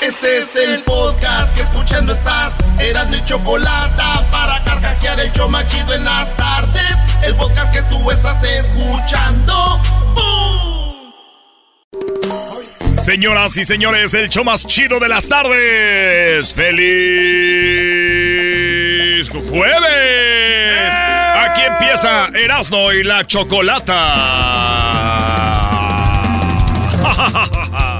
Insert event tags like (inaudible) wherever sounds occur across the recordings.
Este es el podcast que escuchando estás. Eran mi chocolate para carcajear el show machido en las tardes. El podcast que tú estás escuchando. ¡Bum! Señoras y señores, el show más chido de las tardes. ¡Feliz jueves! Aquí empieza Erasmo y la Chocolata. (laughs)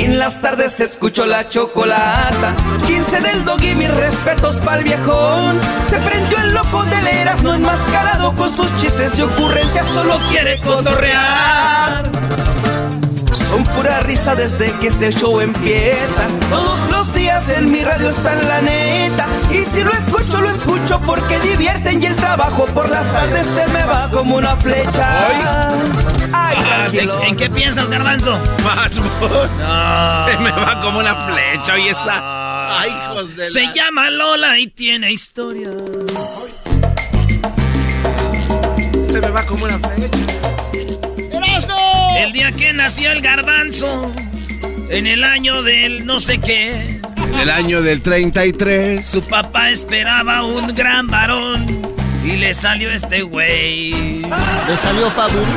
En las tardes se escuchó la chocolata. 15 del dog y mis respetos pa'l viejón. Se prendió el loco del Erasmo enmascarado con sus chistes y ocurrencias. Solo quiere cotorrear. Son pura risa desde que este show empieza. Todos los días en mi radio está en la neta. Y si lo escucho, lo escucho porque divierten y el trabajo por las tardes se me va como una flecha. Ay, tranquilo. ¿En qué piensas, Garbanzo? Más, Se me va como una flecha y esa. Ay, hijos de Se la- llama Lola y tiene historia. Se me va como una flecha. El día que nació el Garbanzo, en el año del no sé qué, En el año del 33. su papá esperaba un gran varón y le salió este güey. Le salió fabuloso.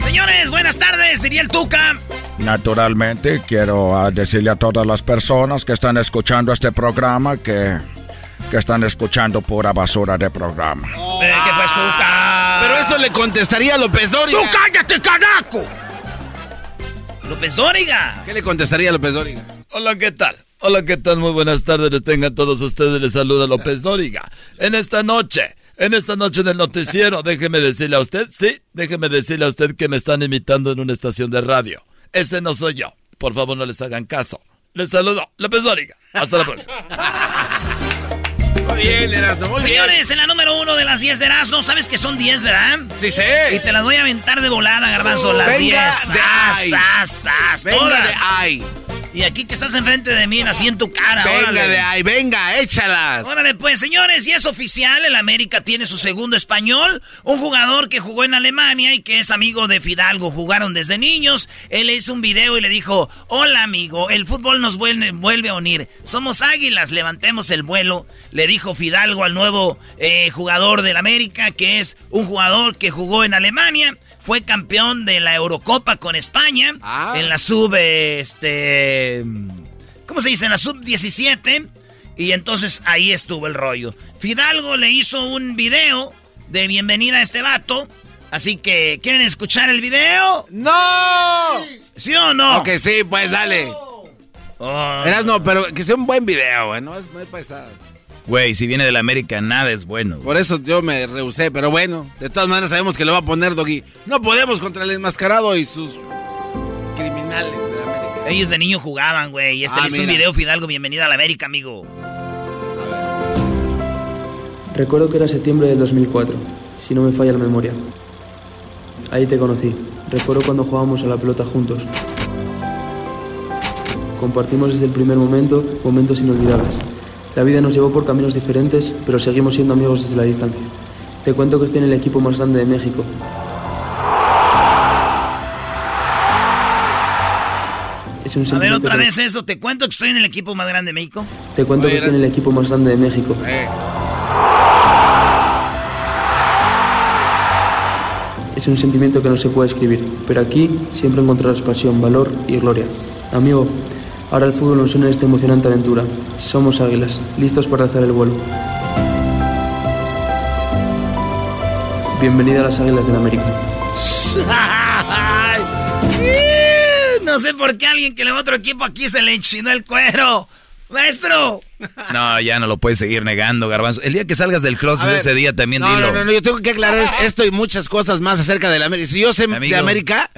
Señores, buenas tardes, diría el Tuca. Naturalmente, quiero ah, decirle a todas las personas que están escuchando este programa que, que están escuchando pura basura de programa. Eh, ¿Qué pues, Tuca? Eso le contestaría a López Dóriga. ¡Tú cállate, caraco! López Dóriga. ¿Qué le contestaría a López Dóriga? Hola, ¿qué tal? Hola, ¿qué tal? Muy buenas tardes. Les tengan todos ustedes. Les saluda López Dóriga. En esta noche, en esta noche del noticiero, (laughs) déjeme decirle a usted, sí, déjeme decirle a usted que me están imitando en una estación de radio. Ese no soy yo. Por favor, no les hagan caso. Les saludo, López Dóriga. Hasta la próxima. (laughs) Muy bien, Erasmo, muy bien. Señores, en la número uno de las 10 de Erasmo, sabes que son 10, ¿verdad? Sí, sé. Y te las voy a aventar de volada, Garbanzo, las 10. Venga de As, ay. as, as, Venga todas. de ay. Y aquí que estás enfrente de mí, así en tu cara, Venga órale. de ay, venga, échalas. Órale, pues, señores, y es oficial, el América tiene su segundo español, un jugador que jugó en Alemania y que es amigo de Fidalgo, jugaron desde niños, él hizo un video y le dijo, hola amigo, el fútbol nos vuelve, vuelve a unir, somos águilas, levantemos el vuelo, le dijo Fidalgo al nuevo eh, jugador del América, que es un jugador que jugó en Alemania, fue campeón de la Eurocopa con España, Ah. en la sub, este... ¿Cómo se dice? En la sub-17. Y entonces ahí estuvo el rollo. Fidalgo le hizo un video de bienvenida a este vato. Así que, ¿quieren escuchar el video? ¡No! ¿Sí o no? Ok, sí, pues dale. Oh, Erasmo, pero que sea un buen video, güey. No es muy pesado. Güey, si viene de la América, nada es bueno. Por eso yo me rehusé, pero bueno, de todas maneras sabemos que lo va a poner Doggy. No podemos contra el enmascarado y sus criminales de la América. Ellos de niño jugaban, güey. Y este Ah, le hizo un video Fidalgo, bienvenida a la América, amigo. Recuerdo que era septiembre del 2004, si no me falla la memoria. Ahí te conocí. Recuerdo cuando jugábamos a la pelota juntos. Compartimos desde el primer momento momentos inolvidables. La vida nos llevó por caminos diferentes, pero seguimos siendo amigos desde la distancia. Te cuento que estoy en el equipo más grande de México. Es un A ver, otra vez eso. Te cuento que estoy en el equipo más grande de México. Te cuento que estoy en el equipo más grande de México. Es un sentimiento que no se puede escribir, pero aquí siempre encontrarás pasión, valor y gloria. Amigo, ahora el fútbol nos une en esta emocionante aventura. Somos águilas, listos para hacer el vuelo. Bienvenida a las Águilas del América. (laughs) no sé por qué alguien que le va a otro equipo aquí se le enchinó el cuero. ¡Maestro! No, ya no lo puedes seguir negando, Garbanzo. El día que salgas del closet ese día también no, dilo. No, no, no, yo tengo que aclarar esto y muchas cosas más acerca de la América. Si yo sé de América,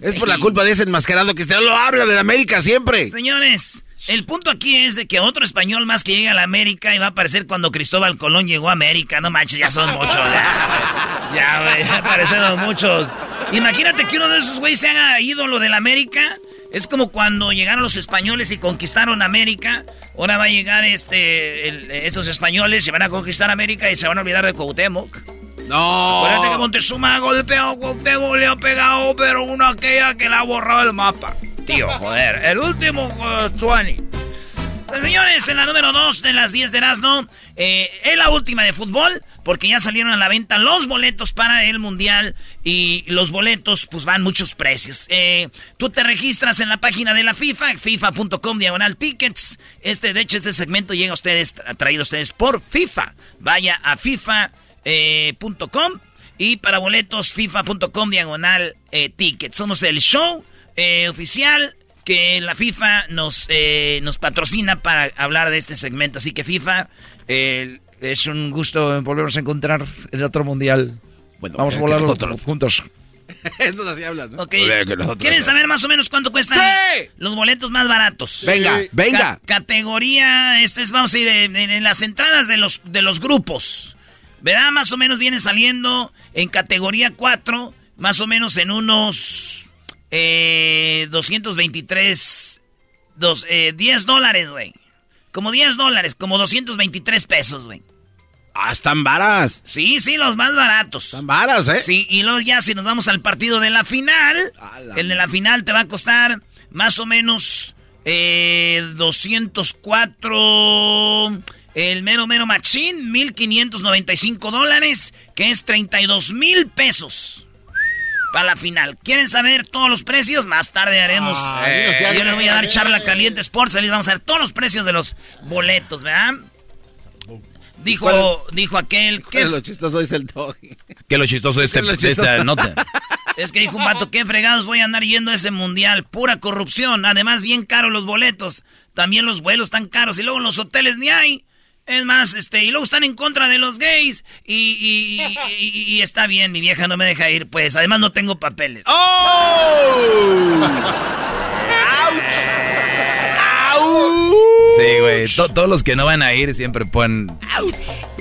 es por la culpa de ese enmascarado que se lo habla de la América siempre. Señores, el punto aquí es de que otro español más que llega a la América y va a aparecer cuando Cristóbal Colón llegó a América. No manches, ya son muchos. Ya, ya, ya aparecieron muchos. Imagínate que uno de esos güeyes se haga ídolo de la América. Es como cuando llegaron los españoles y conquistaron América. Ahora va a llegar este, esos españoles, se van a conquistar América y se van a olvidar de Cuauhtémoc. No. Acuérdate que Montezuma ha golpeado a Cuauhtémoc, le ha pegado, pero una aquella que le ha borrado el mapa. Tío, joder, el último uh, Tuani. Pues, señores, en la número 2 de las 10 de Erasmo, eh, es la última de fútbol, porque ya salieron a la venta los boletos para el Mundial y los boletos pues van muchos precios. Eh, tú te registras en la página de la FIFA, fifa.com diagonal tickets. Este, de hecho, este segmento llega a ustedes, traído a ustedes por FIFA. Vaya a fifa.com y para boletos, fifa.com diagonal eh, tickets. Somos el show oficial que la FIFA nos, eh, nos patrocina para hablar de este segmento. Así que FIFA, eh, es un gusto volvernos a encontrar en otro mundial. Bueno, Vamos a volar juntos. (laughs) Eso así hablan, ¿no? ¿Quieren saber más o menos cuánto cuestan los boletos más baratos? Venga, venga. categoría, este es, vamos a ir en, las entradas de los, de los grupos. ¿Verdad? Más o menos viene saliendo en categoría 4, más o menos en unos eh, 223. Dos, eh, 10 dólares, güey. Como 10 dólares, como 223 pesos, güey. Ah, están varas. Sí, sí, los más baratos. Están varas, ¿eh? Sí, y luego ya si nos vamos al partido de la final, el de la final te va a costar más o menos eh, 204... El mero mero machín, 1595 dólares, que es 32 mil pesos para la final. ¿Quieren saber todos los precios? Más tarde haremos. yo les voy a dar charla caliente Sports. Les vamos a dar todos los precios de los boletos, ¿verdad? Dijo, dijo aquel que. lo chistoso es el doggy. Que lo chistoso es este, esta nota. (laughs) Es que dijo un vato, qué fregados voy a andar yendo a ese mundial. Pura corrupción. Además, bien caros los boletos. También los vuelos están caros. Y luego los hoteles ni hay. Es más, este, y luego están en contra de los gays. Y, y, está bien, mi vieja no me deja ir, pues. Además, no tengo papeles. ¡Oh! ¡Auch! Sí, güey. todos los que no van a ir siempre ponen. ¡Auch!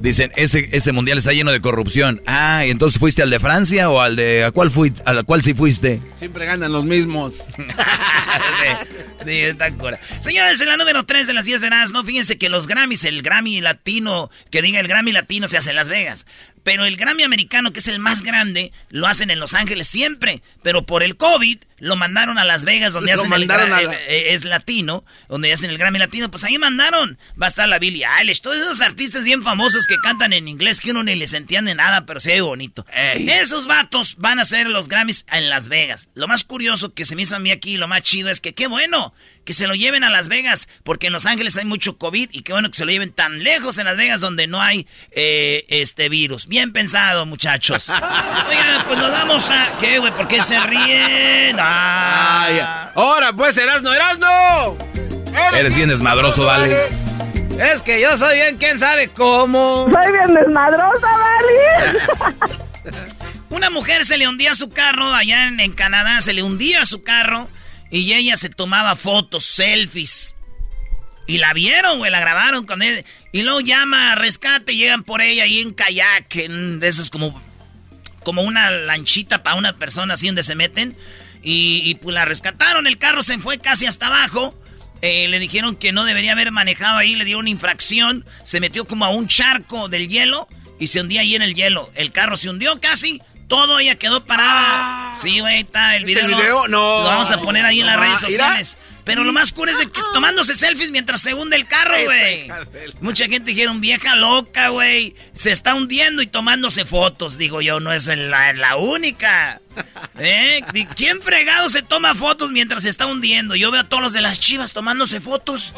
Dicen, ese, ese mundial está lleno de corrupción. Ah, ¿y entonces fuiste al de Francia o al de... ¿A cuál, fui, a cuál sí fuiste? Siempre ganan los mismos. (laughs) sí, está cura. Señores, en la número 3 de las 10 de no fíjense que los Grammys, el Grammy latino, que diga el Grammy latino se hace en Las Vegas. Pero el Grammy americano, que es el más grande, lo hacen en Los Ángeles siempre. Pero por el COVID lo mandaron a Las Vegas, donde hacen el, eh, es latino, donde hacen el Grammy latino. Pues ahí mandaron. Va a estar la Billie Eilish, todos esos artistas bien famosos que cantan en inglés que uno ni les entiende nada, pero se ve bonito. Esos vatos van a hacer los Grammys en Las Vegas. Lo más curioso que se me hizo a mí aquí, lo más chido es que qué bueno que se lo lleven a Las Vegas, porque en Los Ángeles hay mucho COVID y qué bueno que se lo lleven tan lejos en Las Vegas donde no hay eh, este virus. Bien pensado, muchachos. Oigan, pues nos vamos a... ¿Qué, güey? ¿Por qué se ríen? Ah. Ahora, pues, Erasno, Erasno. Eres bien desmadroso, vale. Es que yo soy bien, quién sabe cómo. Soy bien desmadrosa, vale. (laughs) Una mujer se le hundía su carro allá en, en Canadá, se le hundía su carro y ella se tomaba fotos, selfies. Y la vieron, güey, la grabaron con él. Y luego llama a rescate, llegan por ella ahí en kayak, en de esos como, como una lanchita para una persona así donde se meten. Y, pues la rescataron, el carro se fue casi hasta abajo. Eh, le dijeron que no debería haber manejado ahí, le dieron una infracción. Se metió como a un charco del hielo y se hundía ahí en el hielo. El carro se hundió casi, Todo ella quedó parada. sí, güey, está el video. ¿Es el video? No. Lo vamos a poner ahí en las redes mira. Pero lo más cool es de que (laughs) tomándose selfies mientras se hunde el carro, güey. Mucha gente dijeron, vieja loca, güey. Se está hundiendo y tomándose fotos. Digo yo, no es la, la única. ¿Eh? Di- ¿Quién fregado se toma fotos mientras se está hundiendo? Yo veo a todos los de las chivas tomándose fotos.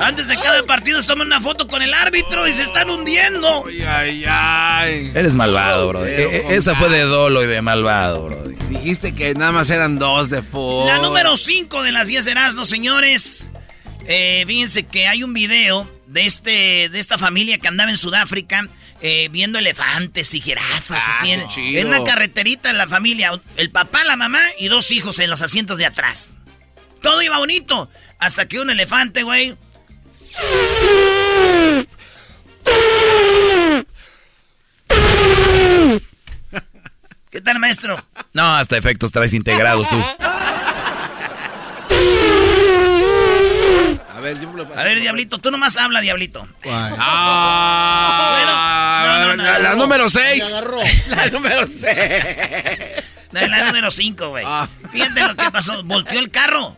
Antes de cada partido se toman una foto con el árbitro y se están hundiendo. Ay, ay. Eres malvado, bro. Pero con esa fue de dolo y de malvado, bro. Dijiste que nada más eran dos de fútbol. La número 5 de las 10 de Erasmo, señores. Eh, fíjense que hay un video de, este, de esta familia que andaba en Sudáfrica eh, viendo elefantes y jirafas. Ah, así en, en una carreterita en la familia. El papá, la mamá y dos hijos en los asientos de atrás. Todo iba bonito. Hasta que un elefante, güey. ¿Qué tal, maestro? No, hasta efectos traes integrados tú. (laughs) ver, yo me lo paso. A ver, Diablito, tú nomás habla, Diablito. (laughs) Ah, Bueno, no, no, (laughs) (laughs) no. la, número 6. Me agarró. La número 6. La, la número 5, güey. Ah. Fíjate lo que pasó. Volteó el carro.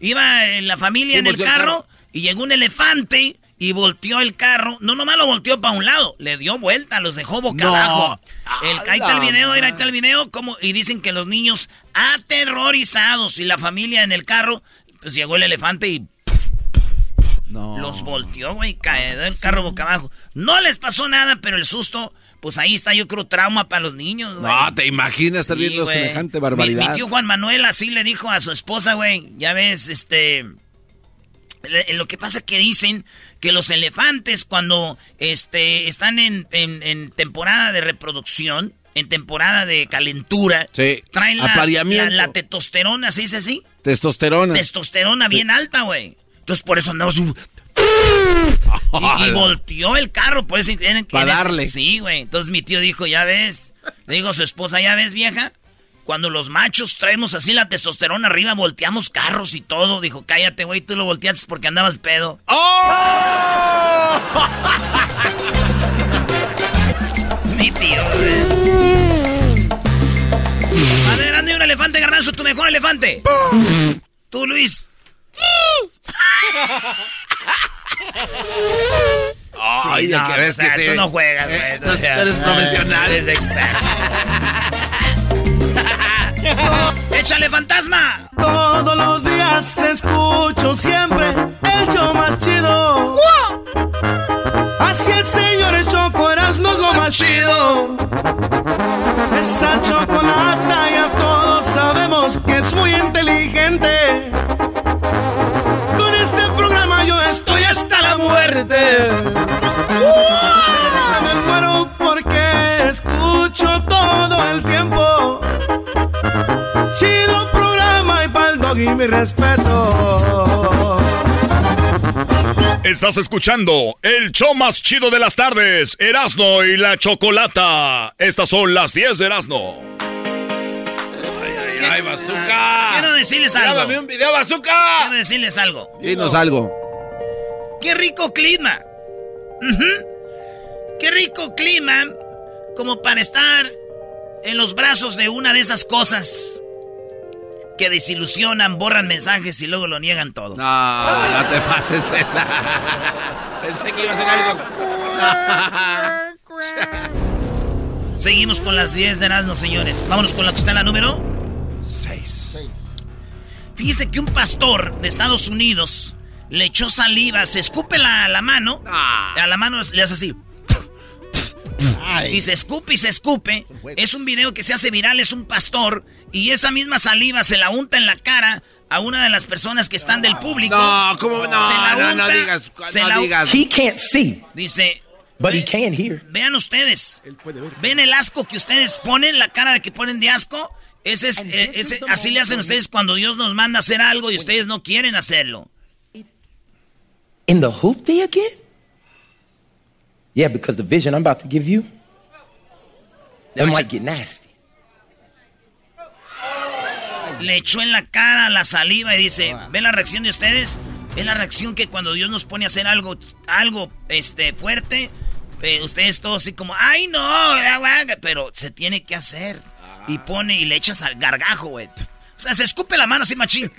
Iba eh, la familia en el carro, y llegó un elefante y volteó el carro. No nomás lo volteó para un lado, le dio vuelta, los dejó boca No. abajo. El, ahí está el ¡A la video, ahí está el video. Como, y dicen que los niños aterrorizados y la familia en el carro, pues llegó el elefante y No. los volteó, güey, caído el carro boca abajo. No les pasó nada, pero el susto, pues ahí está, yo creo, trauma para los niños, güey. No, te imaginas estar Sí, viendo semejante Mi- barbaridad. Mi, tío Juan Manuel así le dijo a su esposa, güey, ya ves, este... Lo que pasa que dicen que los elefantes cuando este, están en, en- en temporada de reproducción, en temporada de calentura, Sí, traen la, la- la testosterona, ¿se dice así? Testosterona. Testosterona bien alta, güey. Entonces por eso andamos... un- (laughs) Y, y volteó el carro, pues. en- en- Pa' en ese- darle. Sí, güey. Entonces mi tío dijo, ya ves. Le digo a su esposa, ya ves, vieja. Cuando los machos traemos así la testosterona arriba, volteamos carros y todo. Dijo, cállate, güey, tú lo volteaste porque andabas pedo. ¡Oh! Mi tío, güey. A ver, ande un elefante, garbanzo, tu mejor elefante. Tú, Luis. Ay, ya no, que ves o sea, que tú no juegas, eh, güey. tú o sea, eres profesional. Eres experto. (laughs) ¡Échale, fantasma! Todos los días escucho siempre el show más chido. Así el señor Choco Erasmo es lo más chido. Esa chocolata ya todos sabemos que es muy inteligente. Hasta la muerte. Se me muero porque escucho todo el tiempo. Chido programa y pa'l dog y mi respeto. Estás escuchando el show más chido de las tardes, Erasno y la Chocolata. Estas son las 10 de Erasno. ¡Ay, bazooka! Quiero decirles algo. Grábame un video, bazooka! Quiero decirles algo. Dinos algo. ¡Qué rico clima! ¡Qué rico clima! Como para estar en los brazos de una de esas cosas que desilusionan, borran mensajes y luego lo niegan todo. No, no te pases de la... Pensé que iba a ser algo. Seguimos con las 10 de Erasmo, señores. Vámonos con la que está en la número 6. Fíjese que un pastor de Estados Unidos le echó saliva, se escupe la, la mano, a la mano le hace así. Y se escupe y se escupe. Es un video que se hace viral, es un pastor. Y esa misma saliva se la unta en la cara a una de las personas que están del público. No, ¿cómo? No, Se la no, no unta, digas, se no la- digas. He can't see, Dice, but he can hear. vean ustedes. ¿Ven el asco que ustedes ponen? La cara de que ponen de asco. Ese es, eh, ese- así le hacen ustedes cuando Dios nos manda a hacer algo y ustedes no quieren hacerlo. In the hoopty again? Yeah, because the vision I'm about to give you, that might get nasty. Le echó en la cara la saliva y dice, ¿ven la reacción de ustedes? Es la reacción que cuando Dios nos pone a hacer algo, algo este, fuerte, eh, ustedes todos así como, ay no, pero se tiene que hacer. Y pone y le echas al gargajo, güey. O sea, se escupe la mano así machín.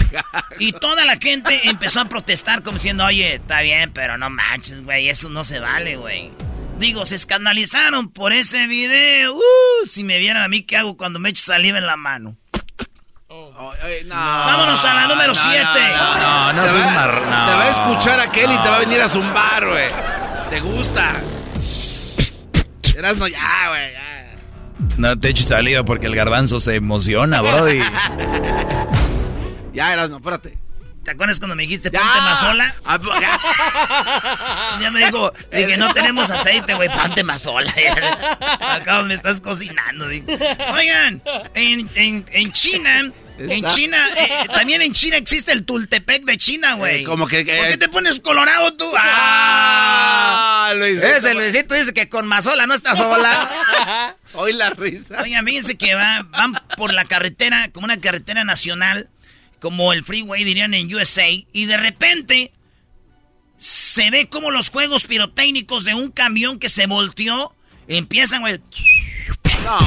(laughs) y toda la gente empezó a protestar como diciendo, oye, está bien, pero no manches, güey, eso no se vale, güey. Digo, se escandalizaron por ese video. Uh, si me vieran a mí, ¿qué hago cuando me echo saliva en la mano? Vámonos a la número 7. No, no, no, te, va, no. te va a escuchar aquel y te va a venir a zumbar, güey. ¿Te gusta? Eras no ya, güey. No te eches saliva porque el garbanzo se emociona, brody. (laughs) ya, eras no, espérate. ¿Te acuerdas cuando me dijiste ponte más sola? Ah, (laughs) ya me dijo, dije, no tenemos (laughs) aceite, güey, ponte más sola. Acá me estás cocinando. Digo. Oigan, en, en, en China en China, eh, también en China existe el Tultepec de China, güey. Eh, como que, ¿Por qué te pones colorado tú? ¡Ah! Luisito. Ese Luisito dice que con Mazola no está sola. (laughs) Hoy la risa. Oigan, fíjense que va, van por la carretera, como una carretera nacional, como el freeway dirían en USA, y de repente se ve como los juegos pirotécnicos de un camión que se volteó empiezan, güey. No.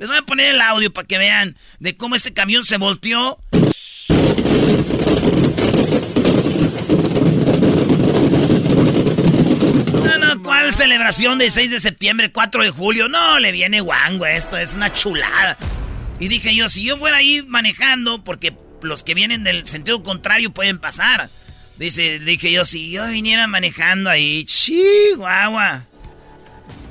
Les voy a poner el audio para que vean de cómo este camión se volteó. No, no, ¿cuál celebración de 6 de septiembre, 4 de julio? No, le viene guango esto, es una chulada. Y dije yo, si yo fuera ahí manejando, porque los que vienen del sentido contrario pueden pasar. Dice, dije yo, si yo viniera manejando ahí, chihuahua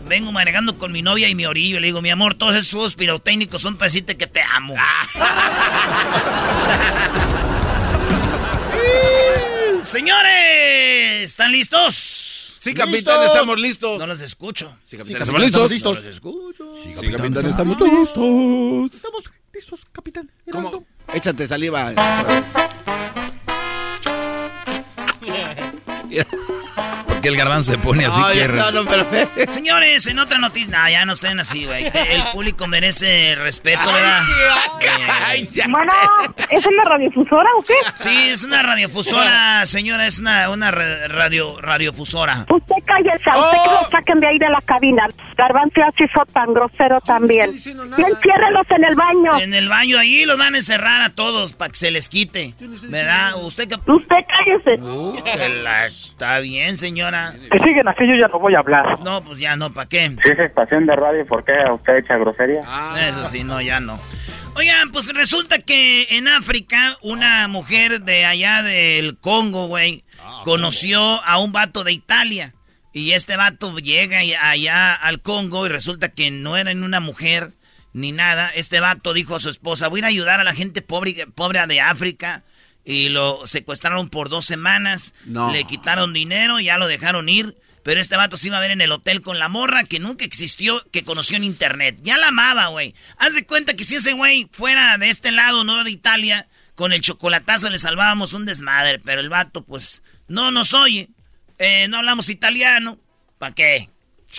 vengo manejando con mi novia y mi orillo. Le digo, mi amor, todos esos pirotécnicos son para decirte que te amo. (laughs) Señores, ¿están listos? Sí, capitán, estamos listos. No los escucho. Sí, capitán, estamos listos. No los escucho. Sí, capitán, estamos listos. Estamos listos, capitán. ¿Cómo? Échate saliva. (laughs) (laughs) que el garbanzo se pone así que... No, no, pero... (laughs) Señores, en otra noticia... ya no estén así, güey. El público merece respeto, ¿verdad? Ay, bueno, ¿es una radiofusora o qué? Sí, es una radiofusora, señora. Es una, una radio, radiofusora. Usted cállese, usted que lo saquen de ahí de la cabina. Garbanzo así fue tan grosero también. No enciérrelos en el baño. En el baño, ahí los van a encerrar a todos para que se les quite. ¿Verdad? Usted que... Usted cállese. Uh, Está bien, señora. Que siguen así, yo ya no voy a hablar. No, pues ya no, ¿para qué? Si es estación de radio, ¿por qué usted echa grosería? Ah. Eso sí, no, ya no. Oigan, pues resulta que en África, una mujer de allá del Congo, güey, ah, conoció a un vato de Italia. Y este vato llega allá al Congo y resulta que no era en una mujer ni nada. Este vato dijo a su esposa, voy a ir a ayudar a la gente pobre, pobre de África y lo secuestraron por dos semanas. Le quitaron dinero, ya lo dejaron ir. Pero este vato se iba a ver en el hotel con la morra que nunca existió, que conoció en internet. Ya la amaba, güey. Haz de cuenta que si ese güey fuera de este lado, no de Italia, con el chocolatazo le salvábamos un desmadre. Pero el vato, pues, no nos oye. Eh, no hablamos italiano. ¿Para qué?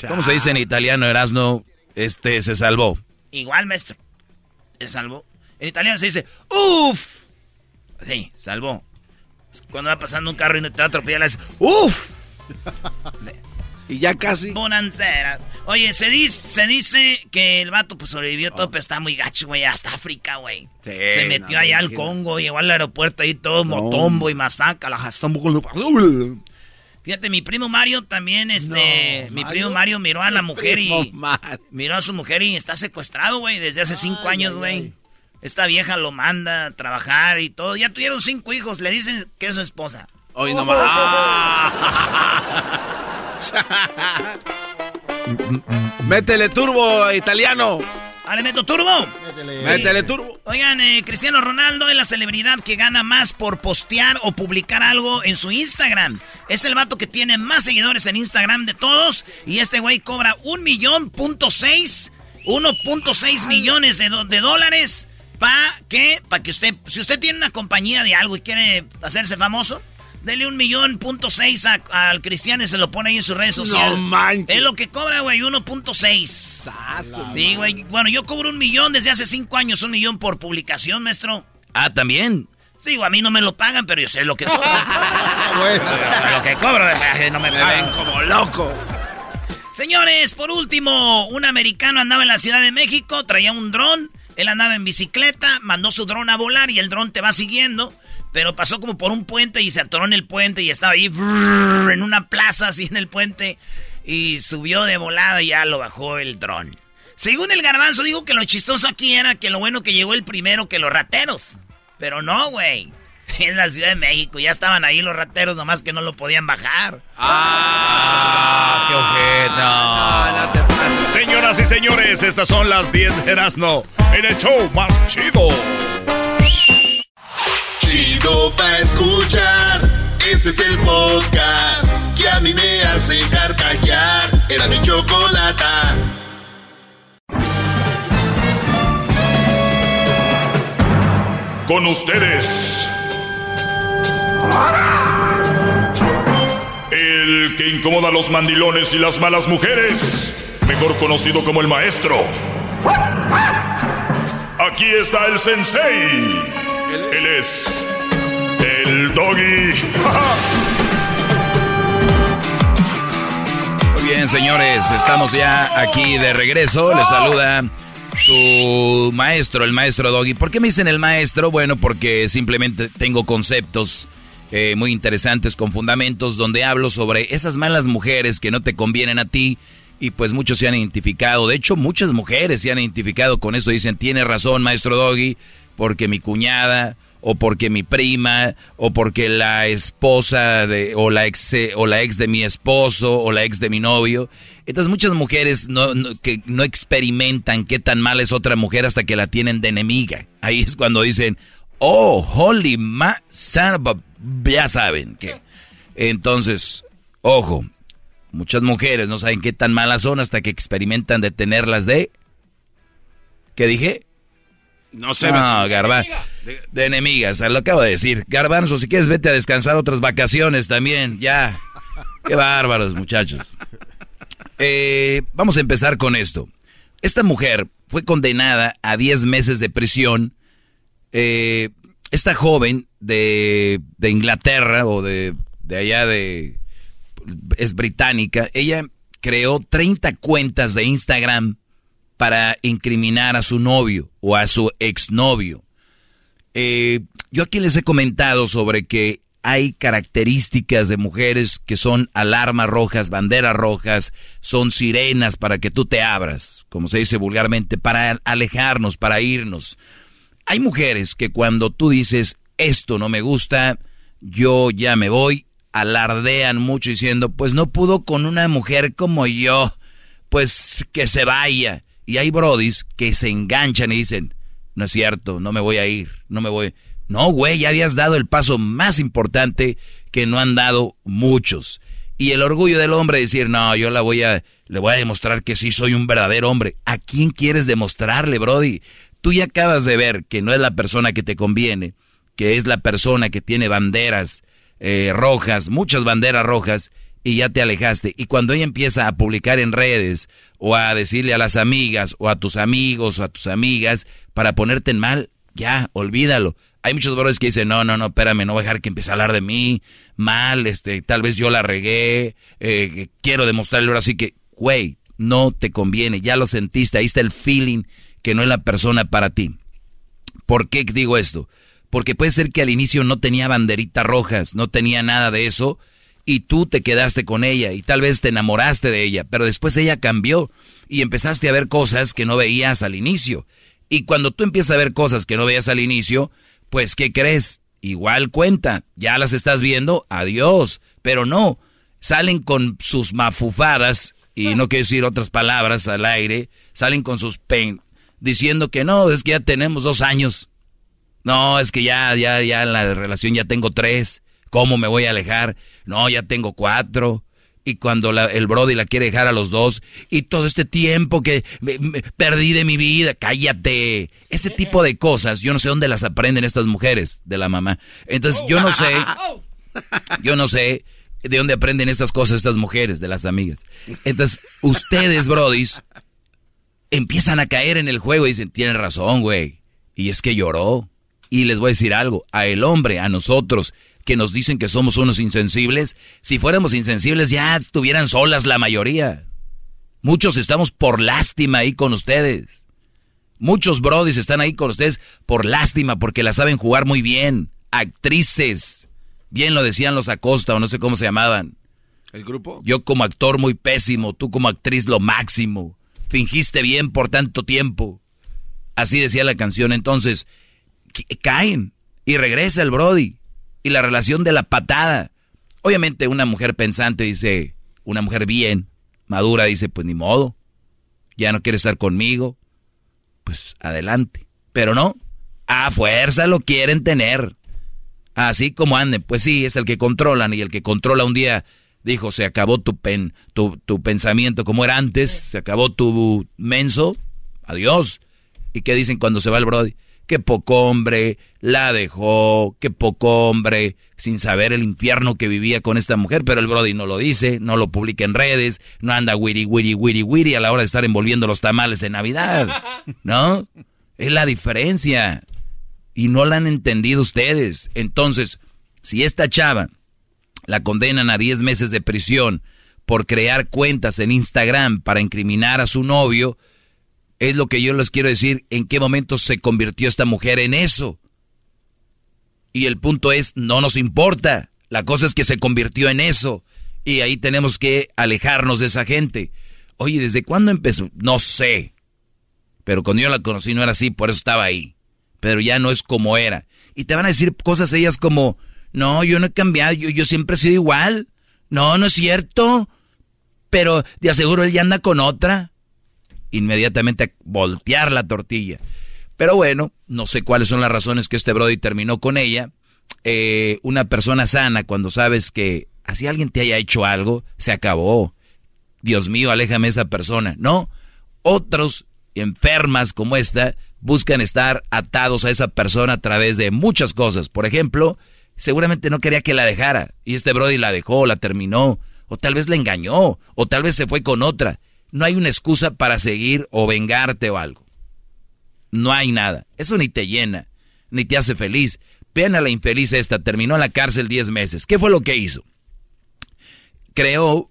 ¿Cómo se dice en italiano, Erasno? Este, se salvó. Igual, maestro. Se salvó. En italiano se dice, uff. Sí, salvó. Cuando va pasando un carro y no te va a atropellar, ¡Uf! (laughs) Y ya casi. Bonancera. Oye, se dice, se dice que el vato pues sobrevivió todo, pero está muy gacho, güey. Hasta África, güey. se metió allá al Congo, llegó al aeropuerto ahí todo motombo y masaca. La Fíjate, mi primo Mario también, este. mi primo Mario miró a la mujer y. Miró a su mujer y está secuestrado, güey, desde hace cinco años, güey. Esta vieja lo manda a trabajar y todo. Ya tuvieron cinco hijos. Le dicen que es su esposa. Hoy nomás. (laughs) Métele turbo, italiano. Ah, ¿le meto turbo? Métele, turbo. Oigan, eh, Cristiano Ronaldo es la celebridad que gana más por postear o publicar algo en su Instagram. Es el vato que tiene más seguidores en Instagram de todos. Y este güey cobra un millón punto seis, 1.6 millones de, de dólares ¿Para qué? Para que usted, si usted tiene una compañía de algo y quiere hacerse famoso, dele un millón punto seis al cristiano y se lo pone ahí en sus redes sociales. No manches. Es lo que cobra, güey, 1.6. Sí, güey. Bueno, yo cobro un millón desde hace cinco años, un millón por publicación, maestro. Ah, también. Sí, a mí no me lo pagan, pero yo sé lo que cobro. (laughs) bueno, lo que cobro, (laughs) no me, me ven como loco. Señores, por último, un americano andaba en la Ciudad de México, traía un dron, él andaba en bicicleta, mandó su dron a volar y el dron te va siguiendo, pero pasó como por un puente y se atoró en el puente y estaba ahí en una plaza así en el puente y subió de volada y ya lo bajó el dron. Según el garbanzo, digo que lo chistoso aquí era que lo bueno que llegó el primero que los rateros. Pero no, güey. (laughs) En la Ciudad de México ya estaban ahí los rateros, nomás que no lo podían bajar. ¡Ah! ¡Qué ojeta! Señoras y señores, estas son las 10 de Erasmo en el show más chido. Chido pa' escuchar. Este es el podcast que a mí me hace carcajear. Era mi chocolata. Con ustedes. El que incomoda a los mandilones y las malas mujeres, mejor conocido como el maestro. Aquí está el sensei. Él es el doggy. Muy bien, señores, estamos ya aquí de regreso. Les saluda su maestro, el maestro Doggy. ¿Por qué me dicen el maestro? Bueno, porque simplemente tengo conceptos eh, muy interesantes con fundamentos donde hablo sobre esas malas mujeres que no te convienen a ti y pues muchos se han identificado. De hecho, muchas mujeres se han identificado con eso. Dicen, tiene razón, maestro Doggy, porque mi cuñada o porque mi prima, o porque la esposa de, o la ex, o la ex de mi esposo, o la ex de mi novio. Estas muchas mujeres no, que no experimentan qué tan mal es otra mujer hasta que la tienen de enemiga. Ahí es cuando dicen, oh, holy ma, ya saben que. Entonces, ojo, muchas mujeres no saben qué tan malas son hasta que experimentan de tenerlas de... ¿Qué dije? No sé. No, Garbanzo. De, enemigas, lo acabo de decir. Garbanzo, si quieres vete a descansar otras vacaciones también, ya. Qué bárbaros, muchachos. Eh, vamos a empezar con esto. Esta mujer fue condenada a 10 meses de prisión. Eh, esta joven de, de Inglaterra o de, de allá de... es británica. Ella creó 30 cuentas de Instagram para incriminar a su novio o a su exnovio. Eh, yo aquí les he comentado sobre que hay características de mujeres que son alarmas rojas, banderas rojas, son sirenas para que tú te abras, como se dice vulgarmente, para alejarnos, para irnos. Hay mujeres que cuando tú dices, esto no me gusta, yo ya me voy, alardean mucho diciendo, pues no pudo con una mujer como yo, pues que se vaya. Y hay brodis que se enganchan y dicen, no es cierto, no me voy a ir, no me voy. No, güey, ya habías dado el paso más importante que no han dado muchos. Y el orgullo del hombre decir, no, yo la voy a, le voy a demostrar que sí soy un verdadero hombre. ¿A quién quieres demostrarle, Brody? Tú ya acabas de ver que no es la persona que te conviene, que es la persona que tiene banderas eh, rojas, muchas banderas rojas, y ya te alejaste. Y cuando ella empieza a publicar en redes o a decirle a las amigas o a tus amigos o a tus amigas para ponerte en mal, ya, olvídalo. Hay muchos brothers que dicen, no, no, no, espérame, no voy a dejar que empiece a hablar de mí, mal, este, tal vez yo la regué, eh, quiero demostrarle ahora sí que, güey, no te conviene, ya lo sentiste, ahí está el feeling que no es la persona para ti. ¿Por qué digo esto? Porque puede ser que al inicio no tenía banderitas rojas, no tenía nada de eso, y tú te quedaste con ella y tal vez te enamoraste de ella, pero después ella cambió y empezaste a ver cosas que no veías al inicio. Y cuando tú empiezas a ver cosas que no veías al inicio, pues ¿qué crees? Igual cuenta, ya las estás viendo, adiós, pero no, salen con sus mafufadas, y no quiero decir otras palabras al aire, salen con sus pen, diciendo que no, es que ya tenemos dos años. No, es que ya, ya, ya en la relación ya tengo tres. ¿Cómo me voy a alejar? No, ya tengo cuatro. Y cuando el Brody la quiere dejar a los dos, y todo este tiempo que perdí de mi vida, cállate. Ese tipo de cosas, yo no sé dónde las aprenden estas mujeres de la mamá. Entonces, yo no sé, (laughs) yo no sé de dónde aprenden estas cosas estas mujeres, de las amigas. Entonces, ustedes, Brodis, empiezan a caer en el juego y dicen, tienen razón, güey. Y es que lloró. Y les voy a decir algo, a el hombre, a nosotros, que nos dicen que somos unos insensibles, si fuéramos insensibles ya estuvieran solas la mayoría. Muchos estamos por lástima ahí con ustedes. Muchos brodis están ahí con ustedes por lástima, porque la saben jugar muy bien. Actrices. Bien lo decían los Acosta o no sé cómo se llamaban. ¿El grupo? Yo como actor muy pésimo, tú como actriz lo máximo. Fingiste bien por tanto tiempo. Así decía la canción. Entonces, caen y regresa el Brody. Y la relación de la patada. Obviamente una mujer pensante dice, una mujer bien, madura dice, pues ni modo. Ya no quiere estar conmigo. Pues adelante. Pero no, a fuerza lo quieren tener. Así como anden, pues sí, es el que controlan y el que controla un día dijo, se acabó tu, pen, tu, tu pensamiento como era antes, se acabó tu menso, adiós. ¿Y qué dicen cuando se va el Brody? Qué poco hombre, la dejó, qué poco hombre, sin saber el infierno que vivía con esta mujer, pero el Brody no lo dice, no lo publica en redes, no anda wiri, wiri, wiri, wiri a la hora de estar envolviendo los tamales de Navidad, (laughs) ¿no? Es la diferencia. Y no la han entendido ustedes. Entonces, si esta chava la condenan a 10 meses de prisión por crear cuentas en Instagram para incriminar a su novio, es lo que yo les quiero decir, en qué momento se convirtió esta mujer en eso. Y el punto es, no nos importa, la cosa es que se convirtió en eso. Y ahí tenemos que alejarnos de esa gente. Oye, ¿desde cuándo empezó? No sé. Pero cuando yo la conocí no era así, por eso estaba ahí. Pero ya no es como era. Y te van a decir cosas ellas como, no, yo no he cambiado, yo, yo siempre he sido igual. No, no es cierto. Pero de aseguro él ya anda con otra. Inmediatamente voltear la tortilla. Pero bueno, no sé cuáles son las razones que este Brody terminó con ella. Eh, una persona sana, cuando sabes que así alguien te haya hecho algo, se acabó. Dios mío, aléjame esa persona. No, otros enfermas como esta buscan estar atados a esa persona a través de muchas cosas. Por ejemplo, seguramente no quería que la dejara. Y este Brody la dejó, la terminó. O tal vez la engañó. O tal vez se fue con otra. No hay una excusa para seguir o vengarte o algo. No hay nada. Eso ni te llena, ni te hace feliz. Vean a la infeliz esta, terminó en la cárcel 10 meses. ¿Qué fue lo que hizo? Creó,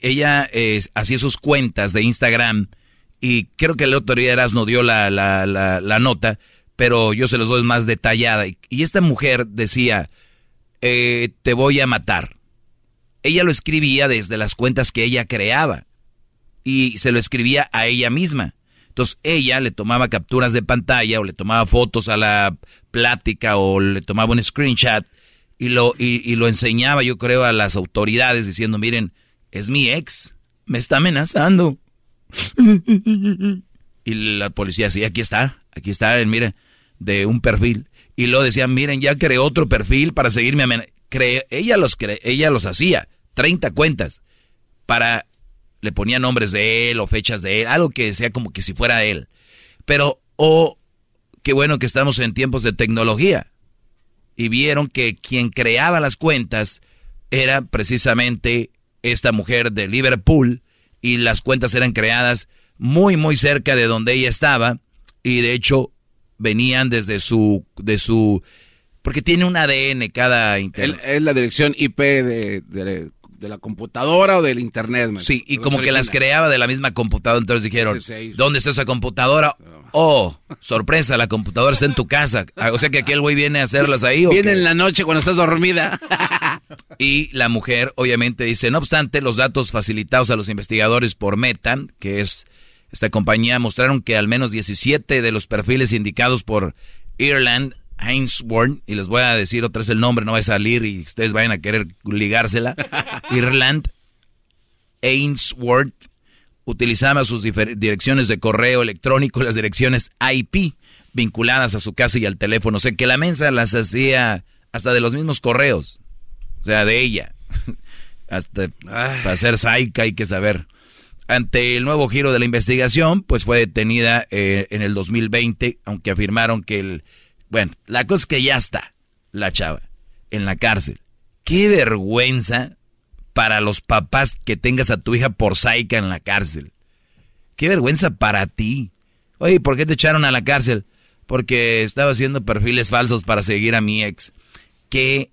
ella eh, hacía sus cuentas de Instagram y creo que el otro día Erasmo dio la, la, la nota pero yo se los doy más detallada. Y esta mujer decía, eh, te voy a matar. Ella lo escribía desde las cuentas que ella creaba y se lo escribía a ella misma. Entonces ella le tomaba capturas de pantalla o le tomaba fotos a la plática o le tomaba un screenshot y lo, y, lo enseñaba, yo creo, a las autoridades diciendo, miren, es mi ex, me está amenazando. y la policía, sí, aquí está, aquí está, mire, de un perfil y luego decían, miren, ya creé otro perfil para seguirme. Cre ella, los ella los hacía, 30 cuentas, para, le ponía nombres de él o fechas de él, algo que sea como que si fuera él. Pero, oh, qué bueno que estamos en tiempos de tecnología. Y vieron que quien creaba las cuentas era precisamente esta mujer de Liverpool y las cuentas eran creadas muy, muy cerca de donde ella estaba. Y de hecho, venían desde su, de su, porque tiene un ADN cada internet. Es la dirección IP de, de, la computadora o del internet. Sí, y como que las creaba de la misma computadora, entonces dijeron, ¿dónde está esa computadora? Oh, sorpresa, la computadora está en tu casa. Ah, o sea que aquel güey viene a hacerlas ahí. Viene en la noche cuando estás dormida. (laughs) y la mujer obviamente dice, no obstante, los datos facilitados a los investigadores por Meta, que es esta compañía mostraron que al menos 17 de los perfiles indicados por Ireland Ainsworth, y les voy a decir otra vez el nombre, no va a salir y ustedes vayan a querer ligársela. (laughs) Ireland Ainsworth utilizaba sus direcciones de correo electrónico, las direcciones IP vinculadas a su casa y al teléfono. O sea que la mensa las hacía hasta de los mismos correos. O sea, de ella. (laughs) hasta para ser saica hay que saber. Ante el nuevo giro de la investigación, pues fue detenida eh, en el 2020, aunque afirmaron que el... Bueno, la cosa es que ya está la chava en la cárcel. Qué vergüenza para los papás que tengas a tu hija por saica en la cárcel. Qué vergüenza para ti. Oye, ¿por qué te echaron a la cárcel? porque estaba haciendo perfiles falsos para seguir a mi ex. Qué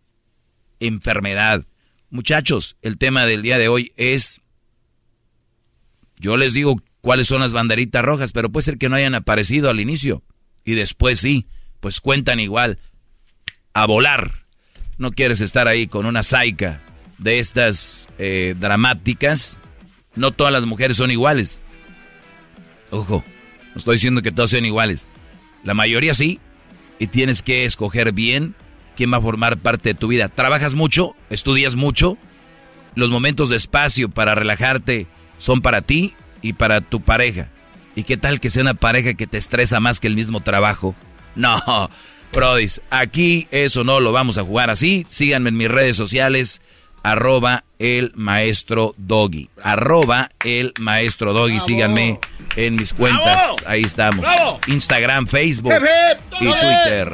enfermedad. Muchachos, el tema del día de hoy es, yo les digo cuáles son las banderitas rojas, pero puede ser que no hayan aparecido al inicio y después sí, pues cuentan igual. A volar. No quieres estar ahí con una saica de estas eh, dramáticas. No todas las mujeres son iguales. Ojo, no estoy diciendo que todas sean iguales. La mayoría sí. Y tienes que escoger bien quién va a formar parte de tu vida. Trabajas mucho, estudias mucho, los momentos de espacio para relajarte son para ti y para tu pareja. ¿Y qué tal que sea una pareja que te estresa más que el mismo trabajo? No, Prodis, aquí eso no lo vamos a jugar así. Síganme en mis redes sociales, arroba el maestro doggy. Arroba el maestro doggy. Síganme en mis cuentas. Ahí estamos. Instagram, Facebook y Twitter.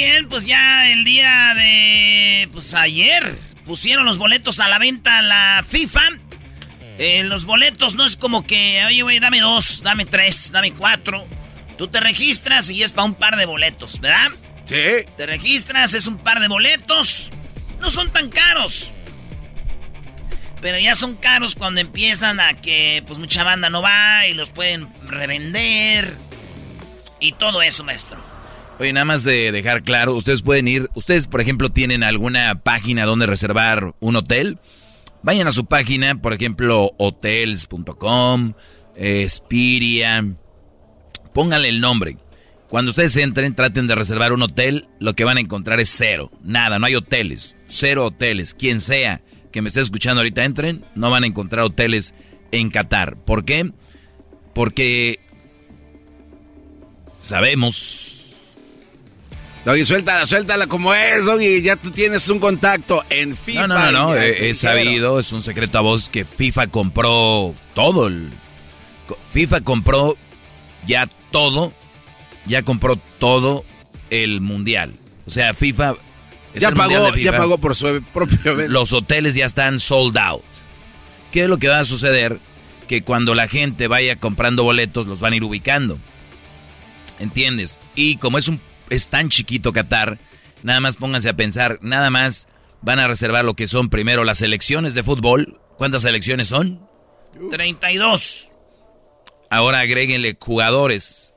Bien, pues ya el día de. Pues ayer pusieron los boletos a la venta la FIFA. Eh, los boletos no es como que, oye, güey, dame dos, dame tres, dame cuatro. Tú te registras y es para un par de boletos, ¿verdad? Sí. Te registras, es un par de boletos. No son tan caros. Pero ya son caros cuando empiezan a que pues mucha banda no va y los pueden revender. Y todo eso, maestro. Oye, nada más de dejar claro, ustedes pueden ir, ustedes por ejemplo tienen alguna página donde reservar un hotel. Vayan a su página, por ejemplo, hotels.com, eh, Spiria. Pónganle el nombre. Cuando ustedes entren, traten de reservar un hotel, lo que van a encontrar es cero. Nada, no hay hoteles. Cero hoteles. Quien sea que me esté escuchando ahorita entren, no van a encontrar hoteles en Qatar. ¿Por qué? Porque sabemos Doggy, suéltala, suéltala como es, Doggy. Ya tú tienes un contacto en FIFA. No, no, no, no. He, sabido, es un secreto a voz que FIFA compró todo. El, FIFA compró ya todo, ya compró todo el mundial. O sea, FIFA. ya, pagó, ya pagó por su propio Los hoteles ya están sold out. ¿Qué es lo que va a suceder? Que cuando la gente vaya comprando boletos, los van a ir ubicando. ¿Entiendes? Y como es un es tan chiquito Qatar, nada más pónganse a pensar, nada más van a reservar lo que son primero las selecciones de fútbol. ¿Cuántas selecciones son? 32. Ahora agréguenle jugadores,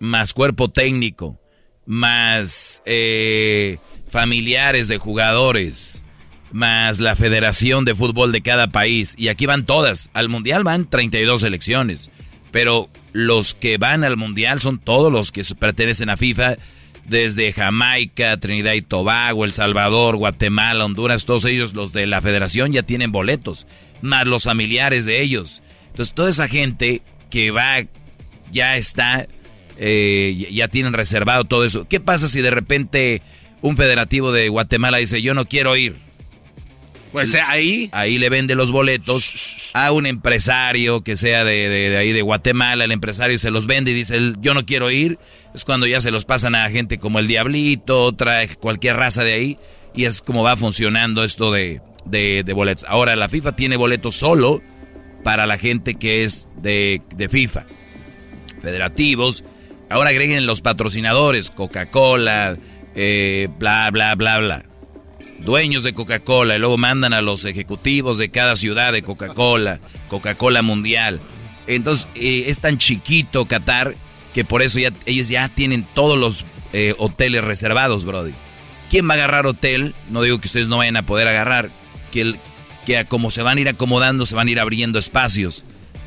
más cuerpo técnico, más eh, familiares de jugadores, más la federación de fútbol de cada país. Y aquí van todas. Al Mundial van 32 selecciones. Pero los que van al Mundial son todos los que pertenecen a FIFA desde Jamaica, Trinidad y Tobago, El Salvador, Guatemala, Honduras, todos ellos, los de la federación, ya tienen boletos, más los familiares de ellos. Entonces, toda esa gente que va, ya está, eh, ya tienen reservado todo eso. ¿Qué pasa si de repente un federativo de Guatemala dice, yo no quiero ir? Pues ahí. Ahí le vende los boletos a un empresario que sea de, ahí de Guatemala. El empresario se los vende y dice, yo no quiero ir. Es cuando ya se los pasan a gente como el Diablito, otra, cualquier raza de ahí. Y es como va funcionando esto de, de, boletos. Ahora, la FIFA tiene boletos solo para la gente que es de, de FIFA. Federativos. Ahora agreguen los patrocinadores, Coca-Cola, eh, bla, bla, bla, bla dueños de Coca-Cola y luego mandan a los ejecutivos de cada ciudad de Coca-Cola, Coca-Cola Mundial. Entonces eh, es tan chiquito Qatar que por eso ellos ya tienen todos los eh, hoteles reservados, Brody. ¿Quién va a agarrar hotel? No digo que ustedes no vayan a poder agarrar, que, el, como se van a ir acomodando, se van a ir abriendo espacios.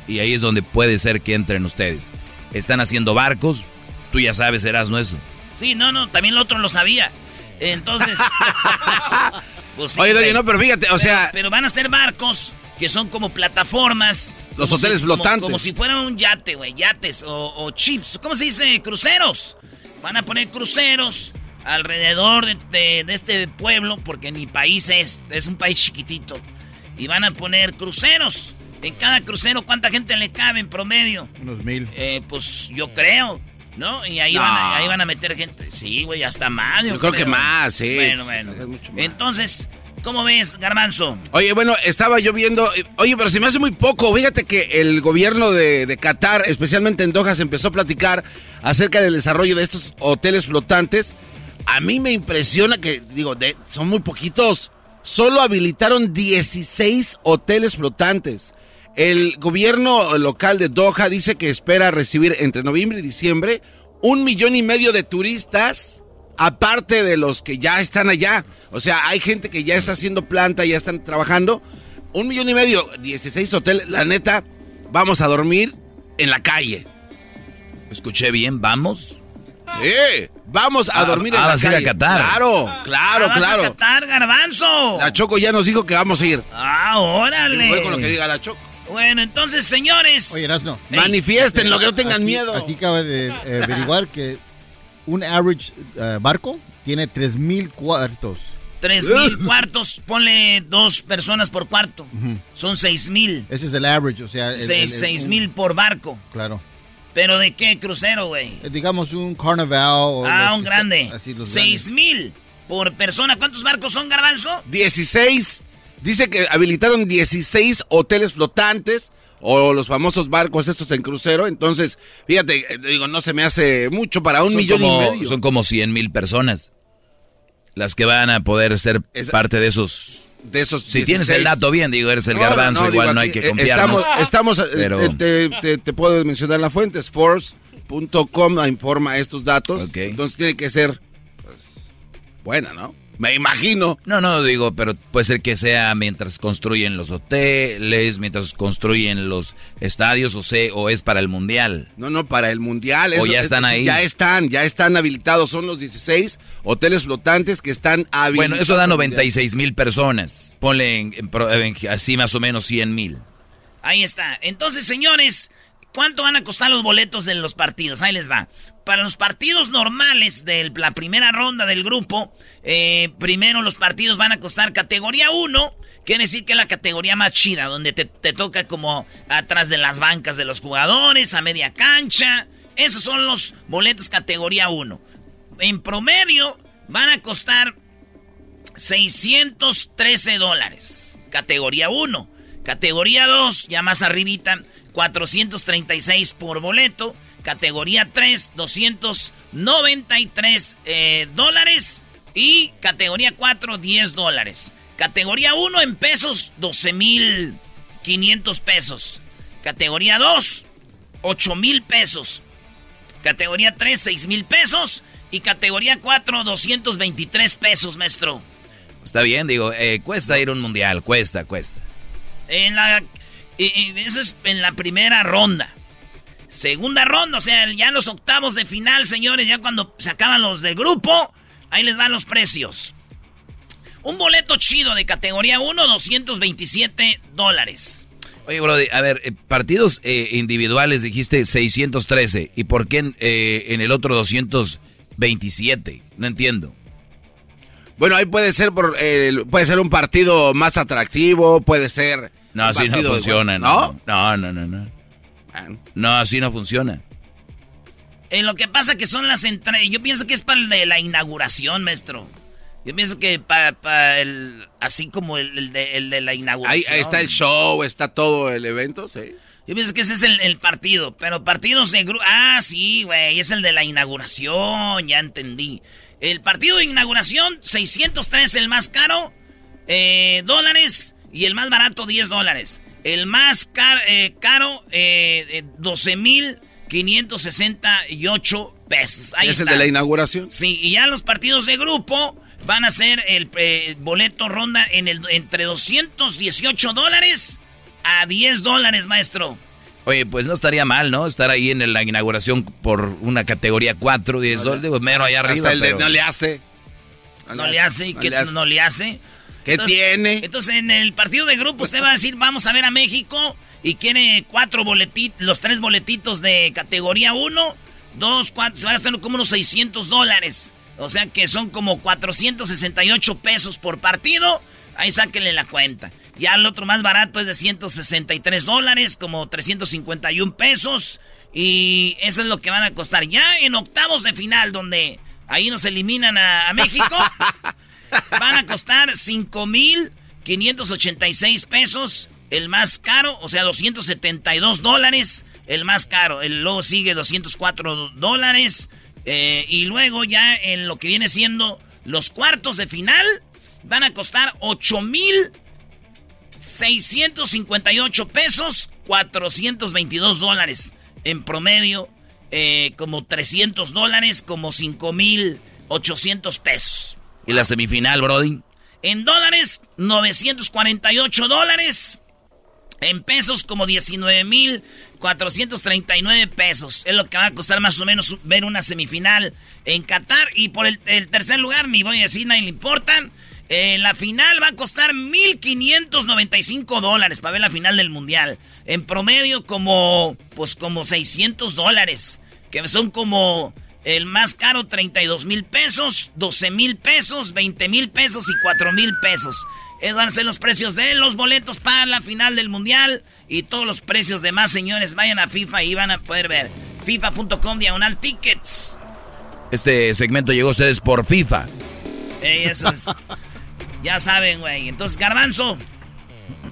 Y ahí es donde puede ser que entren ustedes. Están haciendo barcos, tú ya sabes, serás no eso. Sí, no, no, también lo otro lo sabía. Entonces. (laughs) pues Oye, Doggy, no, pero fíjate, o sea. Pero van a ser barcos que son como plataformas. Los hoteles flotantes. Como, si fuera un yate, güey. Yates o, chips. ¿Cómo se dice? Cruceros. Van a poner cruceros alrededor de, este pueblo, porque ni país es, es un país chiquitito. Y van a poner cruceros. En cada crucero, ¿cuánta gente le cabe en promedio? Unos mil. Eh, pues yo creo, ¿no? Y ahí, van, a, ahí van a meter gente. Sí, güey, hasta más. Yo, creo, que más, sí. Bueno, bueno. Entonces, ¿cómo ves, Garbanzo? Oye, bueno, estaba yo viendo. Oye, pero se me hace muy poco. Fíjate que el gobierno de, de Qatar, especialmente en Doha, se empezó a platicar acerca del desarrollo de estos hoteles flotantes. A mí me impresiona que, digo, de, son muy poquitos. Solo habilitaron 16 hoteles flotantes. El gobierno local de Doha dice que espera recibir entre noviembre y diciembre un millón y medio de turistas, aparte de los que ya están allá. O sea, hay gente que ya está haciendo planta, ya están trabajando. Un millón y medio, 16 hoteles. La neta, vamos a dormir en la calle. ¿Escuché bien? ¿Vamos? Sí, vamos a ah, dormir en ah, la calle. a Qatar. Claro, claro, claro. a Qatar, garbanzo. La Choco ya nos dijo que vamos a ir. Ah, órale. Fue con lo que diga la Choco. Bueno, entonces, señores. Oye, Erasno. Manifiesten, lo que no tengan miedo. Aquí acaba de eh, averiguar que un average eh, barco tiene 3.000 cuartos. 3.000 (laughs) cuartos, ponle dos personas por cuarto. Son 6.000. Ese es el average, o sea. 6.000 por barco. Claro. ¿Pero de qué crucero, güey? Eh, digamos un carnaval. ah, un grande. Así los 6.000 por persona. ¿Cuántos barcos son, Garbanzo? 16. Dice que habilitaron 16 hoteles flotantes o los famosos barcos estos en crucero. Entonces, fíjate, eh, digo, no se me hace mucho para un millón y medio. Son como 100 mil personas las que van a poder ser parte de esos. De esos si tienes el dato bien, digo, eres el garbanzo, igual no hay que eh, confiarnos. Estamos, estamos eh, te, puedo mencionar la fuente, force.com informa estos datos. Entonces tiene que ser pues, buena, ¿no? Me imagino. No, no, digo, pero puede ser que sea mientras construyen los hoteles, mientras construyen los estadios, o sea, o es para el mundial. No, no, para el mundial. O ya están ahí. Ya están, ya están habilitados. Son los 16 hoteles flotantes que están habilitados. Bueno, eso da 96 mil personas. Ponle así más o menos 100 mil. Ahí está. Entonces, señores, ¿cuánto van a costar los boletos de los partidos? Ahí les va para los partidos normales de la primera ronda del grupo, eh, primero los partidos van a costar categoría 1, quiere decir que la categoría más chida, donde te, toca como atrás de las bancas de los jugadores, a media cancha. Esos son los boletos categoría 1. En promedio van a costar 613 dólares. Categoría 1. Categoría 2, ya más arribita, 436 por boleto. Categoría 3, 293 eh, dólares. Y categoría 4, 10 dólares. Categoría 1 en pesos, 12 mil 500 pesos. Categoría 2, 8 mil pesos. Categoría 3, 6 mil pesos. Y categoría 4, 223 pesos, maestro. Está bien, digo, eh, cuesta ir a un mundial, cuesta, cuesta. En la, eso es en la primera ronda. Segunda ronda, o sea, ya en los octavos de final, señores, ya cuando se acaban los de grupo, ahí les van los precios. Un boleto chido de categoría 1, 227 dólares. Oye, bro, a ver, eh, partidos eh, individuales dijiste 613. ¿Y por qué en, eh, en, el otro 227? No entiendo. Bueno, ahí puede ser por puede ser un partido más atractivo, puede ser. No, así no funciona, ¿no? No, no, no, no. No, así no funciona. En lo que pasa que son las entradas. Yo pienso que es para el de la inauguración, maestro. Yo pienso que para, el. Así como el, de, la inauguración. Ahí, está el show, está todo el evento, sí. Yo pienso que ese es el, partido. Pero partidos de grupo. Ah, sí, güey. Es el de la inauguración. Ya entendí. El partido de inauguración, 603 el más caro. Eh, dólares. Y el más barato, 10 dólares. El más eh, caro, eh, 12.568 pesos. Ahí ¿Es el de la inauguración? Sí, y ya los partidos de grupo van a ser el eh, boleto ronda en el, entre 218 dólares a 10 dólares, maestro. Oye, pues no estaría mal, ¿no? Estar ahí en la inauguración por una categoría 4, 10 dólares. Digo, mero allá arriba. el de no le hace. No, le hace. ¿Y qué no le hace? ¿Qué tiene? Entonces, en el partido de grupo usted va a decir, vamos a ver a México y quiere cuatro boletitos, los tres boletitos de categoría 1, dos, cuatro, se va a gastar como unos 600 dólares. O sea que son como 468 pesos por partido. Ahí sáquenle la cuenta. Ya el otro más barato es de 163 dólares, como 351 pesos. Y eso es lo que van a costar. Ya en octavos de final, donde ahí nos eliminan a, México, (laughs) van a costar 5,586 pesos. El más caro, o sea, 272 dólares. El más caro. El luego sigue 204 dólares. Eh, y luego ya en lo que viene siendo los cuartos de final van a costar 8,658 pesos, 422 dólares. En promedio, eh, como 300 dólares, como 5,800 pesos. ¿Y la semifinal, Brody? En dólares, 948 dólares. En pesos, como 19 mil 439 pesos. Es lo que va a costar más o menos ver una semifinal en Qatar. Y por el, tercer lugar, ni voy a decir, nadie le importa. En la final va a costar 1.595 dólares para ver la final del Mundial. En promedio como, pues como 600 dólares. Que son como el más caro 32 mil pesos, 12 mil pesos, 20 mil pesos y 4 mil pesos. Esos van a ser los precios de los boletos para la final del Mundial. Y todos los precios de más, señores, vayan a FIFA y van a poder ver. FIFA.com diagonal tickets. Este segmento llegó a ustedes por FIFA. Ey, eso es. (laughs) ya saben, güey. Entonces, Garbanzo,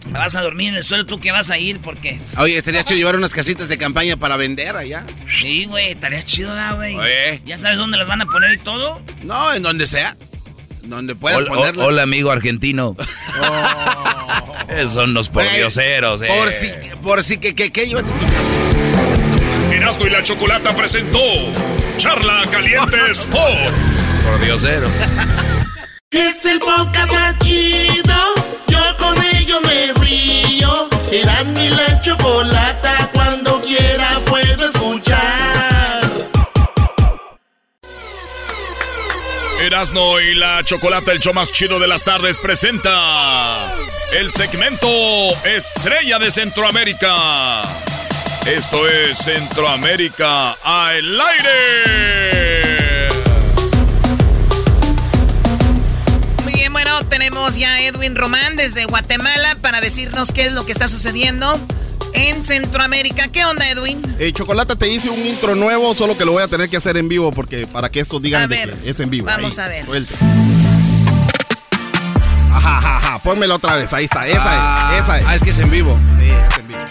vas a dormir en el suelo, ¿tú qué vas a ir? Porque... Oye, estaría chido llevar unas casitas de campaña para vender allá. Sí, güey, estaría chido, güey? ¿Ya sabes dónde las van a poner y todo? No, en donde sea. Donde puedas ponerlas. Hola, amigo argentino. (laughs) (laughs) Oh. son los pordioseros, eh. Por si, por si que, que, que, llévate tu casa. Erasmo y la Chocolata presentó Charla Caliente (laughs) Sports. Pordiosero. Es el podcast chido. Yo con ello me río. Erasmo y la Chocolata cuando quiera puedo escuchar. Erasmo y la Chocolata, el show más chido de las tardes, presenta el segmento Estrella de Centroamérica. Esto es Centroamérica al aire. Tenemos ya a Edwin Román desde Guatemala para decirnos qué es lo que está sucediendo en Centroamérica. ¿Qué onda, Edwin? Eh, Chocolata, te hice un intro nuevo, solo que lo voy a tener que hacer en vivo porque para que esto digan que es en vivo. Vamos a ver. Suelte. Ajá, ajá, ajá. Pónmelo otra vez. Ahí está. Esa ah, es. Esa es. Ah, es que es en vivo. Sí, es en vivo.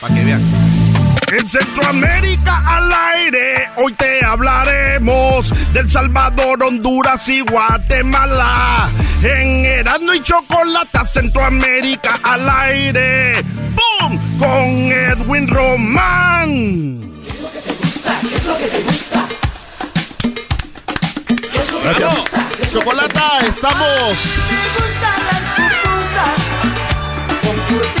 Para que vean. En Centroamérica al aire, hoy te hablaremos del Salvador, Honduras y Guatemala. En Erasmo y Chocolata, Centroamérica al aire. ¡Bum! Con Edwin Román. ¿Qué es lo que te gusta? ¿Qué es lo que te gusta? Gracias. Chocolata, estamos. Muy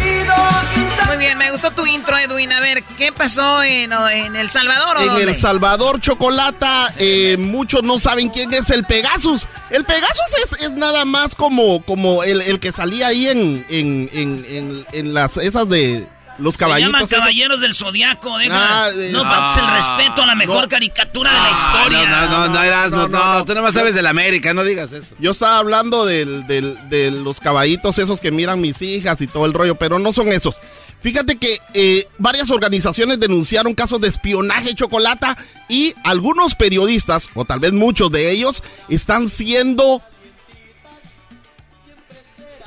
bien, me gustó tu intro, Edwin. A ver, ¿qué pasó en, en El Salvador? ¿o En dónde? El Salvador, Chocolata, eh, muchos no saben quién es el Pegasus. El Pegasus es, es nada más como, como el, el que salía ahí en, en, en, en, en las esas de los caballitos. Se llaman. Caballeros del Zodiaco, deja. Ah, eh, no ah, faltes el respeto a la mejor no. caricatura de la historia. No, no, no, eras, no, no, tú nomás sabes de la América, no digas eso. Yo estaba hablando del, del- de los caballitos esos que miran mis hijas y todo el rollo, pero no son esos. Fíjate que eh, varias organizaciones denunciaron casos de espionaje chocolata y algunos periodistas, o tal vez muchos de ellos, están siendo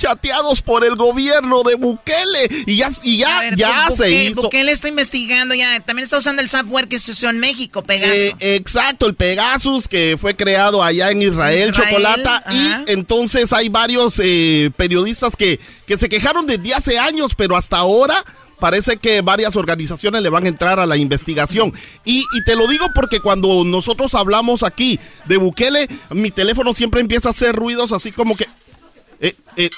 chateados por el gobierno de Bukele. Y ya, y ya, ver, ya Bu- se hizo. Bukele está investigando ya. También está usando el software que se usó en México, Pegaso. Eh, exacto, el Pegasus que fue creado allá en Israel, Israel, Chocolata. ajá. Y entonces hay varios eh, periodistas que, que se quejaron desde hace años, pero hasta ahora parece que varias organizaciones le van a entrar a la investigación. Y, y te lo digo porque cuando nosotros hablamos aquí de Bukele, mi teléfono siempre empieza a hacer ruidos así como que... eh, eh,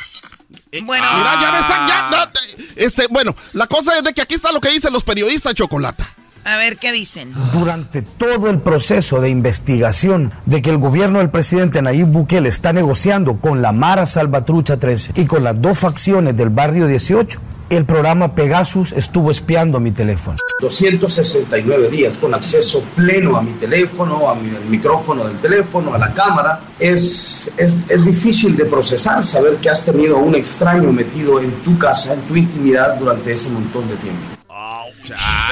eh, Bueno. mira, ya están- ya, no, te- este, bueno, la cosa es de que aquí está lo que dicen los periodistas, Chocolata. A ver, ¿qué dicen? Durante todo el proceso de investigación de que el gobierno del presidente Nayib Bukele está negociando con la Mara Salvatrucha 13 y con las dos facciones del barrio 18, el programa Pegasus estuvo espiando mi teléfono. 269 días con acceso pleno a mi teléfono, a mi, al micrófono del teléfono, a la cámara. Es, es, es difícil de procesar saber que has tenido a un extraño metido en tu casa, en tu intimidad durante ese montón de tiempo.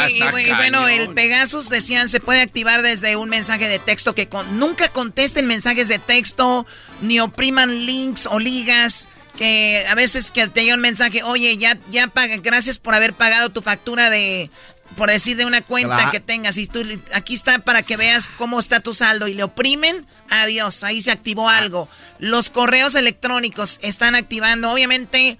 sí, y bueno, el Pegasus decían se puede activar desde un mensaje de texto que con- nunca contesten mensajes de texto ni opriman links o ligas que a veces que te llega un mensaje, oye, ya ya paga, gracias por haber pagado tu factura de por decir de una cuenta Claro. que tengas y tú aquí está para que veas cómo está tu saldo y le oprimen, adiós, ahí se activó algo. Los correos electrónicos están activando, obviamente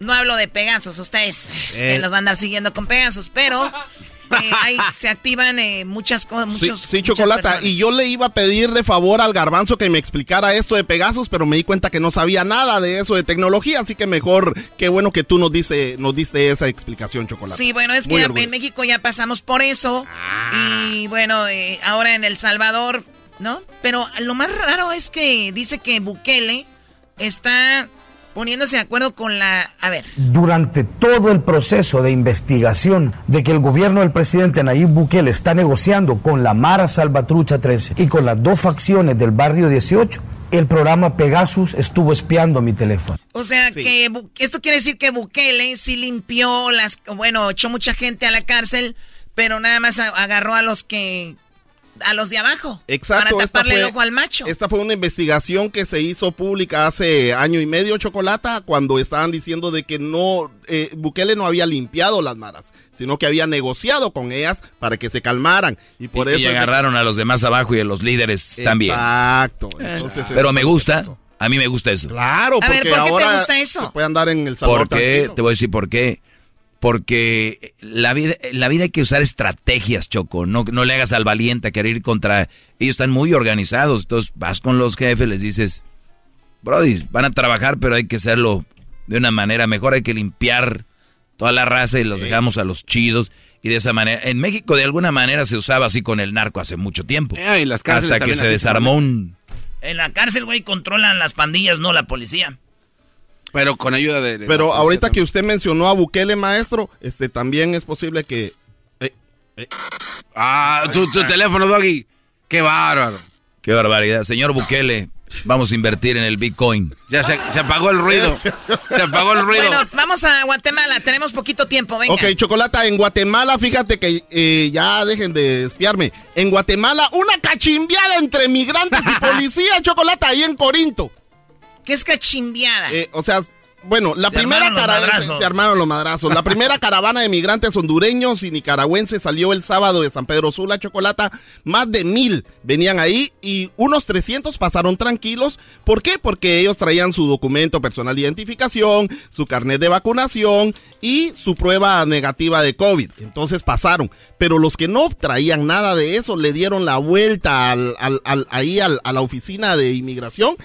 no hablo de Pegasus, ustedes que Eh. los van a andar siguiendo con Pegasus, pero (laughs) eh, ahí se activan eh, muchas cosas, Sí, muchos sí, Chocolata. personas. Y yo le iba a pedir de favor al garbanzo que me explicara esto de Pegasus, pero me di cuenta que no sabía nada de eso de tecnología, así que mejor, qué bueno que tú nos, dice, nos diste esa explicación, Chocolata. Sí, bueno, es Muy que orgulloso. en México ya pasamos por eso. Y bueno, eh, ahora en El Salvador, ¿no? Pero lo más raro es que dice que Bukele está poniéndose de acuerdo con la... A ver, Durante todo el proceso de investigación de que el gobierno del presidente Nayib Bukele está negociando con la Mara Salvatrucha 13 y con las dos facciones del barrio 18, el programa Pegasus estuvo espiando mi teléfono. o sea, que esto quiere decir que Bukele sí limpió las... Bueno, echó mucha gente a la cárcel, pero nada más agarró a los que... A los de abajo. Exacto. Para esta taparle fue- el ojo al macho. Esta fue una investigación que se hizo pública hace año y medio, Chocolata, cuando estaban diciendo de que no, eh, Bukele no había limpiado las maras, sino que había negociado con ellas para que se calmaran. Y por Y- eso... y que- agarraron a los demás abajo y a los líderes también. Exacto. Entonces, Pero me gusta. A mí me gusta eso. Claro, A ver, porque ¿por qué te gusta eso? se puede andar en el sabor ¿Por qué? tranquilo. Te voy a decir por qué. Porque la vida, la vida hay que usar estrategias, Choco. No, no le hagas al valiente a querer ir contra... Ellos están muy organizados. Entonces vas con los jefes, les dices, Brody, van a trabajar, pero hay que hacerlo de una manera mejor. Hay que limpiar toda la raza y los dejamos a los chidos. Y de esa manera... En México de alguna manera se usaba así con el narco hace mucho tiempo. Eh, y las cárceles Hasta que se desarmó un... En la cárcel, güey, controlan las pandillas, no la policía. Pero con ayuda de... Pero ahorita también. que usted mencionó a Bukele, maestro, este también es posible que... eh, eh, Ah, tu, tu teléfono, Doggy. Qué bárbaro. Qué barbaridad. Señor Bukele, vamos a invertir en el Bitcoin. Ya se, se apagó el ruido. (laughs) Se apagó el ruido. Bueno, vamos a Guatemala, tenemos poquito tiempo, venga. Ok, Chocolata, en Guatemala, fíjate que eh, ya dejen de espiarme. En Guatemala, una cachimbiada entre migrantes y (laughs) policía, Chocolata, ahí en Corinto. ¿Qué es cachimbiada? Eh, o sea, bueno, la Se primera caravana se, se armaron los madrazos. La primera (laughs) caravana de migrantes hondureños y nicaragüenses salió el sábado de San Pedro Sula, Chocolata. Más de mil venían ahí y unos 300 pasaron tranquilos. ¿Por qué? Porque ellos traían su documento personal de identificación, su carnet de vacunación y su prueba negativa de COVID. Entonces pasaron. Pero los que no traían nada de eso le dieron la vuelta al, al- al- ahí al- a la oficina de inmigración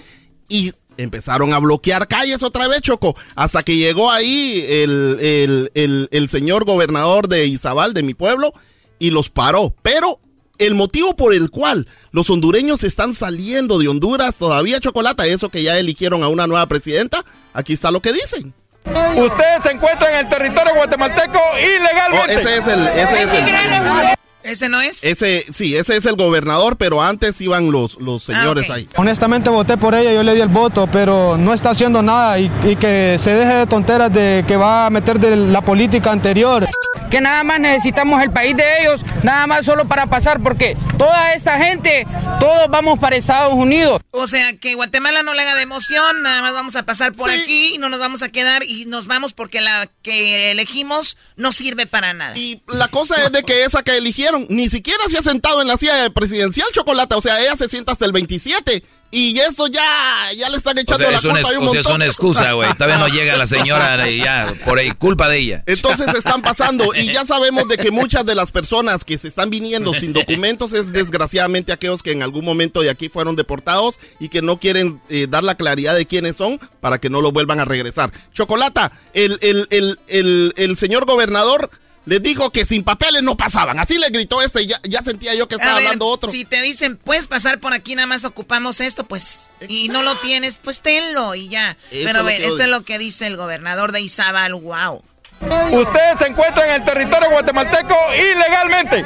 y empezaron a bloquear calles otra vez, Choco, hasta que llegó ahí el, el- el- el señor gobernador de Izabal, de mi pueblo, y los paró. Pero el motivo por el cual los hondureños están saliendo de Honduras todavía, Chocolata, eso que ya eligieron a una nueva presidenta, aquí está lo que dicen. Ustedes se encuentran en el territorio guatemalteco ilegalmente. Oh, ese es el, ese es el, ¿Ese no es? ese, sí, ese es el gobernador, pero antes iban los, los señores ahí. Honestamente voté por ella, yo le di el voto, pero no está haciendo nada y, y que se deje de tonteras de que va a meter de la política anterior. Que nada más necesitamos el país de ellos, nada más solo para pasar, porque toda esta gente, todos vamos para Estados Unidos. O sea, que Guatemala no le haga de emoción, nada más vamos a pasar por aquí y no nos vamos a quedar y nos vamos porque la que elegimos no sirve para nada. Y la cosa es de que esa que eligieron ni siquiera se ha sentado en la silla presidencial chocolate, o sea, ella se sienta hasta el 27 y eso ya ya le están O echando sea, la es una, culpa a un o sea, es una excusa, güey. Todavía no llega la señora (laughs) y ya, por ahí, culpa de ella. Entonces están pasando y ya sabemos de que muchas de las personas que se están viniendo sin (laughs) documentos es desgraciadamente aquellos que en algún momento de aquí fueron deportados y que no quieren eh, dar la claridad de quiénes son para que no lo vuelvan a regresar. Chocolata, el, el, el, el, el señor gobernador Les dijo que sin papeles no pasaban. Así le gritó este. Ya, ya sentía yo que estaba ver, hablando otro. Si te dicen, puedes pasar por aquí, nada más ocupamos esto, pues, y no lo tienes, pues tenlo y ya. Eso Pero es a ver, esto odio. es lo que dice el gobernador de Izabal, wow. Usted se encuentra en el territorio guatemalteco ilegalmente.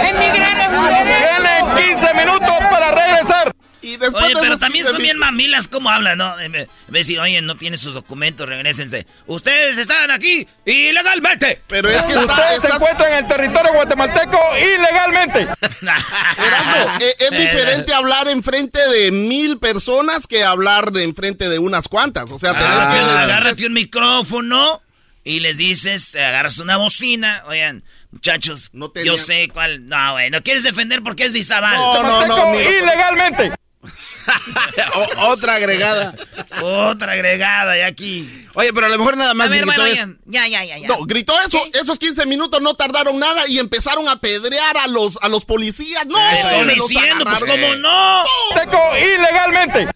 Tienen 15 minutos para regresar. Y Oye, pero también son bien mamilas, ¿cómo hablan, no? En vez de decir, oye, no tiene sus documentos, regresense. Ustedes están aquí ilegalmente. Pero es que Usted se encuentra en el territorio guatemalteco ilegalmente. (laughs) Erasmo, e- es diferente hablar enfrente de mil personas que hablar de enfrente de unas cuantas. O sea, tenés Ah, que decirles- agárrate un micrófono y les dices, agarras una bocina. Oigan, muchachos, yo tenía- sé cuál. No, güey, no quieres defender porque es de Izabal. No, no, no, ni lo- ilegalmente. (laughs) otra agregada. Otra agregada, y aquí. Oye, pero a lo mejor nada más A ver, gritó bueno, eso. ya, ya, ya, ya. No, gritó eso, esos 15 minutos no tardaron nada y empezaron a pedrear a los, a los policías. No, estoy diciendo, pues. ¿cómo no? Teco ilegalmente.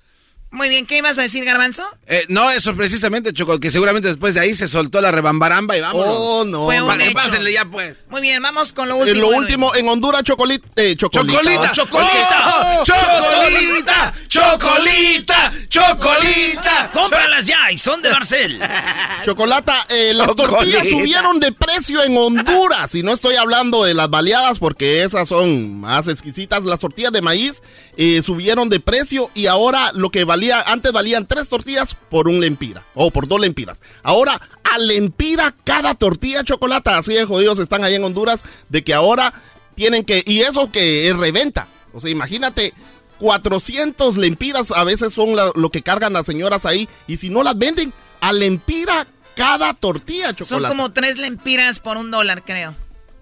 Muy bien, ¿qué ibas a decir, Garbanzo? Eh, no, eso precisamente, Choco, que seguramente después de ahí se soltó la rebambaramba y vámonos. Oh, no. Fue un Pa- hecho. Pásenle ya, pues. Muy bien, vamos con lo En último. lo Edwin. último, en Honduras, chocolita. Eh, chocolita. ¡Chocolita! ¡Chocolita! ¡Oh! ¡Chocolita! ¡Chocolita! ¡Chocolita! ¡Cómpralas ya! Y son de Barcel. (laughs) Chocolata, eh, las Chocolita. tortillas subieron de precio en Honduras. Y no estoy hablando de las baleadas porque esas son más exquisitas. Las tortillas de maíz eh, subieron de precio y ahora lo que valía, antes valían tres tortillas por un lempira o por dos lempiras. Ahora a lempira cada tortilla chocolata. Así de jodidos están ahí en Honduras de que ahora tienen que, y eso que es reventa. O sea, imagínate. 400 lempiras a veces son la- lo que cargan las señoras ahí y si no las venden a lempira cada tortilla Son chocolate. como tres lempiras por un dólar, creo.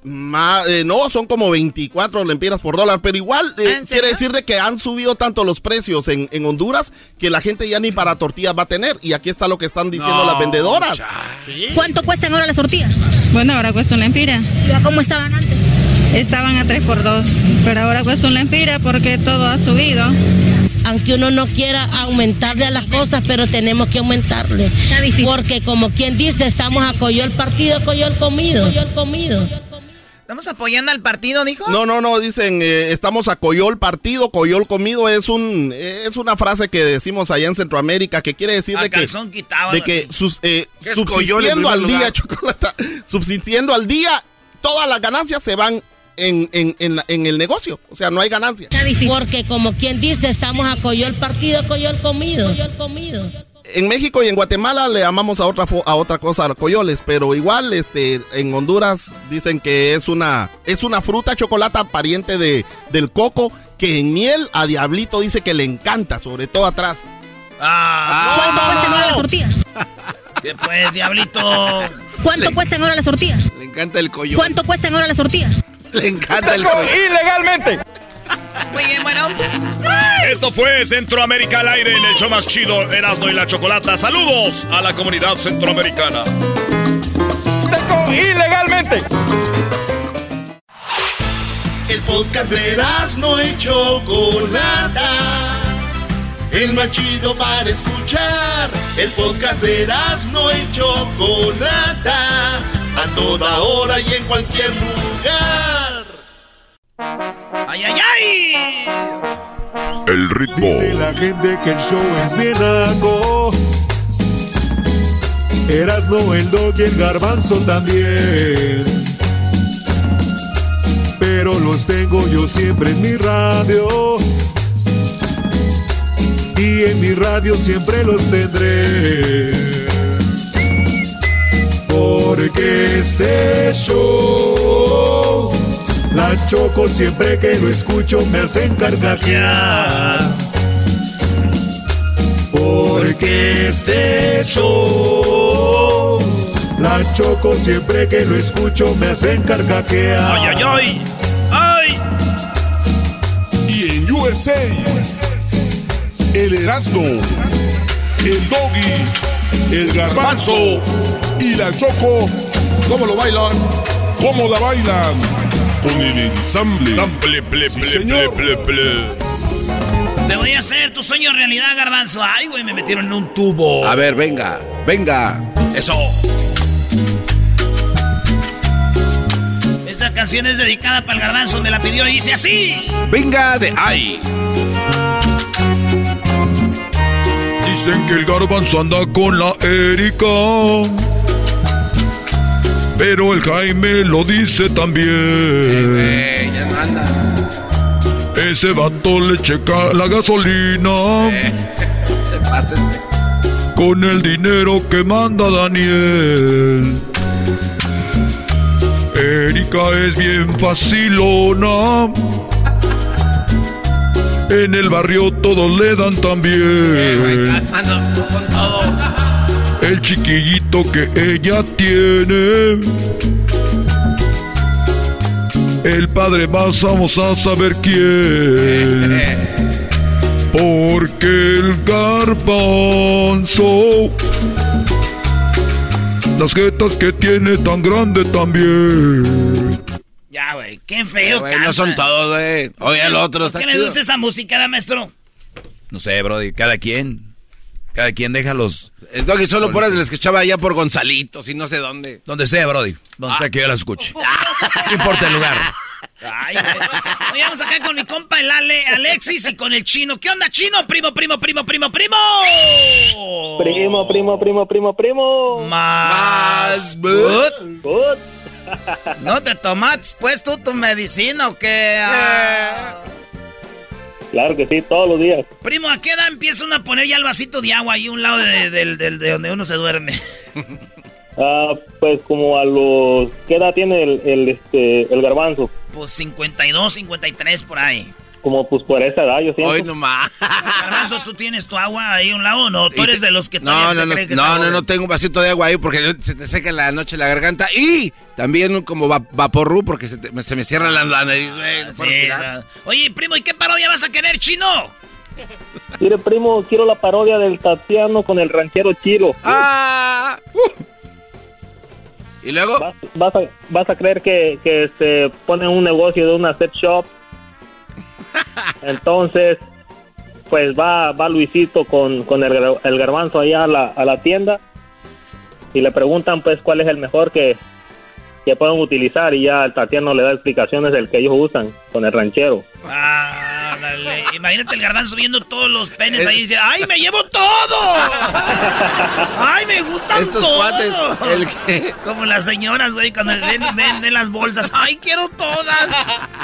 Eh, no, son como 24 lempiras por dólar, pero igual eh, ¿Ah, quiere decir de que han subido tanto los precios en, en Honduras que la gente ya ni para tortillas va a tener. Y aquí está lo que están diciendo No, las vendedoras. ¿Cuánto cuestan ahora las tortillas? Bueno, ahora cuesta un lempira. ¿Cómo estaban antes? Estaban a 3 por 2, pero ahora cuesta un lempira porque todo ha subido. Aunque uno no quiera aumentarle a las cosas, pero tenemos que aumentarle. Porque como quien dice, estamos a coyol partido, coyol comido. Coyol comido. ¿Estamos apoyando al partido, dijo? No, no, no, dicen, eh, estamos a coyol partido, coyol comido, es un eh, es una frase que decimos allá en Centroamérica que quiere decir A de que, quitado, de que sus, eh, ¿Qué es coyol en subsistiendo al día, chocolate, (laughs) subsistiendo al día, todas las ganancias se van en, en, en, la- en el negocio, o sea, no hay ganancia. Porque como quien dice, estamos a coyol partido, coyol comido. Coyol comido. En México y en Guatemala le llamamos a otra a otra cosa coyoles, pero igual este en Honduras dicen que es una es una fruta chocolata pariente de del coco que en miel a Diablito dice que le encanta, sobre todo atrás. Ah, ¿Cuánto cuestan ahora las tortillas? (laughs) ¿Qué pues, diablito? ¿Cuánto cuestan ahora las tortillas? Le encanta el coyol. ¿Cuánto cuestan ahora las tortillas? (laughs) Le encanta el coyol. ilegalmente. Muy bien, bueno. Esto fue Centroamérica al aire en el show más chido, Erasmo y la Chocolata. Saludos a la comunidad centroamericana. Ilegalmente. El podcast de Erasmo y Chocolata. El más chido para escuchar. El podcast de Erasmo y Chocolata. A toda hora y en cualquier lugar. ¡Ay, ay, ay! El ritmo. Dice la gente que el show es bien naco. Erasno, el dog y el garbanzo también. Pero los tengo yo siempre en mi radio. Y en mi radio siempre los tendré. Porque este show, la choco siempre que lo escucho me hacen carcajear. Porque este show, la choco siempre que lo escucho me hacen carcajear. ¡Ay, ay, ay! ¡Ay! Y en USA, el Erasmo, el Doggy, el Garbanzo y la Choco. ¿Cómo lo bailan? ¿Cómo la bailan? Con el ensamble. Ple, ple, Sí, ple, señor. ple, ple, ple. Te voy a hacer tu sueño realidad, garbanzo. Ay, güey, me metieron en un tubo. A ver, venga, venga. Eso. canción es dedicada para el garbanzo, me la pidió y dice así. Venga de ahí. Dicen que el garbanzo anda con la Erika. Pero el Jaime lo dice también. ya no anda. Ese vato le checa la gasolina. (laughs) Se este. Con el dinero que manda Daniel. Erika es bien facilona. En el barrio todos le dan también. El chiquillito que ella tiene. El padre más vamos a saber quién. (laughs) Porque el garbanzo. Las jetas que tiene tan grande también. Ya, güey, qué feo, Güey, no son todos, güey. Oye, el otro está ¿Qué le chido. gusta esa música, da, maestro? No sé, Brody, cada quien. Cada quien deja los. El doggy solo por eso le escuchaba allá por Gonzalitos y no sé dónde. Donde sea, Brody. Donde sea que yo la escuche. (laughs) No importa el lugar. Ay, güey. Oye, vamos acá con mi compa el Ale, Alexis y con el chino. ¿Qué onda, chino? Primo, primo, primo, primo, primo. Primo, primo, primo, primo, primo. Más. Good. Good. ¿No te tomas pues tú tu medicina o qué? Ah. Claro que sí, todos los días. Primo, ¿a qué edad empieza uno a poner ya el vasito de agua ahí a un lado de, del- del- de donde uno se duerme? (laughs) Ah, pues como a los... ¿Qué edad tiene el, el, este, el garbanzo? Pues 52, 53 por ahí. Como pues por esa edad, yo siento. Hoy nomás. Garbanzo, ¿tú tienes tu agua ahí a un lado o no? Tú eres de los que todavía No, se no, no, cree que no, está no, no tengo un vasito de agua ahí porque se te seca en la noche la garganta y también como va- vaporru porque se, te- se me cierra la, la nariz, güey. no Sí, la- Oye, primo, ¿y qué parodia vas a querer, chino? Mire, primo, quiero la parodia del Tatiano con el ranchero Chiro. Ah. uh. ¿Y luego? Vas, vas a, vas a creer que, que se pone un negocio de una set shop. Entonces, pues va, va Luisito con, con el, gar- el garbanzo allá a la, a la tienda y le preguntan pues cuál es el mejor que, que pueden utilizar y ya el Tatiano le da explicaciones del que ellos usan con el ranchero. Ah, dale. Imagínate el garbanzo viendo todos los penes ahí y dice, ¡ay, me llevo todo! ¡Ay, me gustan Estos todos! cuates, el que- Como las señoras, güey, cuando ven, ven, ven las bolsas, ¡ay, quiero todas!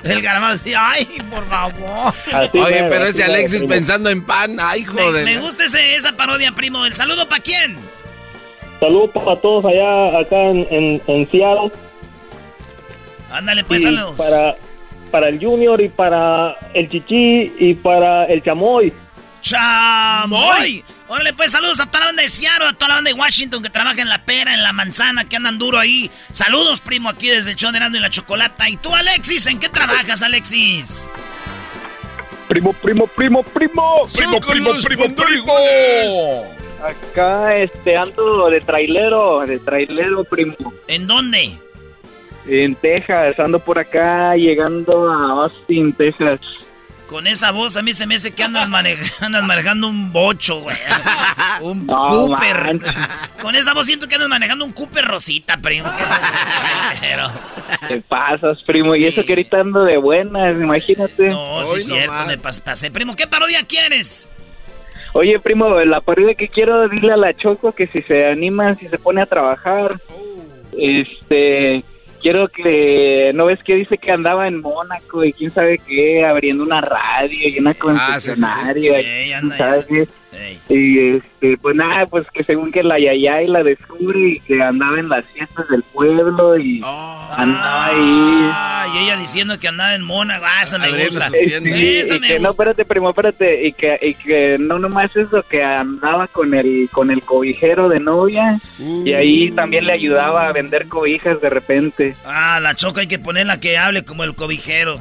El garbanzo dice, ¡ay, por favor! Así Oye, mero, pero ese Alexis pensando en pan, ay, Me, joder. me gusta ese- esa parodia, primo. ¿El saludo para quién? Saludos para todos allá acá en, en, en Seattle. Ándale, pues, y saludos. para, para el Junior y para el Chichi y para el Chamoy. ¡Chamoy! Órale, pues saludos a toda la banda de Seattle, a toda la banda de Washington que trabaja en la pera, en la manzana, que andan duro ahí. Saludos, primo, aquí desde el show de y la Chocolata. ¿Y tú, Alexis? ¿En qué trabajas, Alexis? Primo, primo, primo, primo. Primo, primo, primo, primo. Acá este ando de trailero, de trailero, primo. ¿En dónde? En Texas, ando por acá llegando a Austin, Texas. Con esa voz a mí se me hace que andas, maneja- (laughs) andas manejando un bocho, güey. (laughs) Un No, Cooper. Con esa voz siento que andas manejando un Cooper Rosita, primo. Te pasas, primo, y eso que ahorita ando de buenas, imagínate. No, sí es cierto, me pas- pasé. Primo, ¿qué parodia quieres? Oye, primo, la parodia que quiero dile a la Choco que si se anima, si se pone a trabajar, este, quiero que, ¿no ves que dice que andaba en Mónaco y quién sabe qué, abriendo una radio y una Ah, sí, sí, concesionaria? anda, sabe Y este, pues nada, pues que según que la Yayay la descubre y que andaba en las fiestas del pueblo y andaba ahí. Ah, y ella diciendo que andaba en Mona. Ah, eso me gusta. Sí, Eso y me que no, espérate, primo, espérate, y que, y que no nomás eso, que andaba con el, con el cobijero de novia, y ahí también le ayudaba a vender cobijas de repente. Ah, la choca hay que ponerla que hable como el cobijero.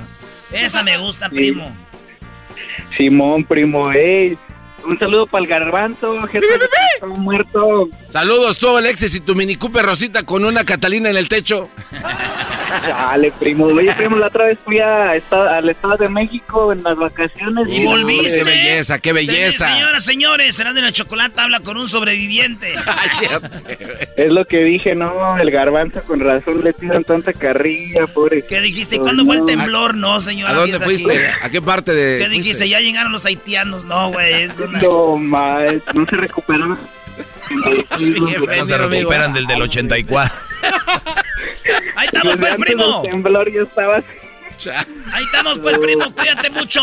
Esa me gusta, Sí. primo. Simón, primo, ey, un saludo para el garbanzo, jefe de muerto. Saludos tú, Alexis, y tu Mini Cooper Rosita con una Catalina en el techo. Dale, primo. Oye, primo, la otra vez fui a, al Estado de México en las vacaciones. Y volviste. Qué belleza, qué belleza. Señoras, señores, serán de la chocolate habla con un sobreviviente. (laughs) es lo que dije, no, el garbanzo con razón le tiran tanta carrilla, pobre. ¿Qué dijiste? ¿Y cuándo fue el temblor? No, señora. ¿A dónde fuiste? ¿A qué parte de.? ¿Qué dijiste? Ya llegaron los haitianos. No, güey. No, mal. No se recuperaron. no se recuperan del del 84. (laughs) Ahí estamos, pues, primo. temblor yo estaba Ahí estamos, pues, primo. Cuídate mucho.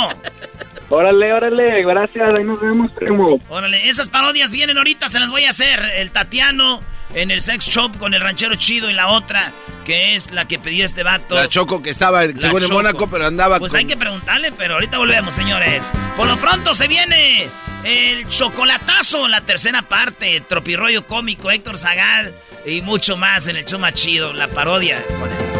Órale, órale, gracias, ahí nos vemos, primo. Órale, esas parodias vienen ahorita, se las voy a hacer. El Tatiano en el sex shop con el ranchero chido y la otra, que es la que pedía este vato. La Choco que estaba, según en Mónaco, pero andaba Pues hay que preguntarle, pero ahorita volvemos, señores. Por lo pronto se viene el chocolatazo, la tercera parte, tropirroyo cómico, Héctor Zagal y mucho más en el show más chido, la parodia con.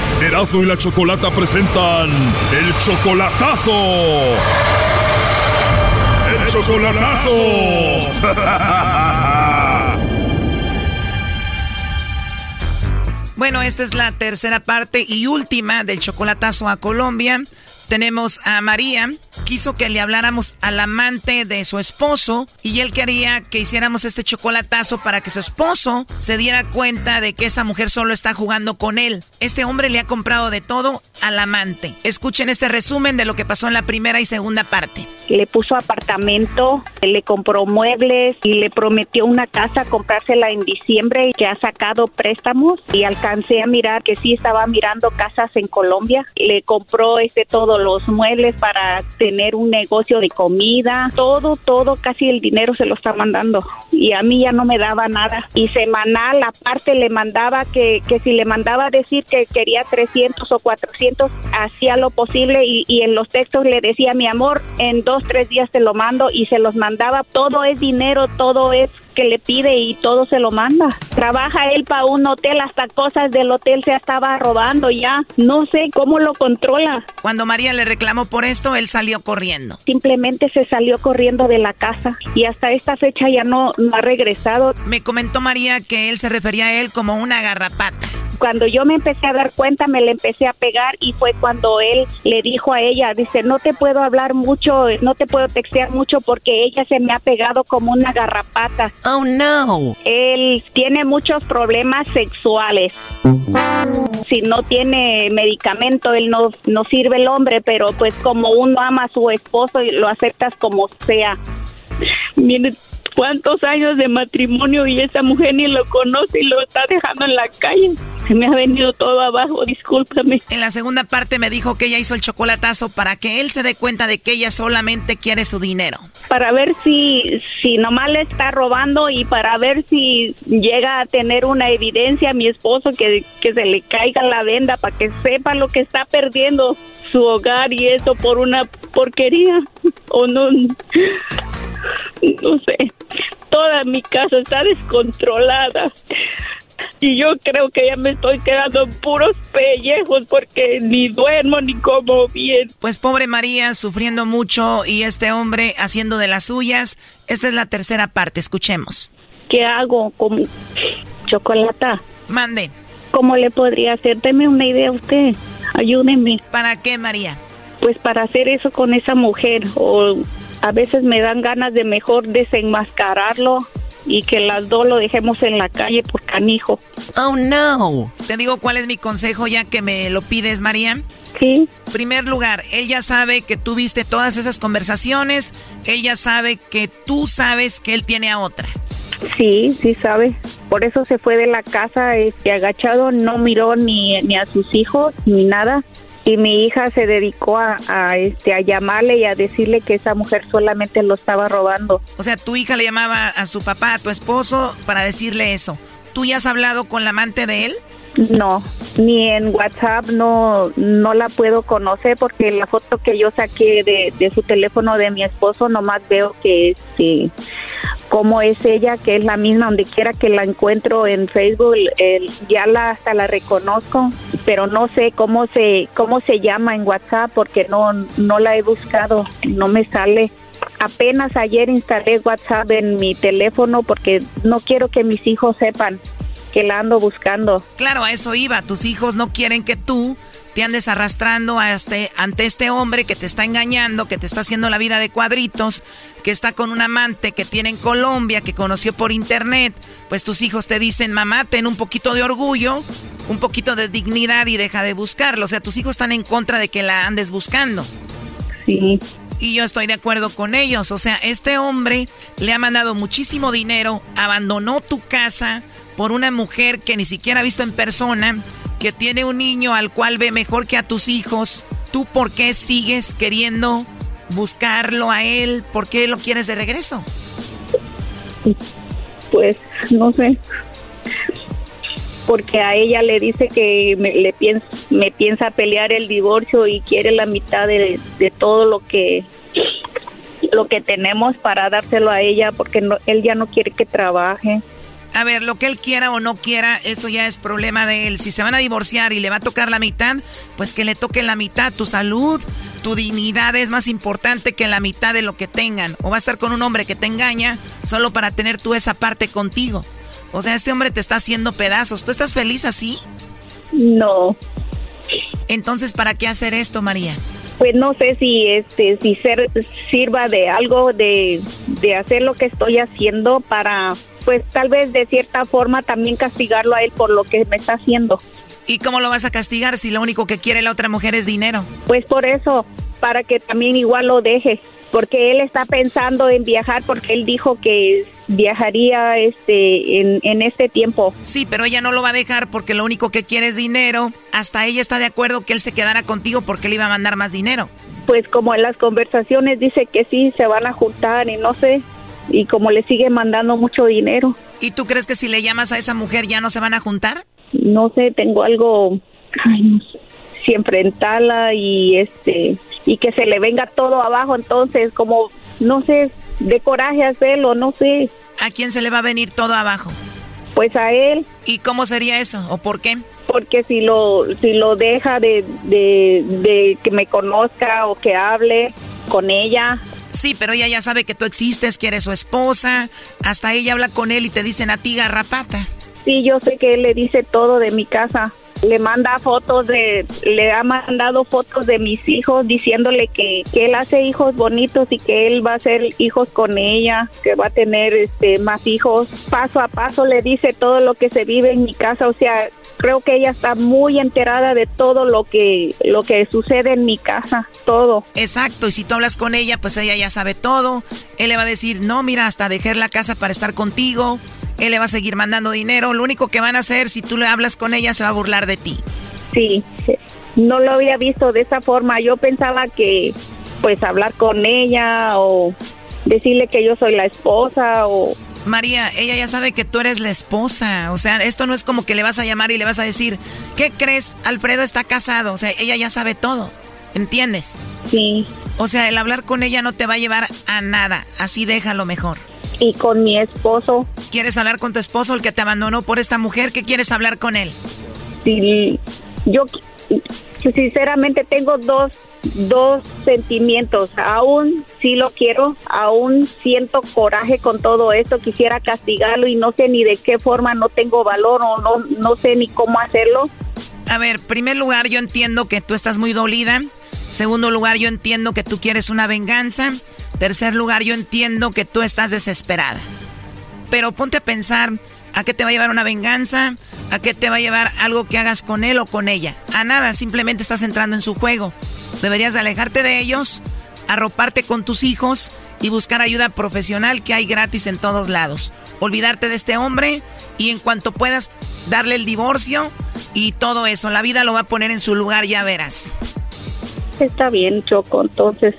Erasmo y la Chocolata presentan el chocolatazo. El chocolatazo. Bueno, esta es la tercera parte y última del chocolatazo a Colombia tenemos a María. Quiso que le habláramos al amante de su esposo y él quería que hiciéramos este chocolatazo para que su esposo se diera cuenta de que esa mujer solo está jugando con él. Este hombre le ha comprado de todo al amante. Escuchen este resumen de lo que pasó en la primera y segunda parte. Le puso apartamento, le compró muebles y le prometió una casa comprársela en diciembre y que ha sacado préstamos y alcancé a mirar que sí estaba mirando casas en Colombia. Le compró este todo los muebles para tener un negocio de comida, todo, todo, casi el dinero se lo está mandando. Y a mí ya no me daba nada. Y semanal, aparte, le mandaba que, que si le mandaba decir que quería 300 o 400, hacía lo posible y, y en los textos le decía, mi amor, en dos, tres días te lo mando y se los mandaba. Todo es dinero, todo es que le pide y todo se lo manda. Trabaja él para un hotel, hasta cosas del hotel se estaba robando ya. No sé cómo lo controla. Cuando María le reclamó por esto, él salió corriendo. Simplemente se salió corriendo de la casa y hasta esta fecha ya no, no ha regresado. Me comentó María que él se refería a él como una garrapata. Cuando yo me empecé a dar cuenta, me le empecé a pegar y fue cuando él le dijo a ella, dice, no te puedo hablar mucho, no te puedo textear mucho porque ella se me ha pegado como una garrapata. Oh, no. Él tiene muchos problemas sexuales. Si no tiene medicamento, él no, no sirve el hombre, pero pues como uno ama a su esposo y lo aceptas como sea. Cuántos años de matrimonio y esa mujer ni lo conoce y lo está dejando en la calle. Se me ha venido todo abajo, discúlpame. En la segunda parte me dijo que ella hizo el chocolatazo para que él se dé cuenta de que ella solamente quiere su dinero. Para ver si, si nomás le está robando y para ver si llega a tener una evidencia a mi esposo que, que se le caiga la venda para que sepa lo que está perdiendo su hogar y eso por una porquería (laughs) o no (laughs) no sé toda mi casa está descontrolada y yo creo que ya me estoy quedando en puros pellejos porque ni duermo ni como bien. Pues pobre María sufriendo mucho y este hombre haciendo de las suyas. Esta es la tercera parte, escuchemos. ¿Qué hago? Como chocolata. Mande. ¿Cómo le podría hacer? Deme una idea usted. Ayúdeme. ¿Para qué, María? Pues para hacer eso con esa mujer. O a veces me dan ganas de mejor desenmascararlo y que las dos lo dejemos en la calle por canijo. Oh, no. Te digo cuál es mi consejo ya que me lo pides, María. Sí. Primer lugar, ella sabe que tú viste todas esas conversaciones. Ella sabe que tú sabes que él tiene a otra. Sí, sí sabe. Por eso se fue de la casa este, agachado, no miró ni, ni a sus hijos ni nada. Y mi hija se dedicó a, este, a llamarle y a decirle que esa mujer solamente lo estaba robando. O sea, tu hija le llamaba a su papá, a tu esposo, para decirle eso. ¿Tú ya has hablado con la amante de él? No, ni en WhatsApp no, no la puedo conocer porque la foto que yo saqué de, de su teléfono de mi esposo nomás veo que este, como es ella, que es la misma donde quiera que la encuentro en Facebook, ya la hasta la reconozco, pero no sé cómo se cómo se llama en WhatsApp porque no no la he buscado, no me sale. Apenas ayer instalé WhatsApp en mi teléfono porque no quiero que mis hijos sepan que la ando buscando. Claro, a eso iba. Tus hijos no quieren que tú te andes arrastrando a este, ante este hombre que te está engañando, que te está haciendo la vida de cuadritos, que está con un amante que tiene en Colombia, que conoció por internet. Pues tus hijos te dicen, mamá, ten un poquito de orgullo, un poquito de dignidad y deja de buscarlo. O sea, tus hijos están en contra de que la andes buscando. Sí. Y yo estoy de acuerdo con ellos. O sea, este hombre le ha mandado muchísimo dinero, abandonó tu casa, por una mujer que ni siquiera ha visto en persona, que tiene un niño al cual ve mejor que a tus hijos, ¿tú por qué sigues queriendo buscarlo a él? ¿Por qué lo quieres de regreso? Pues no sé. Porque a ella le dice que me, le piensa, me piensa pelear el divorcio y quiere la mitad de, todo lo que lo que tenemos para dárselo a ella porque no, él ya no quiere que trabaje. A ver, lo que él quiera o no quiera, eso ya es problema de él. Si se van a divorciar y le va a tocar la mitad, pues que le toque la mitad. Tu salud, tu dignidad es más importante que la mitad de lo que tengan. O va a estar con un hombre que te engaña solo para tener tú esa parte contigo. O sea, este hombre te está haciendo pedazos. ¿Tú estás feliz así? No. Entonces, ¿para qué hacer esto, María? Pues no sé si este si ser, sirva de algo de, de hacer lo que estoy haciendo para pues tal vez de cierta forma también castigarlo a él por lo que me está haciendo. ¿Y cómo lo vas a castigar si lo único que quiere la otra mujer es dinero? Pues por eso, para que también igual lo deje, porque él está pensando en viajar porque él dijo que viajaría este en, en este tiempo. Sí, pero ella no lo va a dejar porque lo único que quiere es dinero. Hasta ella está de acuerdo que él se quedara contigo porque le iba a mandar más dinero. Pues como en las conversaciones dice que sí, se van a juntar y no sé, y como le sigue mandando mucho dinero. ¿Y tú crees que si le llamas a esa mujer ya no se van a juntar? No sé, tengo algo, ay, no sé, si enfrentarla y este y que se le venga todo abajo, entonces como no sé, de coraje hacerlo, no sé. ¿A quién se le va a venir todo abajo? Pues a él. ¿Y cómo sería eso o por qué? Porque si lo si lo deja de, de, de que me conozca o que hable con ella, Sí, pero ella ya sabe que tú existes, que eres su esposa. Hasta ella habla con él y te dicen a ti garrapata. Sí, yo sé que él le dice todo de mi casa. Le manda fotos de, le ha mandado fotos de mis hijos diciéndole que, que él hace hijos bonitos y que él va a hacer hijos con ella, que va a tener este más hijos. Paso a paso le dice todo lo que se vive en mi casa, o sea, creo que ella está muy enterada de todo lo que lo que sucede en mi casa, todo. Exacto, y si tú hablas con ella, pues ella ya sabe todo. Él le va a decir, "No, mira, hasta dejé la casa para estar contigo." Él le va a seguir mandando dinero. Lo único que van a hacer si tú le hablas con ella se va a burlar de ti. Sí, no lo había visto de esa forma. Yo pensaba que pues hablar con ella o decirle que yo soy la esposa o María, ella ya sabe que tú eres la esposa. O sea, esto no es como que le vas a llamar y le vas a decir, ¿qué crees? Alfredo está casado. O sea, ella ya sabe todo. ¿Entiendes? Sí. O sea, el hablar con ella no te va a llevar a nada. Así déjalo mejor. Y con mi esposo. ¿Quieres hablar con tu esposo, el que te abandonó por esta mujer? ¿Qué quieres hablar con él? Sí, yo sinceramente tengo dos, dos sentimientos. Aún sí lo quiero, aún siento coraje con todo esto, quisiera castigarlo y no sé ni de qué forma, no tengo valor o no, no sé ni cómo hacerlo. A ver, primer lugar, yo entiendo que tú estás muy dolida. Segundo lugar, yo entiendo que tú quieres una venganza. Tercer lugar, yo entiendo que tú estás desesperada. Pero ponte a pensar, ¿a qué te va a llevar una venganza? ¿A qué te va a llevar algo que hagas con él o con ella? A nada, simplemente estás entrando en su juego. Deberías de alejarte de ellos, arroparte con tus hijos y buscar ayuda profesional que hay gratis en todos lados. Olvidarte de este hombre y en cuanto puedas darle el divorcio y todo eso. La vida lo va a poner en su lugar, ya verás. Está bien, Choco. Entonces,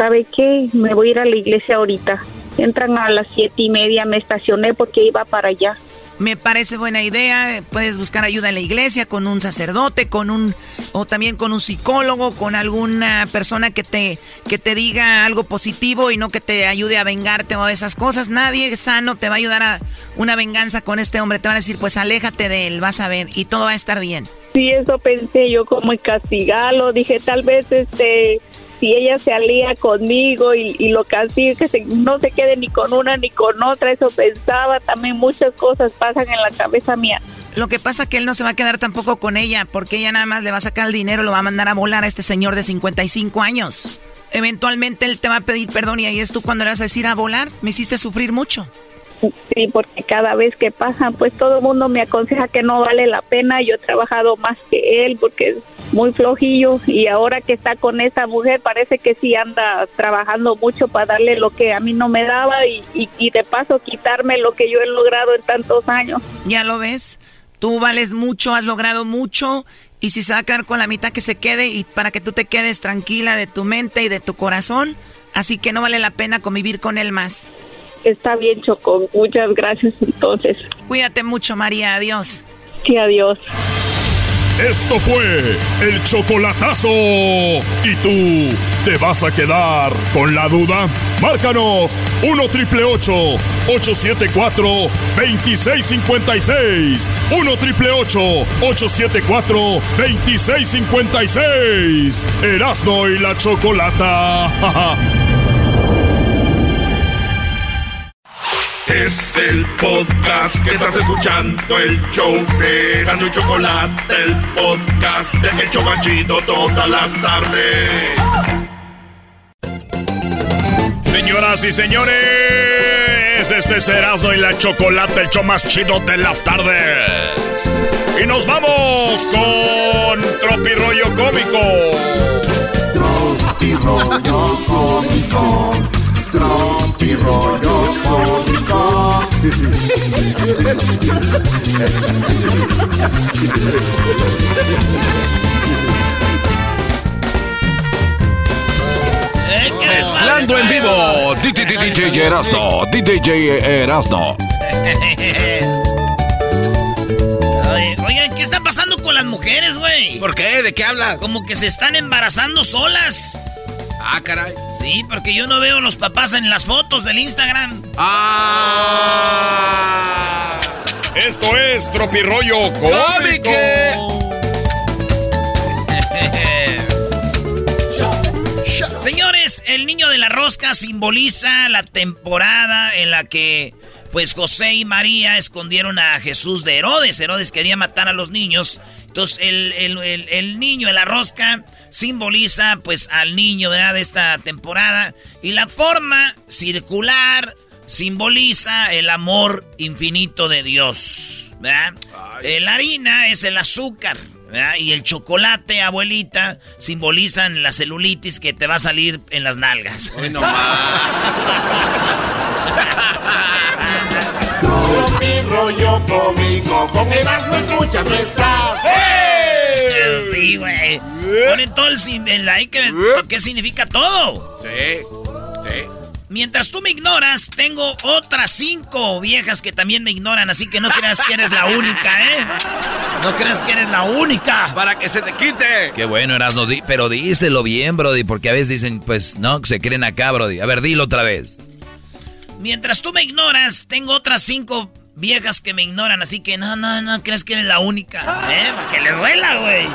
¿sabe qué? Me voy a ir a la iglesia ahorita. Entran a las siete y media, me estacioné porque iba para allá. Me parece buena idea. Puedes buscar ayuda en la iglesia, con un sacerdote, con un. o también con un psicólogo, con alguna persona que te, que te diga algo positivo y no que te ayude a vengarte o esas cosas. Nadie sano te va a ayudar a una venganza con este hombre. Te van a decir, pues aléjate de él, vas a ver, y todo va a estar bien. Sí, eso pensé yo como castigarlo. Dije, tal vez este si ella se alía conmigo y, lo castiga, que se, no se quede ni con una ni con otra, eso pensaba, también muchas cosas pasan en la cabeza mía. Lo que pasa que él no se va a quedar tampoco con ella, porque ella nada más le va a sacar el dinero, lo va a mandar a volar a este señor de 55 años. Eventualmente él te va a pedir perdón y ahí es tú cuando le vas a decir a volar, me hiciste sufrir mucho. Sí, porque cada vez que pasan, pues todo el mundo me aconseja que no vale la pena. Yo he trabajado más que él porque es muy flojillo y ahora que está con esa mujer parece que sí anda trabajando mucho para darle lo que a mí no me daba y, y, de paso quitarme lo que yo he logrado en tantos años. Ya lo ves, tú vales mucho, has logrado mucho y si se va a quedar con la mitad que se quede y para que tú te quedes tranquila de tu mente y de tu corazón, así que no vale la pena convivir con él más. Está bien, Choco. Muchas gracias entonces. Cuídate mucho, María. Adiós. Sí, adiós. Esto fue el chocolatazo. ¿Y tú te vas a quedar con la duda? Márcanos 1 triple 874 2656. 1 triple 874 2656. Erasno y la chocolata. (laughs) Es el podcast que estás escuchando, el show de Gano y Chocolate, el podcast de El Chocachito todas las tardes. Señoras y señores, este es Erasmo y la Chocolate, el show más chido de las tardes. Y nos vamos con Tropi Rollo Cómico. Tropi Rollo Cómico. Tropi Rollo Cómico. Mezclando en vivo, DJ Erasno, DJ Erasno. Oigan, ¿qué está pasando con las mujeres, güey? ¿Por qué? ¿De qué habla? Como que se están embarazando solas. Ah, caray. Sí, porque yo no veo los papás en las fotos del Instagram. Ah. Esto es Tropirollo Cómico. (laughs) Señores, el niño de la rosca simboliza la temporada en la que pues José y María escondieron a Jesús de Herodes. Herodes quería matar a los niños. Entonces el, el niño de la rosca simboliza pues al niño de esta temporada y la forma circular simboliza el amor infinito de Dios. La harina es el azúcar. Y el chocolate, abuelita, simbolizan la celulitis que te va a salir en las nalgas. Hoy no (laughs) rollo cómico, con escuchas Sí, güey. Ponen todo el, el like. ¿Qué significa todo? Sí, sí. Mientras tú me ignoras, tengo otras cinco viejas que también me ignoran, así que no creas que eres la única, ¿eh? No creas que eres la única. Para que se te quite. Qué bueno, Erasno, pero díselo bien, Brody, porque a veces dicen, pues, no, se creen acá, Brody. A ver, dilo otra vez. Mientras tú me ignoras, tengo otras cinco viejas que me ignoran, así que no, no, no crees que eres la única, ¿eh? Para que le duela, güey.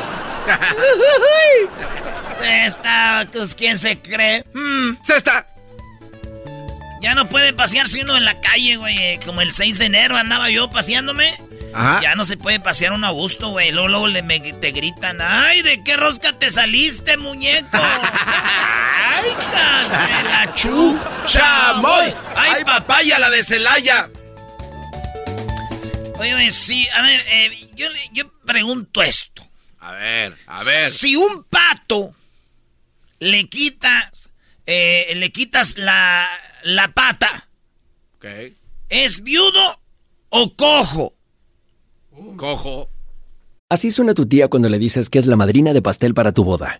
(laughs) Esta, pues, ¿quién se cree? Mm. Se está. Ya no puede pasearse uno en la calle, güey. Como el 6 de enero andaba yo paseándome. Ajá. Ya no se puede pasear uno a gusto, güey. Luego, luego le, te gritan, ¡ay, de qué rosca te saliste, muñeco! (laughs) ¡Ay, la ¡Chamoy! ¡Ay, papaya, la de Celaya! Oye, sí, a ver, eh, yo, yo pregunto esto. A ver, a ver. Si un pato le quitas, eh, le quitas la, la pata, ¿es viudo o cojo? Cojo. Así suena tu tía cuando le dices que es la madrina de pastel para tu boda.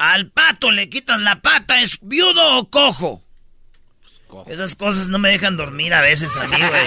Al pato le quitan la pata, ¿es viudo o cojo? Esas cosas no me dejan dormir a veces a mí, güey.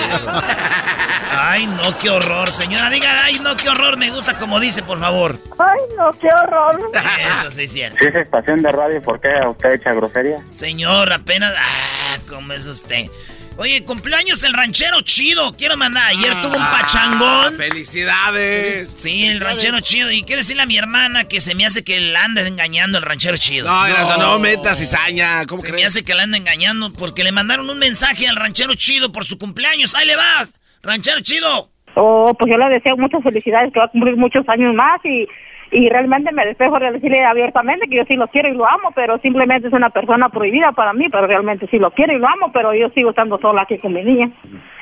Ay, no, qué horror. Señora, diga, ay, no, qué horror. Me gusta como dice, por favor. Ay, no, qué horror. Eso sí es cierto. Si es estación de radio, ¿por qué usted echa grosería? Señor, apenas... Ah, ¿cómo es usted? Oye, cumpleaños el ranchero chido. Quiero mandar. Ayer tuvo un Ah, pachangón. ¡Felicidades! Sí, el ranchero chido. Y quiero decirle a mi hermana que se me hace que la anda engañando el ranchero chido. No, no, no metas cizaña. ¿Cómo se me hace que la anda engañando porque le mandaron un mensaje al ranchero chido por su cumpleaños. ¡Ahí le vas! ¡Ranchero chido! Oh, pues yo le deseo muchas felicidades, que va a cumplir muchos años más y, y realmente me despejo de decirle abiertamente que yo sí lo quiero y lo amo, pero simplemente es una persona prohibida para mí, pero realmente sí lo quiero y lo amo, pero yo sigo estando sola aquí con mi niña.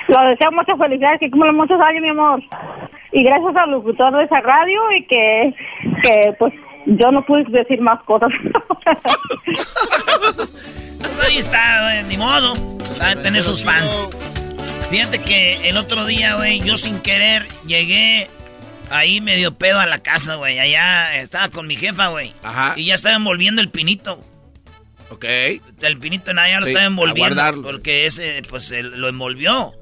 Le deseo muchas felicidades, que cumpla muchos años, mi amor. Y gracias al locutor de esa radio y que, que pues yo no pude decir más cosas. (laughs) Pues ahí está, güey, ni modo. Saben tener sus fans. Fíjate que el otro día, güey, yo sin querer llegué ahí medio pedo a la casa, güey. Allá estaba con mi jefa, güey. Ajá. Y ya estaba envolviendo el pinito. Ok. El pinito en allá lo Sí, estaba a envolviendo. guardarlo. Porque ese, pues, él lo envolvió.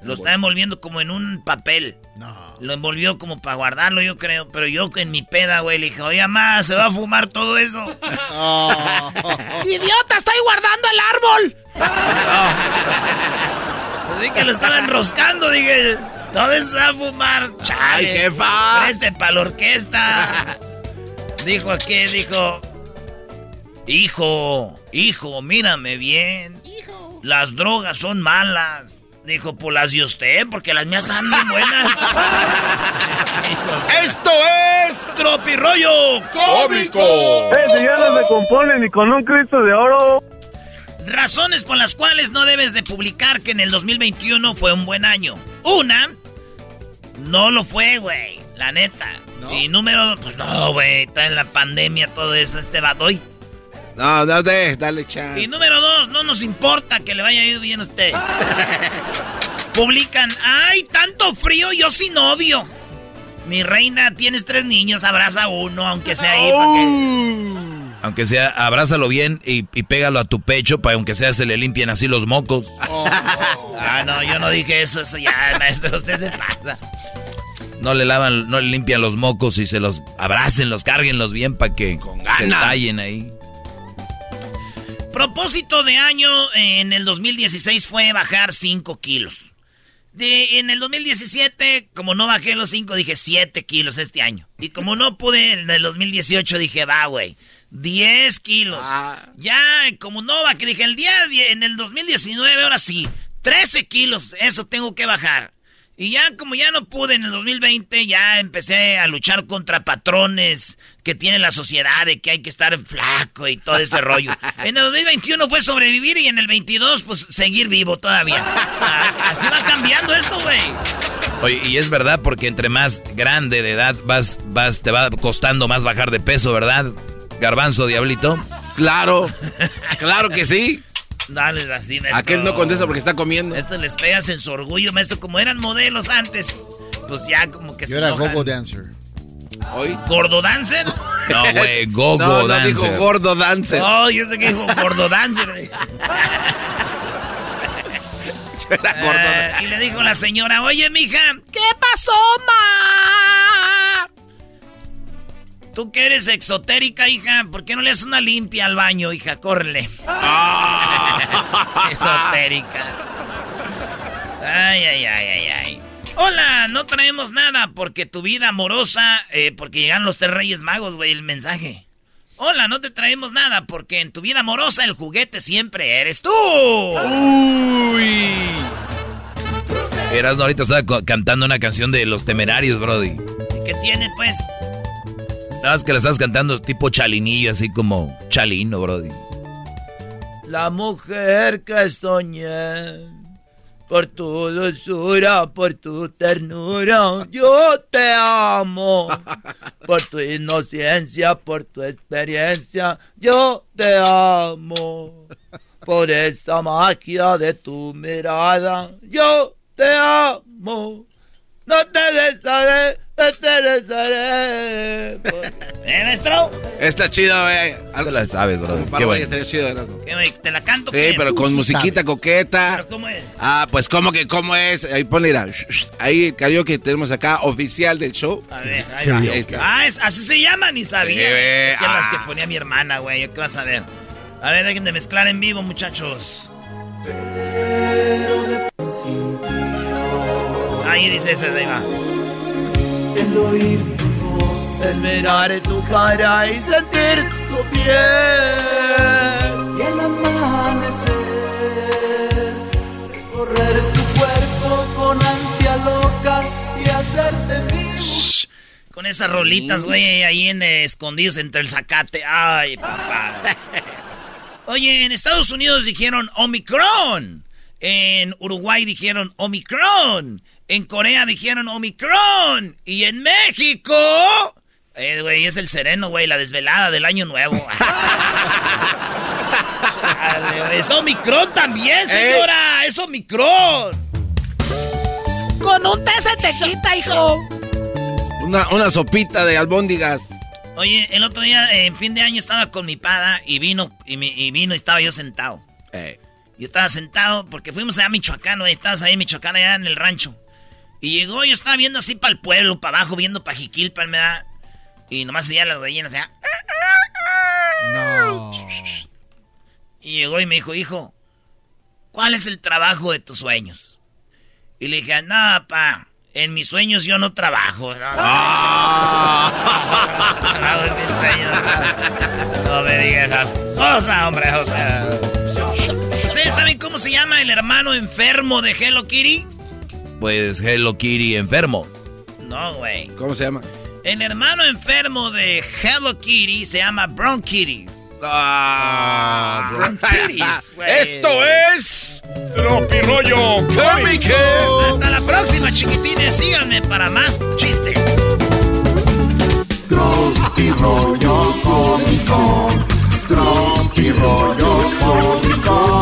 Lo estaba envolviendo como en un papel. Lo envolvió como para guardarlo, yo creo. Pero yo en mi peda, güey, le dije, oye, más, se va a fumar todo eso. (laughs) (laughs) ¡Idiota, estoy guardando el árbol! (laughs) Así que lo estaba enroscando, dije, todo eso se va a fumar. Chale, ¡Ay, jefa! Preste para la orquesta. (laughs) dijo aquí, dijo, hijo, hijo, mírame bien. Las drogas son malas. Dijo, pues las de usted, porque las mías están bien buenas. (laughs) ¡Esto es Tropirollo Cómico! Ese ya no se compone ni con un Cristo de oro. Razones por las cuales no debes de publicar que en el 2021 fue un buen año. Una, no lo fue, güey. La neta. Y número, pues no, güey. Está en la pandemia todo eso, este badoy. No, no, de, dale chance. Y número dos, no nos importa que le vaya a ir bien a usted. (laughs) Publican, ay, tanto frío, yo sin novio. Mi reina, tienes tres niños, abraza uno, aunque sea ahí. Aunque sea, abrázalo bien y, y pégalo a tu pecho para aunque sea se le limpien así los mocos. (laughs) Ah, no, yo no dije eso, eso ya, maestro, usted se pasa. No le lavan, no le limpian los mocos y se los abracen, los cárguenlos bien para que se gana. tallen ahí. Propósito de año en el 2016 fue bajar 5 kilos. De, en el 2017, como no bajé los 5, dije 7 kilos este año. Y como no pude en el 2018, dije, va, güey, 10 kilos. Ya, como no bajé, dije, el día, die- en el 2019, ahora sí, 13 kilos, eso tengo que bajar. Y ya como ya no pude en el 2020, ya empecé a luchar contra patrones que tiene la sociedad de que hay que estar flaco y todo ese rollo. (laughs) En el 2021 fue sobrevivir y en el 22 pues seguir vivo todavía. (laughs) Así va cambiando esto, güey. Oye, y es verdad porque entre más grande de edad vas, vas, te va costando más bajar de peso, ¿verdad? Garbanzo, diablito. Claro, (laughs) claro que sí. Dale así, maestro. Aquel no contesta porque está comiendo. Esto les pegas en su orgullo, maestro. Como eran modelos antes, pues ya como que se Yo era. Gogo Dancer. ¿Hoy? ¿Gordo dancer? No, güey, (laughs) Gogo No, no Dancer. dijo gordo dancer. No, yo sé que dijo gordo dancer. güey. (laughs) Eh, y le dijo la señora, oye, mija, ¿qué pasó, ma? Tú que eres exotérica, hija, ¿por qué no le haces una limpia al baño, hija? Córrele. Ah. (laughs) exotérica. Ay, ay, ay, ay, ay. Hola, no traemos nada porque tu vida amorosa, eh, porque llegan los tres reyes magos, güey, el mensaje. Hola, no te traemos nada porque en tu vida amorosa el juguete siempre eres tú. Uy. Eras ahorita estaba cantando una canción de Los Temerarios, Brody. ¿Qué tiene, pues? Nada que la estás cantando tipo chalinillo, así como chalino, Brody. La mujer que soñé por tu dulzura, por tu ternura, yo te amo. Por tu inocencia, por tu experiencia, yo te amo. Por esa magia de tu mirada, yo te amo. No te desharé, no te desharé. ¿Eh, maestro? Está chido, güey. Algo la sabes, bro. Qué bueno. Estaría chido, ¿Qué, ¿Te la canto? Sí, pero con musiquita coqueta. ¿Pero cómo es? Ah, pues cómo que cómo es. Ahí ponle, mira. Ahí el karaoke que tenemos acá, oficial del show. A ver, ahí, va. ahí está. Ah, es, así se llama, ni sabía. Sí, es que las que ah. ponía mi hermana, güey. ¿Qué vas a ver? A ver, dejen de mezclar en vivo, muchachos. Pero de Ahí dice ese, va. El oír tu voz, el mirar tu cara y sentir tu piel. Y el amanecer, recorrer tu cuerpo con ansia loca y hacerte mío. Con esas rolitas, güey, ahí en, eh, escondidos entre el zacate. Ay, papá. (laughs) Oye, en Estados Unidos dijeron Omicron. En Uruguay dijeron Omicron. En Corea dijeron Omicron. Y en México. Eh, güey, es el sereno, güey, la desvelada del año nuevo. (laughs) es Omicron también, señora. Es Omicron. Con un té se te quita, hijo. Una, una sopita de albóndigas. Oye, el otro día, en fin de año, estaba con mi pada y vino, y, vino y estaba yo sentado. Eh. Yo estaba sentado porque fuimos allá a Michoacán, güey. Estabas ahí en Michoacán, allá en el rancho. Y llegó, yo estaba viendo así para el pueblo, para abajo, viendo Pajiquilpa, me da. Y nomás seguía las gallinas, sea. No. Y llegó y me dijo, hijo, ¿cuál es el trabajo de tus sueños? Y le dije, no, pa, en mis sueños yo no trabajo. No, no me digas esas cosas, hombre, ¿Ustedes saben cómo se llama el hermano enfermo de Hello Kitty? pues Hello Kitty enfermo. No, güey. ¿Cómo se llama? El hermano enfermo de Hello Kitty se llama Bronchitis. Ah, Bronchitis, (laughs) güey. Esto es Tropi Rollo Cómico. Hasta la próxima, chiquitines. Síganme para más chistes. Tropi Rollo Cómico. Tropi Rollo Cómico.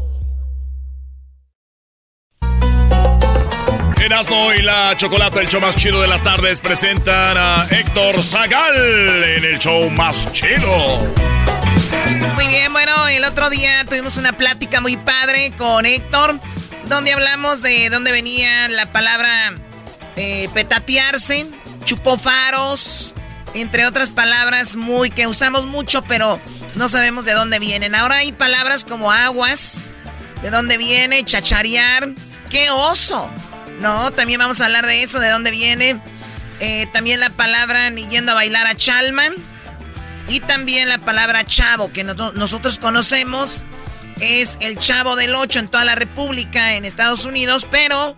Erasmo y la Chocolata, el show más chido de las tardes, presentan a Héctor Zagal en el show más chido. Muy bien, bueno, el otro día tuvimos una plática muy padre con Héctor, donde hablamos de dónde venía la palabra eh, petatearse, chupofaros, entre otras palabras muy que usamos mucho, pero no sabemos de dónde vienen. Ahora hay palabras como aguas, de dónde viene, chacharear, qué oso. No, también vamos a hablar de eso, de dónde viene. Eh, también la palabra ni yendo a bailar a Chalman. Y también la palabra chavo, que nosotros conocemos. Es el chavo del 8 en toda la República, en Estados Unidos, pero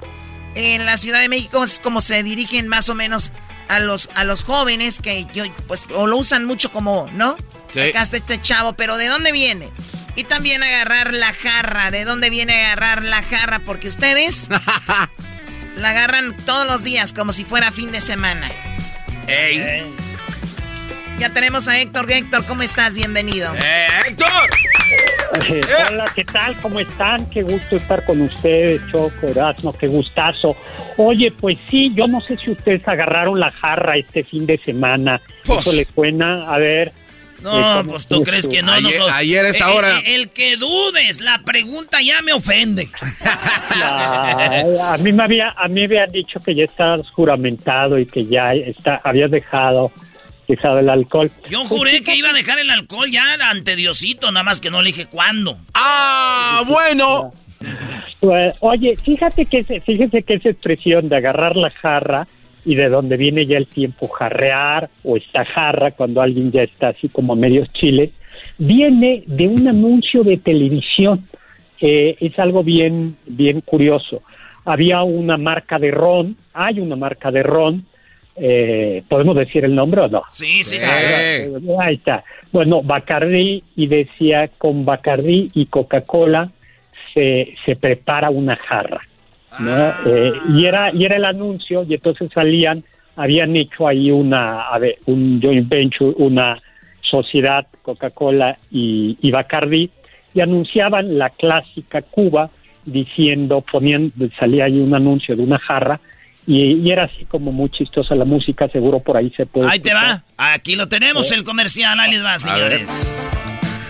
en la Ciudad de México es como se dirigen más o menos a los, a los jóvenes que yo, pues, o lo usan mucho como, ¿no? Sí. Acá está este chavo, pero ¿de dónde viene? Y también agarrar la jarra. ¿De dónde viene agarrar la jarra? Porque ustedes (laughs) la agarran todos los días como si fuera fin de semana. ¡Ey! Ya tenemos a Héctor. Héctor, ¿cómo estás? Bienvenido. ¡Eh, Héctor! Eh, hola, ¿qué tal? ¿Cómo están? Qué gusto estar con ustedes, Choco, Erasmo, qué gustazo. Oye, pues sí, yo no sé si ustedes agarraron la jarra este fin de semana. Pues. ¿Eso le suena? A ver. No, Eh, pues tú crees que no. Ayer- nosotros- ayer a esta Eh, hora. eh, el que dudes, la pregunta ya me ofende. (laughs) A mí me había, a mí me habían dicho que ya estabas juramentado y que ya está, habías dejado, dejado el alcohol. Yo juré que iba a dejar el alcohol ya ante Diosito, nada más que no le dije cuándo. ¡Ah, bueno! Pues, oye, fíjate que ese- fíjese que esa expresión de agarrar la jarra y de donde viene ya el tiempo jarrear o esta jarra cuando alguien ya está así como a medios chiles, viene de un anuncio de televisión. Eh, es algo bien, bien curioso. Había una marca de ron, hay una marca de ron, eh, ¿podemos decir el nombre o no? Sí, sí, sí. Eh, Ahí está. Bueno, Bacardí y decía con Bacardí y Coca-Cola se, se prepara una jarra, ¿no? Eh, y era y era el anuncio y entonces salían, habían hecho ahí una, a ver, un joint venture, una sociedad Coca-Cola y, y Bacardí y anunciaban la clásica Cuba diciendo, ponían, salía ahí un anuncio de una jarra y, y era así como muy chistosa la música, seguro por ahí se puede Ahí te va. Aquí lo tenemos, Eh. el comercial. Ahí les va, señores.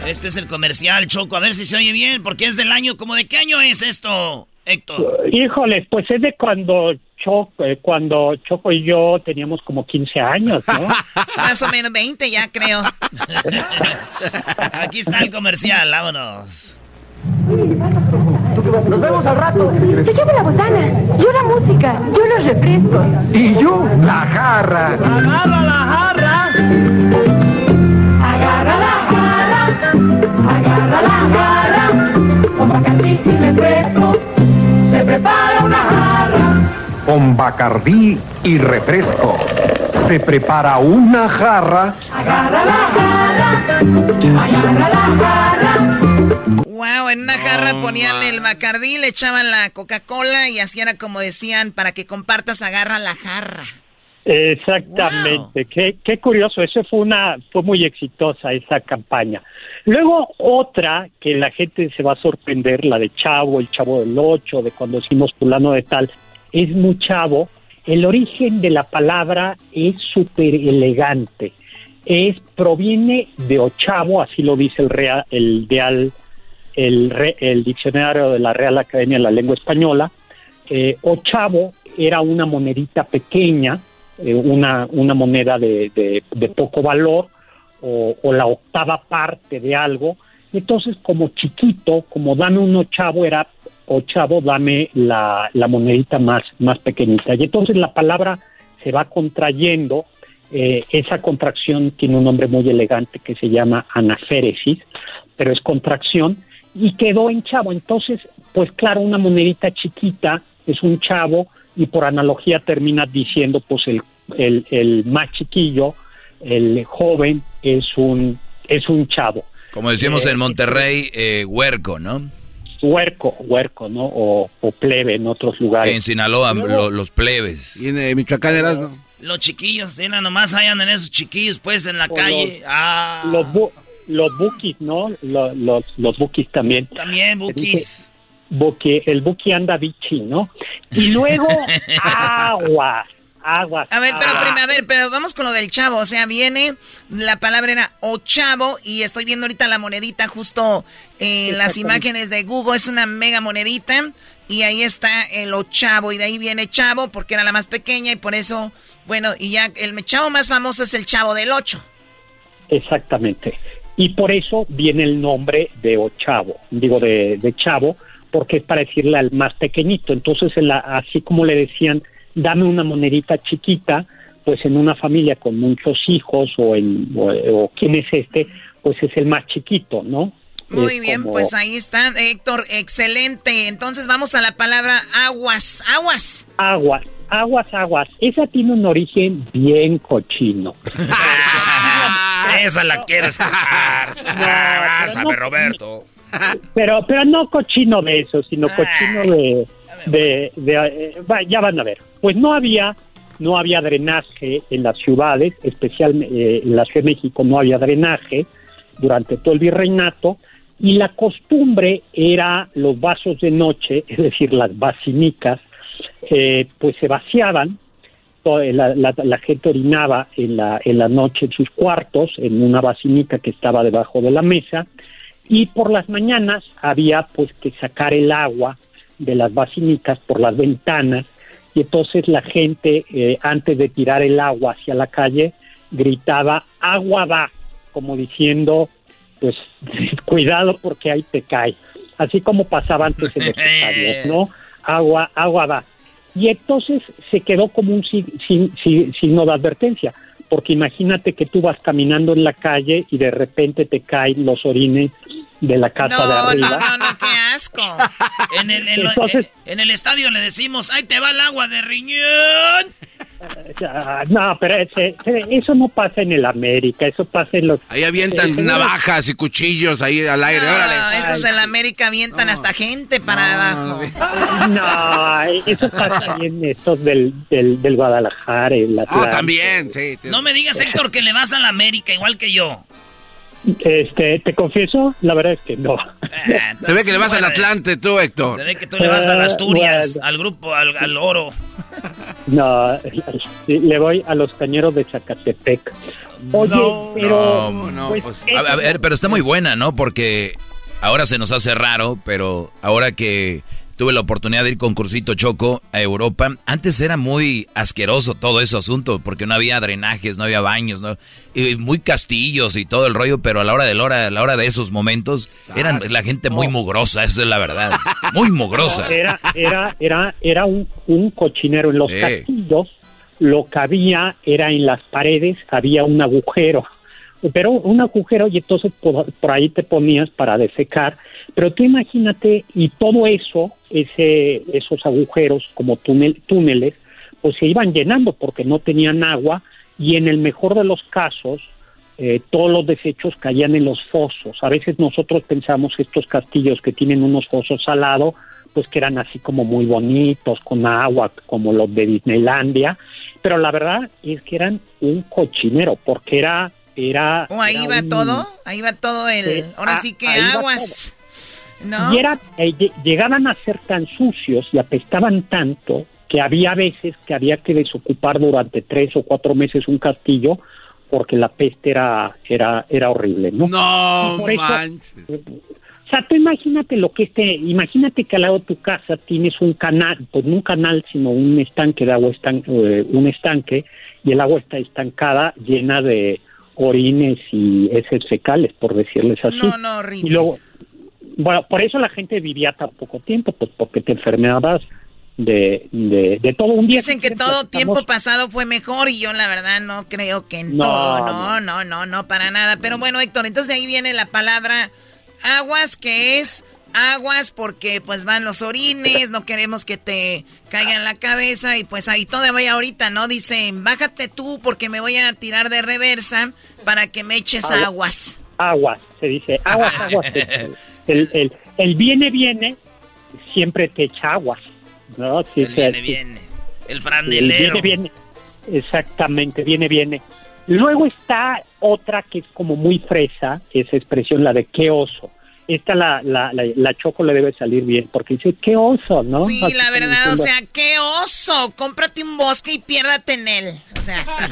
Este es el comercial, Choco. A ver si se oye bien, porque es del año. ¿Como de qué año es esto, Héctor? Híjoles, pues es de cuando Choco, eh, cuando Choco y yo teníamos como 15 años, ¿no? (laughs) Más o menos 20 ya, creo. (laughs) Aquí está el comercial, vámonos. Nos vemos al rato. Yo llevo la botana, yo la música, yo los refrescos. Y yo la jarra. Agarra la jarra. Agarra la jarra. Agarra la jarra. Con Bacardí y refresco. Prepara una jarra. Con Bacardí y refresco. Se prepara una jarra. Agarra la jarra. Agarra la jarra. Wow, en una jarra ponían el Bacardí, le echaban la Coca-Cola y así era como decían, para que compartas, agarra la jarra. Exactamente, qué, qué curioso, eso fue una, fue muy exitosa esa campaña. Luego otra que la gente se va a sorprender, la de Chavo, el Chavo del Ocho, de cuando decimos fulano de tal, es muy chavo. El origen de la palabra es súper elegante. Es, proviene de ochavo, así lo dice el real, el real, el, re- el diccionario de la Real Academia de la Lengua Española. Eh, ochavo era una monedita pequeña, eh, una, una moneda de, de- de poco valor o, o la octava parte de algo. Entonces, como chiquito, como dame un ochavo, era ochavo, dame la, la monedita más, más pequeñita. Y entonces la palabra se va contrayendo. eh, esa contracción tiene un nombre muy elegante que se llama anaféresis, pero es contracción y quedó en chavo. Entonces, pues claro, una monedita chiquita es un chavo y por analogía termina diciendo pues el, el, el más chiquillo, el joven es un es un chavo. Como decíamos Eh, en Monterrey, eh, huerco, ¿no? Huerco, huerco, ¿no? O, o plebe en otros lugares. En Sinaloa, lo- los plebes. Y en eh, Michoacán eras, ¿no? Los chiquillos, era nomás ahí andan esos chiquillos, pues, en la O calle. los- ah, Los, bu- los bukis, ¿no? Lo- Los, los también. también, bukis. Buki, el buki anda bichi, ¿no? Y luego (laughs) agua, agua. A ver, pero primero, a ver, pero vamos con lo del chavo. O sea, viene, la palabra era ochavo y estoy viendo ahorita la monedita justo en las imágenes de Google. Es una mega monedita y ahí está el ochavo y de ahí viene chavo porque era la más pequeña y por eso, bueno, y ya el chavo más famoso es el chavo del ocho. Exactamente. Y por eso viene el nombre de ochavo, digo de, de chavo, porque es para decirle al más pequeñito. Entonces, en la- así como le decían, dame una monedita chiquita, pues en una familia con muchos hijos o en o, o quién es este, pues es el más chiquito, ¿no? Muy Es bien, como- pues ahí está, Héctor, excelente. Entonces vamos a la palabra aguas, aguas. Aguas, aguas, aguas. Esa tiene un origen bien cochino. (laughs) Esa la quiero escuchar. no- Roberto. pero, pero no cochino de eso, sino cochino de, de, de, eh, ya van a ver. Pues no había, no había drenaje en las ciudades, especialmente en la Ciudad de México no había drenaje durante todo el virreinato y la costumbre era los vasos de noche, (laughs) es decir, las basinicas, eh, pues se vaciaban to- la, la- la gente orinaba en la, en la noche en sus cuartos, en una basinica que estaba debajo de la mesa, y por las mañanas había pues que sacar el agua de las basinicas por las ventanas, y entonces la gente, eh, antes de tirar el agua hacia la calle, gritaba, agua va, como diciendo, pues (laughs) cuidado porque ahí te cae. Así como pasaba antes en los (laughs) estadios, ¿no? Agua, agua va. Y entonces se quedó como un si- si- si- signo de advertencia, porque imagínate que tú vas caminando en la calle y de repente te caen los orines de la casa de arriba. no, no, no. En el, en lo- Entonces- en el estadio le decimos, ahí te va el agua de riñón. No, pero ese- eso no pasa en el América, eso pasa en los... Ahí avientan Eh, navajas y cuchillos ahí al aire. órale. No, esos en la América avientan hasta gente para abajo. No, eso pasa ahí en estos del, del, del Guadalajara, el Ah, también, sí. No me digas, Héctor, que le vas a la América igual que yo. Este, te confieso, la verdad es que no. Se ve que le vas al Atlante tú, Héctor. Se ve que tú le vas a las Eh, Asturias, bueno. al grupo, al, al oro. (laughs) No, le voy a los cañeros de Zacatepec. Oye, pero... No, pues, A, a ver, pero está muy buena, ¿no? Porque ahora se nos hace raro, pero ahora que tuve la oportunidad de ir con Cursito Choco a Europa, antes era muy asqueroso todo ese asunto, porque no había drenajes, no había baños, ¿no? Y muy castillos y todo el rollo, pero a la hora de la hora, a la hora de esos momentos, eran la gente muy mugrosa, esa es la verdad. Muy mugrosa. Era, era, era, era un, un cochinero. En los castillos lo que había era en las paredes, había un agujero. Pero un agujero y entonces por, por ahí te ponías para desecar. Pero tú imagínate, y todo eso, ese, esos agujeros como túnel, túneles, pues se iban llenando porque no tenían agua y en el mejor de los casos eh, todos los desechos caían en los fosos. A veces nosotros pensamos que estos castillos que tienen unos fosos al lado, pues que eran así como muy bonitos, con agua, como los de Disneylandia, pero la verdad es que eran un cochinero, porque era... era Oh, ahí era va un- todo, ahí va todo el... Sí, Ahora ah, sí que aguas. ¿No? Y era, eh, lle- llegaban a ser tan sucios y apestaban tanto que había veces que había que desocupar durante tres o cuatro meses un castillo porque la peste era era era horrible, ¿no? No eso- manches. O sea, tú imagínate lo que este, imagínate que al lado de tu casa tienes un canal, pues no un canal, sino un estanque de agua, estan- eh, un estanque, y el agua está estancada, llena de orines y heces fecales, por decirles así. No, no, horrible. Y luego, bueno, por eso la gente vivía tan poco tiempo, pues porque te enfermabas de, de, de todo un día. Dicen que todo tiempo pasado fue mejor y yo la verdad no creo que en No, todo, no, no, no, no, para nada. Pero bueno, Héctor, entonces de ahí viene la palabra aguas, que es aguas porque pues van los orines, no queremos que te caiga en la cabeza y pues ahí todavía ahorita, ¿no? Dicen, bájate tú porque me voy a tirar de reversa para que me eches Agua. aguas. Aguas, se dice, aguas, aguas. el, el, el viene, viene, siempre te echa aguas. ¿no? Sí, El sí, viene, sí. viene. El El franelero. viene, viene. Exactamente, viene, viene. Luego está otra que es como muy fresa, esa expresión, la de qué oso. Esta la, la, la, la Choco le debe salir bien, porque dice, qué oso, ¿no? Sí, Así la verdad, o sea, qué oso. Cómprate un bosque y piérdate en él. O sea, sí.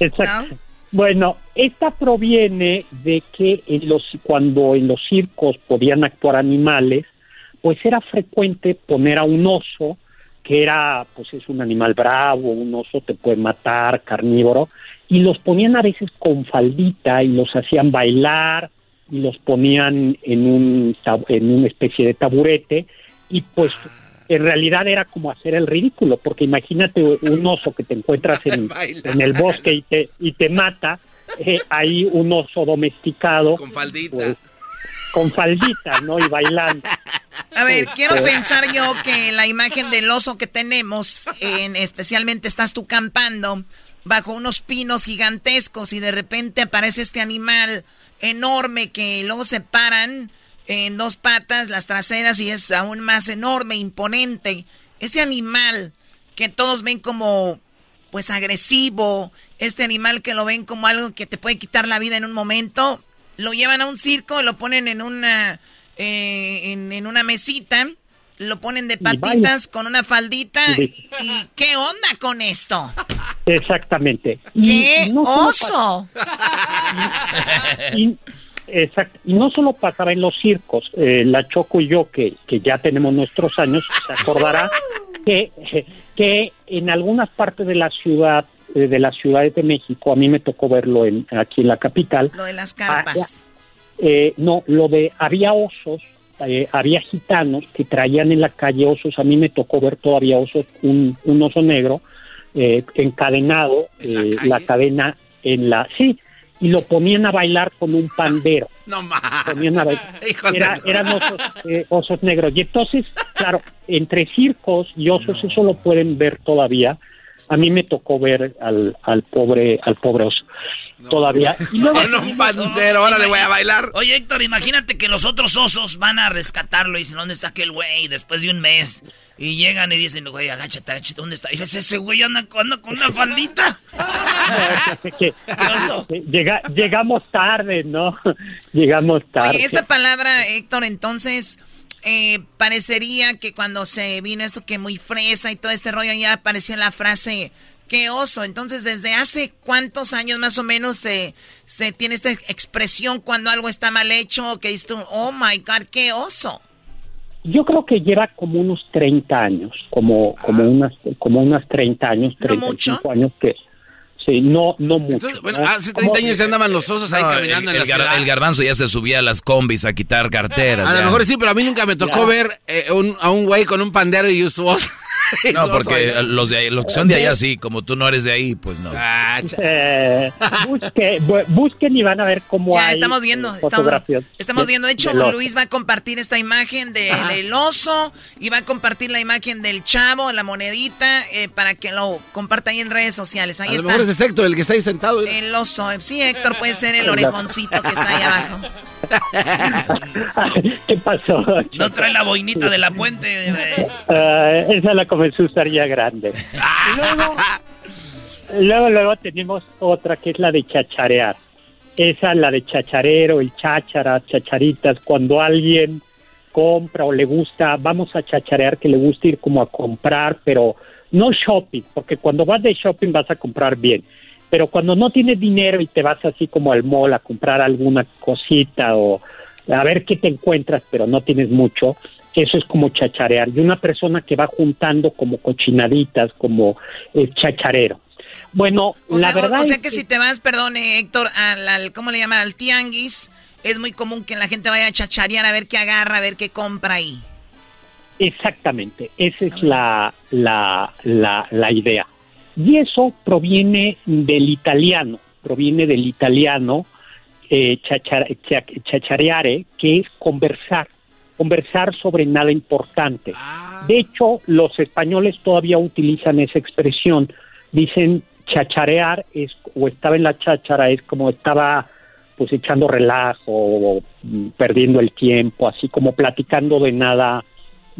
Exacto. Bueno, esta proviene de que en los, cuando en los circos podían actuar animales, pues era frecuente poner a un oso, que era, pues es un animal bravo, un oso te puede matar, carnívoro, y los ponían a veces con faldita y los hacían bailar los ponían en un en una especie de taburete y pues en realidad era como hacer el ridículo, porque imagínate un oso que te encuentras en, (laughs) en el bosque y te, y te mata, eh, ahí un oso domesticado. Con faldita. pues, con faldita, ¿no? Y bailando. A ver, quiero Este, pensar yo que la imagen del oso que tenemos, en, especialmente estás tú campando bajo unos pinos gigantescos y de repente aparece este animal enorme que luego se paran en dos patas, las traseras, y es aún más enorme, imponente. Ese animal que todos ven como, pues, agresivo, este animal que lo ven como algo que te puede quitar la vida en un momento, lo llevan a un circo, lo ponen en una, eh, en, una mesita, lo ponen de patitas con una faldita. Y, qué onda con esto? Exactamente. ¡Qué oso! (laughs) Exacto. Y no solo pasaba en los circos, eh, la Choco y yo, que, que ya tenemos nuestros años, se acordará (laughs) que, que en algunas partes de la ciudad, eh, de las ciudades de México, a mí me tocó verlo en, aquí en la capital. Lo de las carpas. Eh, no, lo de, había osos, había gitanos que traían en la calle osos, a mí me tocó ver todavía osos, un, un oso negro encadenado, la, la cadena en la... Sí, y lo ponían a bailar con un pandero. (laughs) No más. (laughs) eran (laughs) eh, osos, negros. Y entonces, claro, entre circos y osos, eso lo pueden ver todavía. A mí me tocó ver al, al pobre al pobre oso todavía. Y luego, un (laughs) pandero, ahora le voy a bailar. Oye, Héctor, imagínate que los otros osos van a rescatarlo y dicen, ¿dónde está aquel güey? Después de un mes. Y llegan y dicen, güey, agáchate, agáchate, ¿dónde está? Y dices, ese güey anda, con una faldita. (laughs) Llega, llegamos tarde, ¿no? (laughs) Llegamos tarde. Oye, esta palabra, Héctor, entonces... Eh, parecería que cuando se vino esto que muy fresa y todo este rollo ya apareció la frase qué oso. Entonces, ¿desde hace cuántos años más o menos se, se tiene esta expresión cuando algo está mal hecho? Que dices oh my God, qué oso. Yo creo que lleva como unos 30 años, como, como, unas, como unas 30 años, 35 años que... Sí, no, no mucho. bueno, hace 30 años se andaban los osos ahí caminando el, en la ciudad. El garbanzo ya se subía a las combis a quitar carteras. A lo mejor sí, pero a mí nunca me tocó ver eh, a un güey con un pandero y su voz. (laughs) No, porque los, de, los que son de allá sí, como tú no eres de ahí, pues no. Ah, eh, (laughs) busquen y van a ver cómo ya, estamos viendo, estamos, viendo. De hecho, Luis va a compartir esta imagen del oso y va a compartir la imagen del chavo, la monedita, eh, para que lo comparta ahí en redes sociales. Ahí a está. Lo mejor es Héctor, el que está ahí sentado. El oso, sí, Héctor puede ser el (laughs) orejoncito que está ahí abajo. ¿Qué pasó? No trae la boinita de la puente. Uh, esa la comenzó a usar ya grande. (laughs) luego, luego, tenemos otra que es la de chacharear. Esa, la de chacharero, el cháchara, chacharitas, cuando alguien compra o le gusta, vamos a chacharear que le gusta ir como a comprar, pero no shopping, porque cuando vas de shopping vas a comprar bien pero cuando no tienes dinero y te vas así como al mall a comprar alguna cosita o a ver qué te encuentras, pero no tienes mucho, eso es como chacharear. Y una persona que va juntando como cochinaditas, como el chacharero. Bueno, la verdad. O, sea que, si te vas, perdone, Héctor, al, ¿cómo le llaman? Al tianguis, es muy común que la gente vaya a chacharear a ver qué agarra, a ver qué compra ahí. Exactamente, esa es la, la, la, la idea. Y eso proviene del italiano, proviene del italiano eh, chachareare, que es conversar, conversar sobre nada importante. Ah. De hecho, los españoles todavía utilizan esa expresión. Dicen chacharear es, o estaba en la cháchara, es como estaba pues echando relajo o perdiendo el tiempo, así como platicando de nada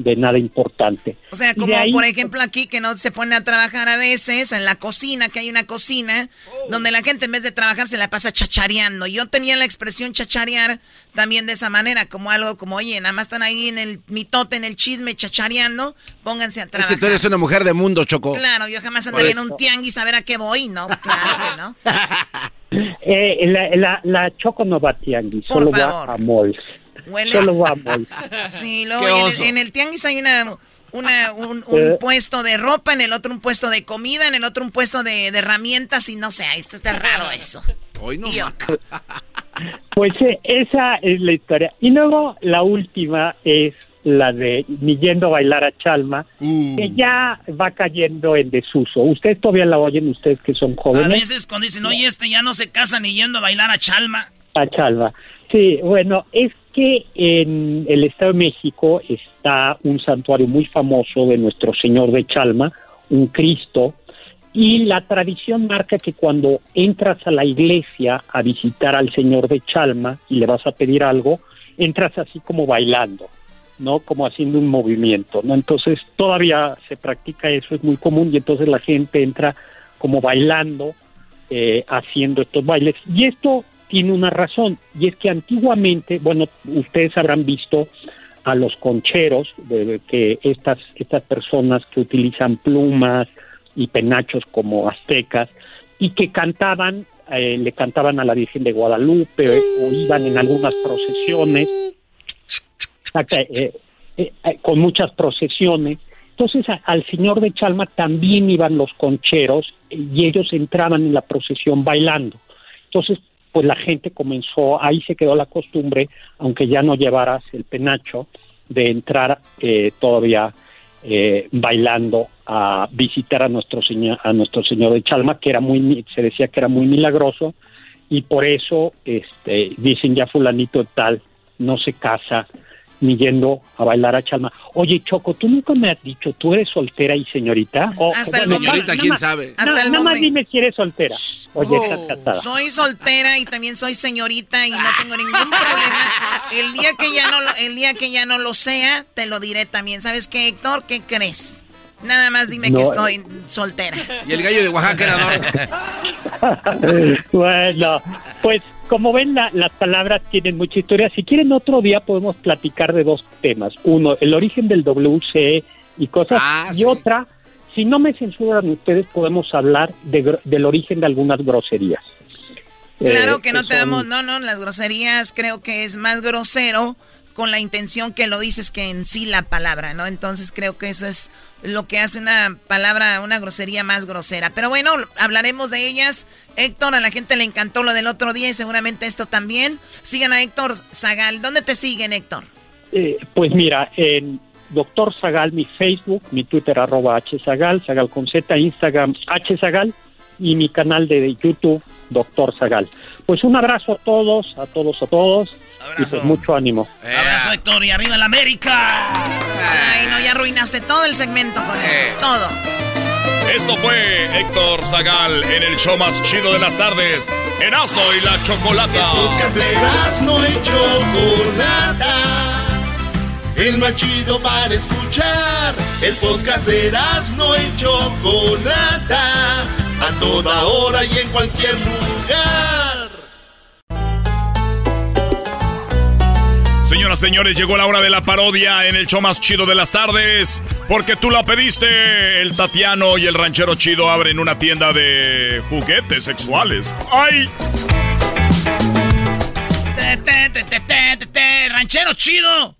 de nada importante. O sea, como por ejemplo aquí que no se pone a trabajar a veces en la cocina, que hay una cocina donde la gente en vez de trabajar se la pasa chachareando. Yo tenía la expresión chacharear también de esa manera, como algo como, oye, nada más están ahí en el mitote, en el chisme, chachareando, pónganse a trabajar. Es que tú eres una mujer de mundo, Choco. Claro, yo jamás andaría en un tianguis a ver a qué voy, ¿no? Claro no. (laughs) Eh, la, la, Choco no va a tianguis, solo va a malls. Solo vamos. (laughs) Sí, luego en el, tianguis hay una, una un, eh. puesto de ropa, en el otro un puesto de comida, en el otro un puesto de, herramientas y no sé, esto está raro eso. Hoy no. Pues eh, esa es la historia. Y luego la última es la de ni yendo a bailar a Chalma, uh. que ya va cayendo en desuso. Ustedes todavía la oyen, ustedes que son jóvenes. A veces cuando dicen, oye, este ya no se casa ni yendo a bailar a Chalma. A Chalma. Sí, bueno, es que en el Estado de México está un santuario muy famoso de nuestro Señor de Chalma, un Cristo, y la tradición marca que cuando entras a la iglesia a visitar al Señor de Chalma y le vas a pedir algo, entras así como bailando, ¿no? Como haciendo un movimiento, ¿no? Entonces todavía se practica eso, es muy común y entonces la gente entra como bailando, eh, haciendo estos bailes. Y esto tiene una razón, y es que antiguamente, bueno, ustedes habrán visto a los concheros, de, que estas, estas personas que utilizan plumas y penachos como aztecas, y que cantaban, eh, le cantaban a la Virgen de Guadalupe o iban en algunas procesiones, eh, eh, con muchas procesiones. Entonces al señor de Chalma también iban los concheros y ellos entraban en la procesión bailando. Entonces pues la gente comenzó, ahí se quedó la costumbre, aunque ya no llevaras el penacho, de entrar eh, todavía eh, bailando a visitar a nuestro señor, a nuestro señor de Chalma, que era muy, se decía que era muy milagroso, y por eso este, dicen ya fulanito tal no se casa ni yendo a bailar a Chalma. Oye, Choco, tú nunca me has dicho, ¿tú eres soltera y señorita? O, Hasta el señorita, quién sabe. Hasta nada más dime si eres soltera. Oye, Oh. estás casada. Soy soltera y también soy señorita y no tengo ningún problema. El día que ya no lo, el día que ya no lo sea, te lo diré también. ¿Sabes qué, Héctor? ¿Qué crees? Nada más dime No, que eh. estoy soltera. Y el gallo de Oaxaca era (laughs) bueno, pues como ven, la- las palabras tienen mucha historia. Si quieren, otro día podemos platicar de dos temas. Uno, el origen del WCE y cosas. y otra, si no me censuran ustedes, podemos hablar de del origen de algunas groserías. Claro Eh, que no te son- damos, no, no, las groserías creo que es más grosero con la intención que lo dices que en sí la palabra, ¿no? Entonces creo que eso es lo que hace una palabra, una grosería más grosera. Pero bueno, hablaremos de ellas. Héctor, a la gente le encantó lo del otro día y seguramente esto también. Sigan a Héctor Zagal. ¿Dónde te siguen, Héctor? Eh, pues mira, en Doctor Zagal, mi Facebook, mi Twitter arroba hzagal, Zagal con Z, Instagram hzagal y mi canal de YouTube, Doctor Zagal. Pues un abrazo a todos, a todos, a todos y pues mucho ánimo. Abrazo, Héctor, y arriba la América. Ay, no, ya arruinaste todo el segmento con eso, todo. Esto fue Héctor Zagal en el show más chido de las tardes, Erasmo y la Chocolata. podcast de Erasmo y Chocolata. El más chido para escuchar. El podcast de Erasmo y Chocolata. A toda hora y en cualquier lugar. Señoras, señores, llegó la hora de la parodia en el show más chido de las tardes. Porque tú la pediste. El Tatiano y el ranchero chido abren una tienda de juguetes sexuales. ¡Ay! Ranchero chido.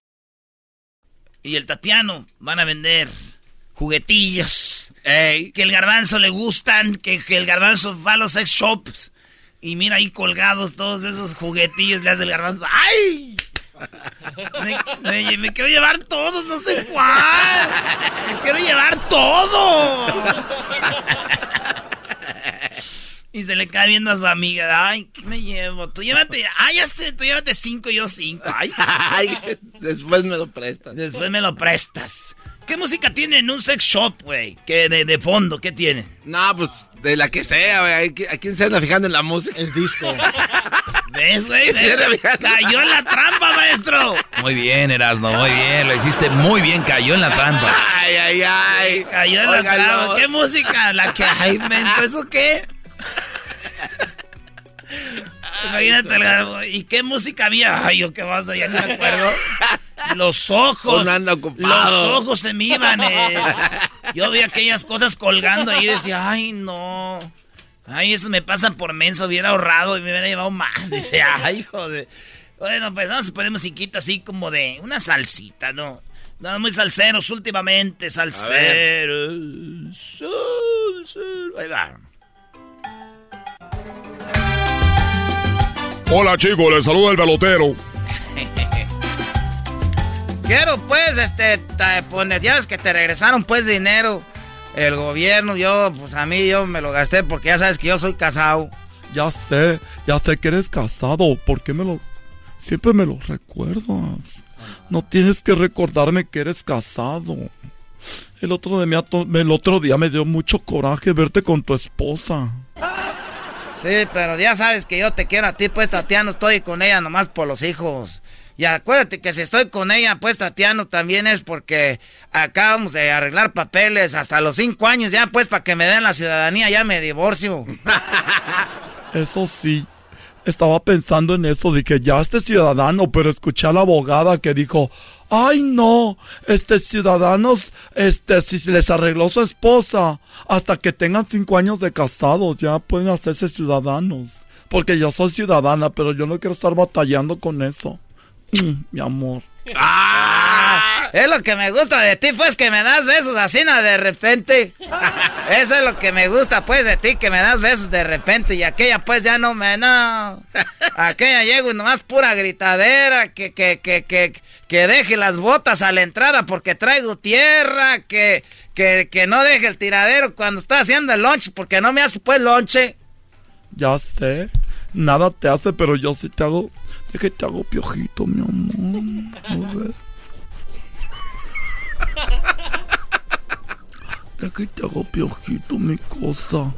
Y el Tatiano van a vender juguetillos. Que el garbanzo le gustan, que, que el garbanzo va a los sex shops. Y mira ahí colgados todos esos juguetillos, le hace el garbanzo. ¡Ay! Me, me- me quiero llevar todos, no sé cuál. Me quiero llevar todos. Y se le cae viendo a su amiga. Ay, ¿qué me llevo? Tú llévate. Ay, ya sé, tú llévate cinco y yo cinco. (laughs) Ay, después me lo prestas. Después me lo prestas. ¿Qué música tiene en un sex shop, güey? ¿Qué de, de fondo? ¿Qué tiene? No, pues de la que sea, güey. ¿A quién se anda fijando en la música? Es disco. (laughs) ¿Ves, güey? Cayó en la trampa, maestro. Muy bien, Erasno, muy bien. Lo hiciste muy bien, cayó en la trampa. Ay, ay, ay. Cayó en la trampa. ¿Qué música? La que hay, mento. ¿Eso qué? (laughs) Imagínate el garbo. ¿Y qué música había? Ay, yo qué vas, ya no me acuerdo. Los ojos. Uno anda ocupado. Los ojos se me iban. eh. Yo vi aquellas cosas colgando ahí y decía, ay, no. Ay, eso me pasa por menso. Hubiera ahorrado y me hubiera llevado más. Dice, (laughs) ay, joder. Bueno, pues vamos a poner musiquita así como de una salsita, ¿no? No, muy salseros últimamente, salseros. Salseros. Ahí va. Hola chicos, les saluda el pelotero. Quiero pues, este, ta- poner, ya ves que te regresaron pues dinero. El gobierno, yo, pues a mí yo me lo gasté porque ya sabes que yo soy casado. Ya sé, ya sé que eres casado. ¿Por qué me lo... Siempre me lo recuerdas? No tienes que recordarme que eres casado. El otro, de me- el otro día me dio mucho coraje verte con tu esposa. Sí, pero ya sabes que yo te quiero a ti, pues Tatiano, estoy con ella nomás por los hijos. Y acuérdate que si estoy con ella, pues Tatiano, también es porque acabamos de arreglar papeles hasta los cinco años ya, pues para que me den la ciudadanía, ya me divorcio. (laughs) Eso sí, estaba pensando en eso, de que ya este ciudadano, pero escuché a la abogada que dijo, ay no, este ciudadanos, este, si les arregló su esposa, hasta que tengan cinco años de casados, ya pueden hacerse ciudadanos. Porque yo soy ciudadana, pero yo no quiero estar batallando con eso. Mm, mi amor. ¡Ah! Es lo que me gusta de ti, pues que me das besos así, ¿no? De repente. (laughs) Eso es lo que me gusta, pues, de ti, que me das besos de repente. Y aquella, pues, ya no me. No. (laughs) Aquella llego y nomás pura gritadera. Que, que, que, que, que deje las botas a la entrada porque traigo tierra. Que, que, que no deje el tiradero cuando está haciendo el lunch porque no me hace, pues, lonche. Ya sé, nada te hace, pero yo sí te hago, es que te hago piojito, mi amor. A ver. Es que te hago piojito, mi cosa.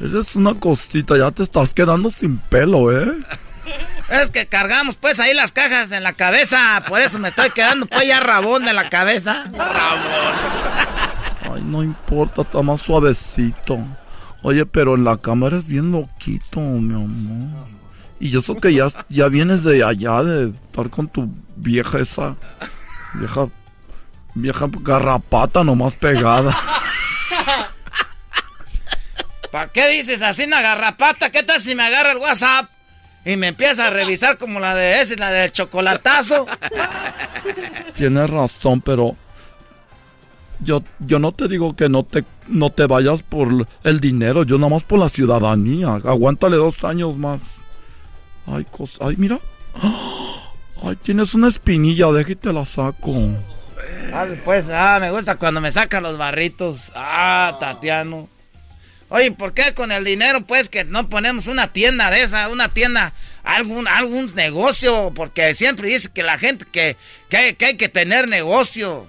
Eres una cosita, ya te estás quedando sin pelo, ¿eh? (laughs) Es que cargamos, pues, ahí las cajas en la cabeza. Por eso me estoy quedando, pues, ya rabón en la cabeza. Ay, no importa, está más suavecito. Oye, pero en la cama eres bien loquito, mi amor. Y eso que ya, ya vienes de allá, de estar con tu vieja esa. Vieja. Vieja garrapata nomás pegada. ¿Para qué dices así una garrapata? ¿Qué tal si me agarra el WhatsApp y me empieza a revisar como la de ese, la del chocolatazo? Tienes razón, pero. Yo, yo no te digo que no te, no te vayas por el dinero, yo nada más por la ciudadanía. Aguántale dos años más. Ay, cosa. Ay, mira. (gasps) Ay, tienes una espinilla, déjate la saco. Ah, pues, ah, me gusta cuando me sacan los barritos. Ah, Tatiano. Oye, ¿por qué con el dinero, pues, que no ponemos una tienda de esa, una tienda, algún, algún negocio? Porque siempre dice que la gente que, que, hay, que hay que tener negocio.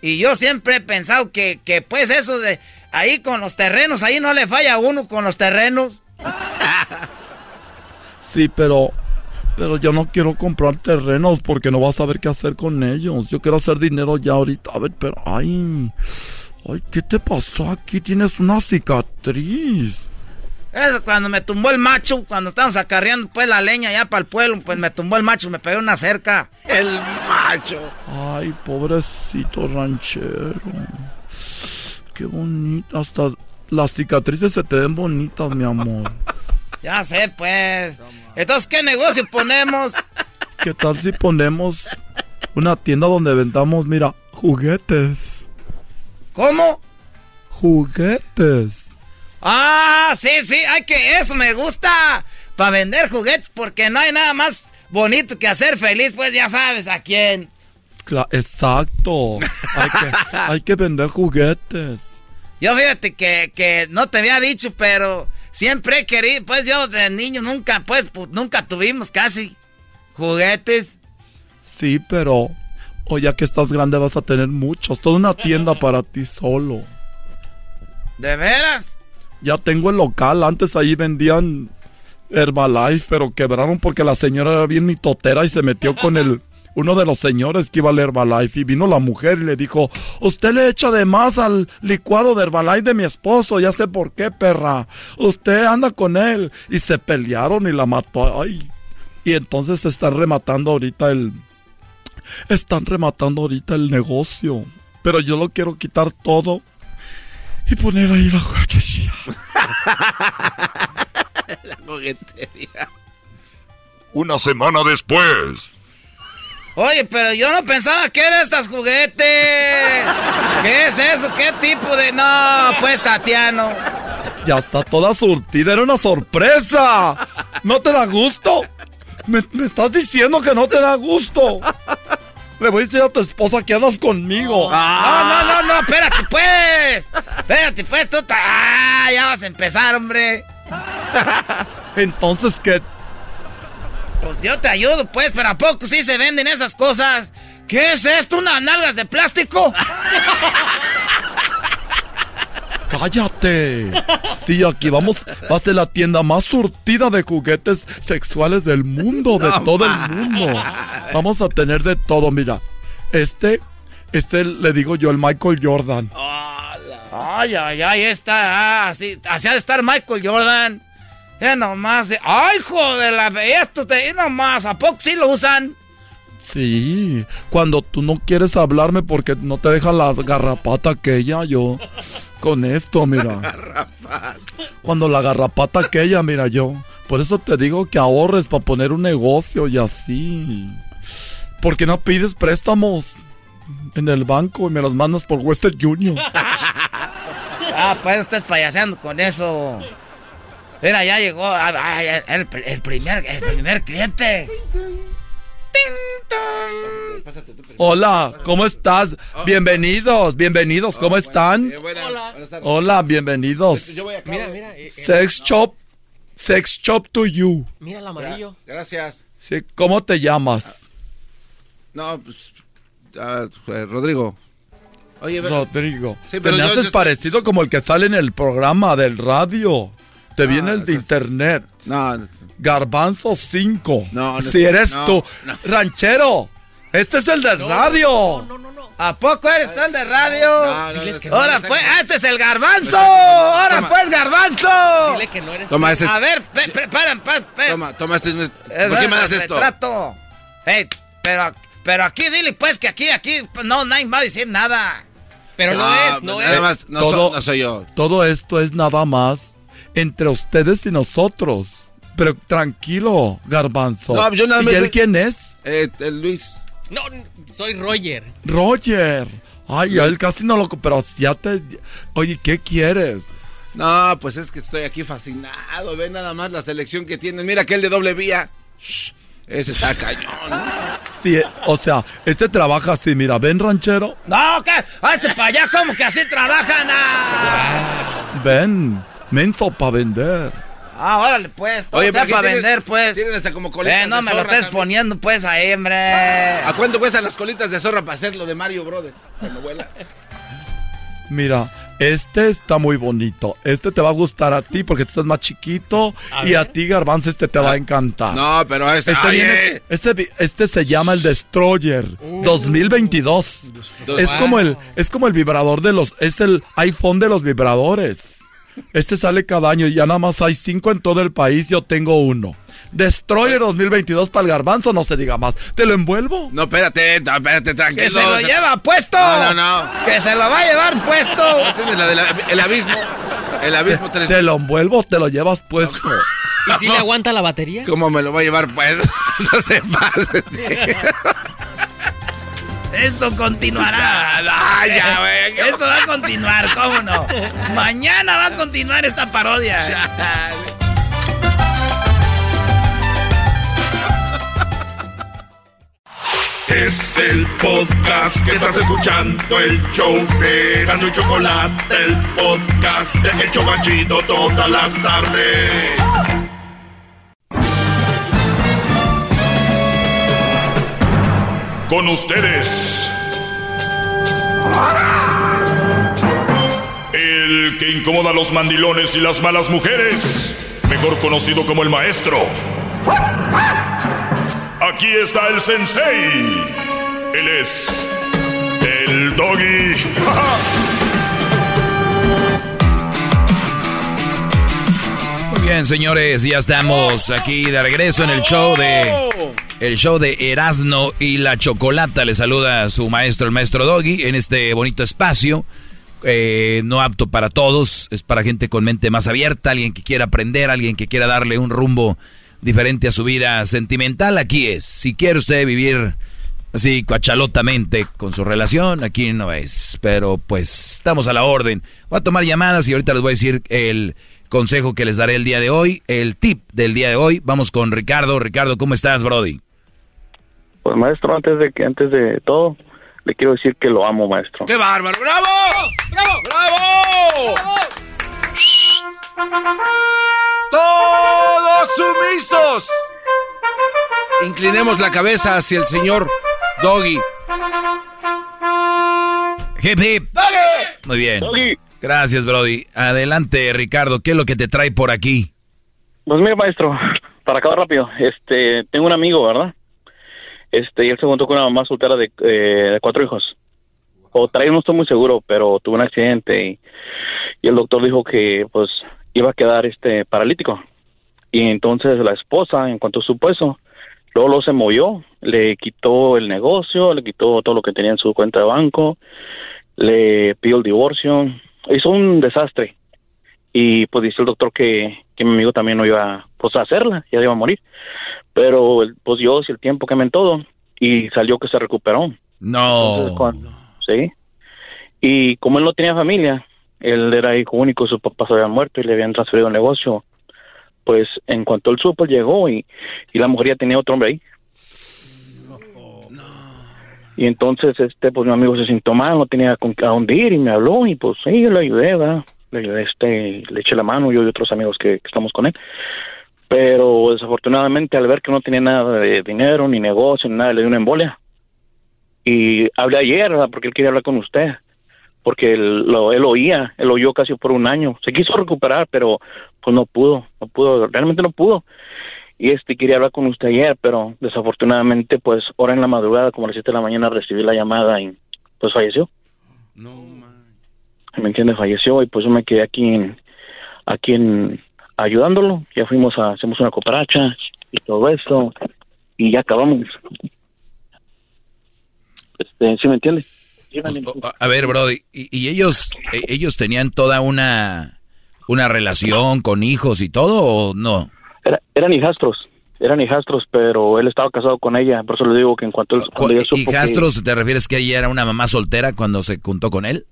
Y yo siempre he pensado que, que, pues, eso de ahí con los terrenos, ahí no le falla a uno con los terrenos. Sí, pero. Pero yo no quiero comprar terrenos porque no vas a saber qué hacer con ellos. Yo quiero hacer dinero ya ahorita. A ver, pero. Ay. Ay, ¿qué te pasó aquí? Tienes una cicatriz. Eso cuando me tumbó el macho, cuando estábamos acarreando pues la leña ya para el pueblo, pues me tumbó el macho, me pegó una cerca. El macho. Ay, pobrecito ranchero. Qué bonito. Hasta las cicatrices se te ven bonitas, mi amor. Ya sé, pues. Entonces, ¿qué negocio ponemos? ¿Qué tal si ponemos una tienda donde vendamos, mira, juguetes? ¿Cómo? Juguetes. Ah, sí, sí, hay que, eso me gusta. Para vender juguetes, porque no hay nada más bonito que hacer feliz, pues ya sabes a quién. Cla- exacto. Hay que, (laughs) hay que vender juguetes. Yo fíjate que, que no te había dicho, pero siempre he querido, pues yo de niño nunca, pues, pu- nunca tuvimos casi juguetes. Sí, pero o ya que estás grande vas a tener muchos. Toda una tienda (laughs) para ti solo. ¿De veras? Ya tengo el local. Antes ahí vendían Herbalife, pero quebraron porque la señora era bien mitotera y se metió con el uno de los señores que iba al Herbalife y vino la mujer y le dijo, usted le echa de más al licuado de Herbalife de mi esposo, ya sé por qué, perra. Usted anda con él. Y se pelearon y la mató. Ay. Y entonces están rematando ahorita el... Están rematando ahorita el negocio. Pero yo lo quiero quitar todo y poner ahí la juguetería. (laughs) La juguetería. Una semana después. Oye, pero yo no pensaba que era estas juguetes. ¿Qué es eso? ¿Qué tipo de.? No, pues Tatiano. Ya está toda surtida, era una sorpresa. ¿No te da gusto? Me, me estás diciendo que no te da gusto. Le voy a decir a tu esposa que andas conmigo. No, no, no, no, espérate pues. Espérate pues, tú. Ah, ya vas a empezar, hombre. Entonces, ¿qué? Pues yo te ayudo, pues, pero ¿a poco sí se venden esas cosas? ¿Qué es esto? ¿Unas nalgas de plástico? (laughs) ¡Cállate! Sí, aquí vamos. Va a ser la tienda más surtida de juguetes sexuales del mundo, de No todo el mundo. Vamos a tener de todo, mira. Este, este le digo yo, el Michael Jordan. Ay, ay, ay, está, ah, así, así ha de estar Michael Jordan. Ya nomás, de- ay, joder, la esto te, nomás, ¿a poco sí lo usan? Sí, cuando tú no quieres hablarme porque no te deja la garrapata aquella, yo con esto, mira. (laughs) Cuando la garrapata aquella, mira yo. Por eso te digo que ahorres para poner un negocio y así. ¿Por qué no pides préstamos en el banco y me los mandas por Western Union? (laughs) Ah, pues estás payaseando con eso. Mira, ya llegó ah, ah, el, el primer, el primer cliente. Hola, ¿cómo estás? Bienvenidos, bienvenidos, ¿cómo están? Hola, bienvenidos. Mira, mira. eh, eh, Sex Shop, Sex Shop to you. Mira el amarillo. Gracias. Sí, ¿Cómo te llamas? No, pues. ah, eh, Rodrigo. Oye, Rodrigo. Sí, pero Te me yo- haces yo- parecido como el que sale en el programa del radio. Te viene el de internet. No. Garbanzo 5. No, no Si es- eres no, tú. no. Ranchero. Este es el del radio. ¿A poco eres tú el de radio? No, no, no, Ahora no, fue, no. ah, este es el garbanzo. Ahora Toma. pues garbanzo. Dile que no eres Toma, ese es- A ver, espera. Toma, toma este. ¿Por Eh, qué me das esto? retrato. Ey, pero, pero aquí dile pues que aquí, aquí, no, nadie va a decir nada. Pero no, es, no nada es. más, no, Todo- so- no soy yo. Todo esto es nada más entre ustedes y nosotros. Pero tranquilo, Garbanzo. No, yo nada ¿Y él quién es? Eh, el Luis. No, soy Roger. Roger. Ay, a él casi no lo... Pero ya te... Oye, ¿qué quieres? No, pues es que estoy aquí fascinado. Ve nada más la selección que tienen. Mira aquel de doble vía. Shh, ese está cañón. Sí, o sea, este trabaja así, mira, ven ranchero, No, ¿qué? Ah, este para allá, ¿cómo que así trabajan? Ah, ven, menso para vender. Ah, órale pues, todo Oye, sea para vender pues. Tienen hasta como colitas Eh, no de me lo estés también. poniendo pues ahí, hombre. ¿A cuánto cuestan las colitas de zorra para hacerlo de Mario Brothers? Mira, este está muy bonito. Este te va a gustar a ti porque tú estás más chiquito A y a ti, Garbanzo, este te va a encantar. No, pero este. Este, viene- eh. este, vi- este se llama el Destroyer 2022. Dos- Es Wow. como el es como el vibrador de los es el iPhone de los vibradores. Este sale cada año y ya nada más hay cinco en todo el país. Yo tengo uno. Destroyer 2022 para el garbanzo, no se diga más. ¿Te lo envuelvo? No, espérate, no, espérate, tranquilo. Que se lo lleva puesto. No, no, no. Que se lo va a llevar puesto. Tienes la del el abismo. El abismo tres. ¿Te lo envuelvo o te lo llevas puesto? ¿Y si le aguanta la batería? ¿Cómo me lo voy a llevar, pues? (laughs) no se pase. (laughs) Esto continuará. (laughs) Ah, ya, güey. (laughs) Esto va a continuar, ¿cómo no? Mañana va a continuar esta parodia. (laughs) Es el podcast que estás escuchando, el show de Gano y Chocolate, el podcast de El Chobachito todas las tardes. Con ustedes. El que incomoda a los mandilones y las malas mujeres. Mejor conocido como el maestro. aquí está el sensei. Él es el doggy. Muy bien, señores, ya estamos aquí de regreso en el show de el show de Erasno y la Chocolata. Le saluda a su maestro, el maestro Doggy, en este bonito espacio. Eh, no apto para todos, es para gente con mente más abierta, alguien que quiera aprender, alguien que quiera darle un rumbo diferente a su vida sentimental. Aquí es. Si quiere usted vivir así cuachalotamente con su relación, aquí no es. Pero pues estamos a la orden. Voy a tomar llamadas y ahorita les voy a decir el consejo que les daré el día de hoy, el tip del día de hoy. Vamos con Ricardo. Ricardo, ¿cómo estás, Brody? Pues maestro, antes de que antes de todo, le quiero decir que lo amo, maestro. ¡Qué bárbaro! ¡Bravo! ¡Bravo! ¡Bravo! ¡Todos sumisos! Inclinemos la cabeza hacia el señor Doggy. Hip hip. Muy bien. Gracias, Brody. Adelante, Ricardo. ¿Qué es lo que te trae por aquí? Pues mira, maestro, para acabar rápido, este, tengo un amigo, ¿verdad? Este, y él se juntó con una mamá soltera de, eh, de cuatro hijos. O trae, no estoy muy seguro, pero tuvo un accidente y, el doctor dijo que, pues, iba a quedar, este, paralítico. Y entonces la esposa, en cuanto supo eso, luego lo se movió, le quitó el negocio, le quitó todo lo que tenía en su cuenta de banco, le pidió el divorcio, hizo un desastre. Y pues dice el doctor que, que mi amigo también no iba pues, a hacerla, ya iba a morir. Pero el- pues Dios y el tiempo cambian todo y salió que se recuperó. No. Entonces, cuando- sí. Y como él no tenía familia, él era hijo único, su papá se había muerto y le habían transferido el negocio. Pues en cuanto él supo, llegó y, y la mujer ya tenía otro hombre ahí. Y entonces, este, pues mi amigo se sintió mal, no tenía con a dónde ir y me habló y pues sí, yo le ayudé, ¿verdad? Le este, le eché la mano, yo y otros amigos que, que estamos con él. Pero desafortunadamente al ver que no tenía nada de dinero, ni negocio, ni nada, le dio una embolia. Y hablé ayer, ¿verdad? Porque él quería hablar con usted. Porque él, lo, él oía, él oyó casi por un año. Se quiso recuperar, pero pues no pudo, no pudo, realmente no pudo. Y este quería hablar con usted ayer, pero desafortunadamente, pues, ahora en la madrugada, como a las 7 de la mañana, recibí la llamada y pues falleció. ¿Me entiende? Falleció y pues yo me quedé aquí en, aquí en, ayudándolo. Ya fuimos a, hacemos una cooperacha y todo esto y ya acabamos. Este, ¿sí me entiende? Sí, entiende. A ver, Brody, ¿y, y ellos e- ellos tenían toda una una relación con hijos y todo o no? Era- eran hijastros, eran hijastros, pero él estaba casado con ella, por eso le digo que en cuanto él, cuando ella supo que- ¿Hijastros te refieres que ella era una mamá soltera cuando se juntó con él?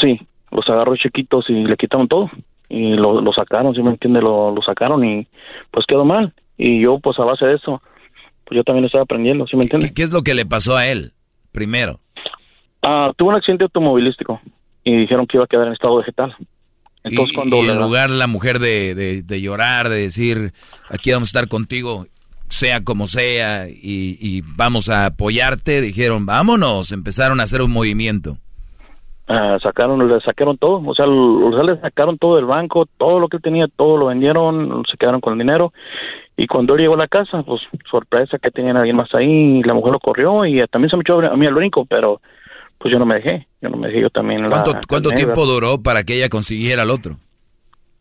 Sí, los agarró chiquitos y le quitaron todo. Y lo, lo sacaron, ¿sí me entiende? Lo, lo sacaron y pues quedó mal. Y yo, pues a base de eso, pues yo también estaba aprendiendo, ¿sí me entiende? ¿Qué es lo que le pasó a él primero? Ah, tuvo un accidente automovilístico y dijeron que iba a quedar en estado vegetal. Entonces y, cuando y en da- lugar la mujer de, de- de llorar, de decir, aquí vamos a estar contigo, sea como sea, y, y vamos a apoyarte, dijeron, vámonos, empezaron a hacer un movimiento. Ah, sacaron, le sacaron todo, o sea, o sea, le sacaron todo del banco, todo lo que él tenía, todo lo vendieron, se quedaron con el dinero. Y cuando él llegó a la casa, pues sorpresa que tenían a alguien más ahí, y la mujer lo corrió y también se me echó a mí al brinco, pero pues yo no me dejé, yo no me dejé, yo también la ¿Cuánto, cuánto calmé, tiempo duró para que ella consiguiera al otro?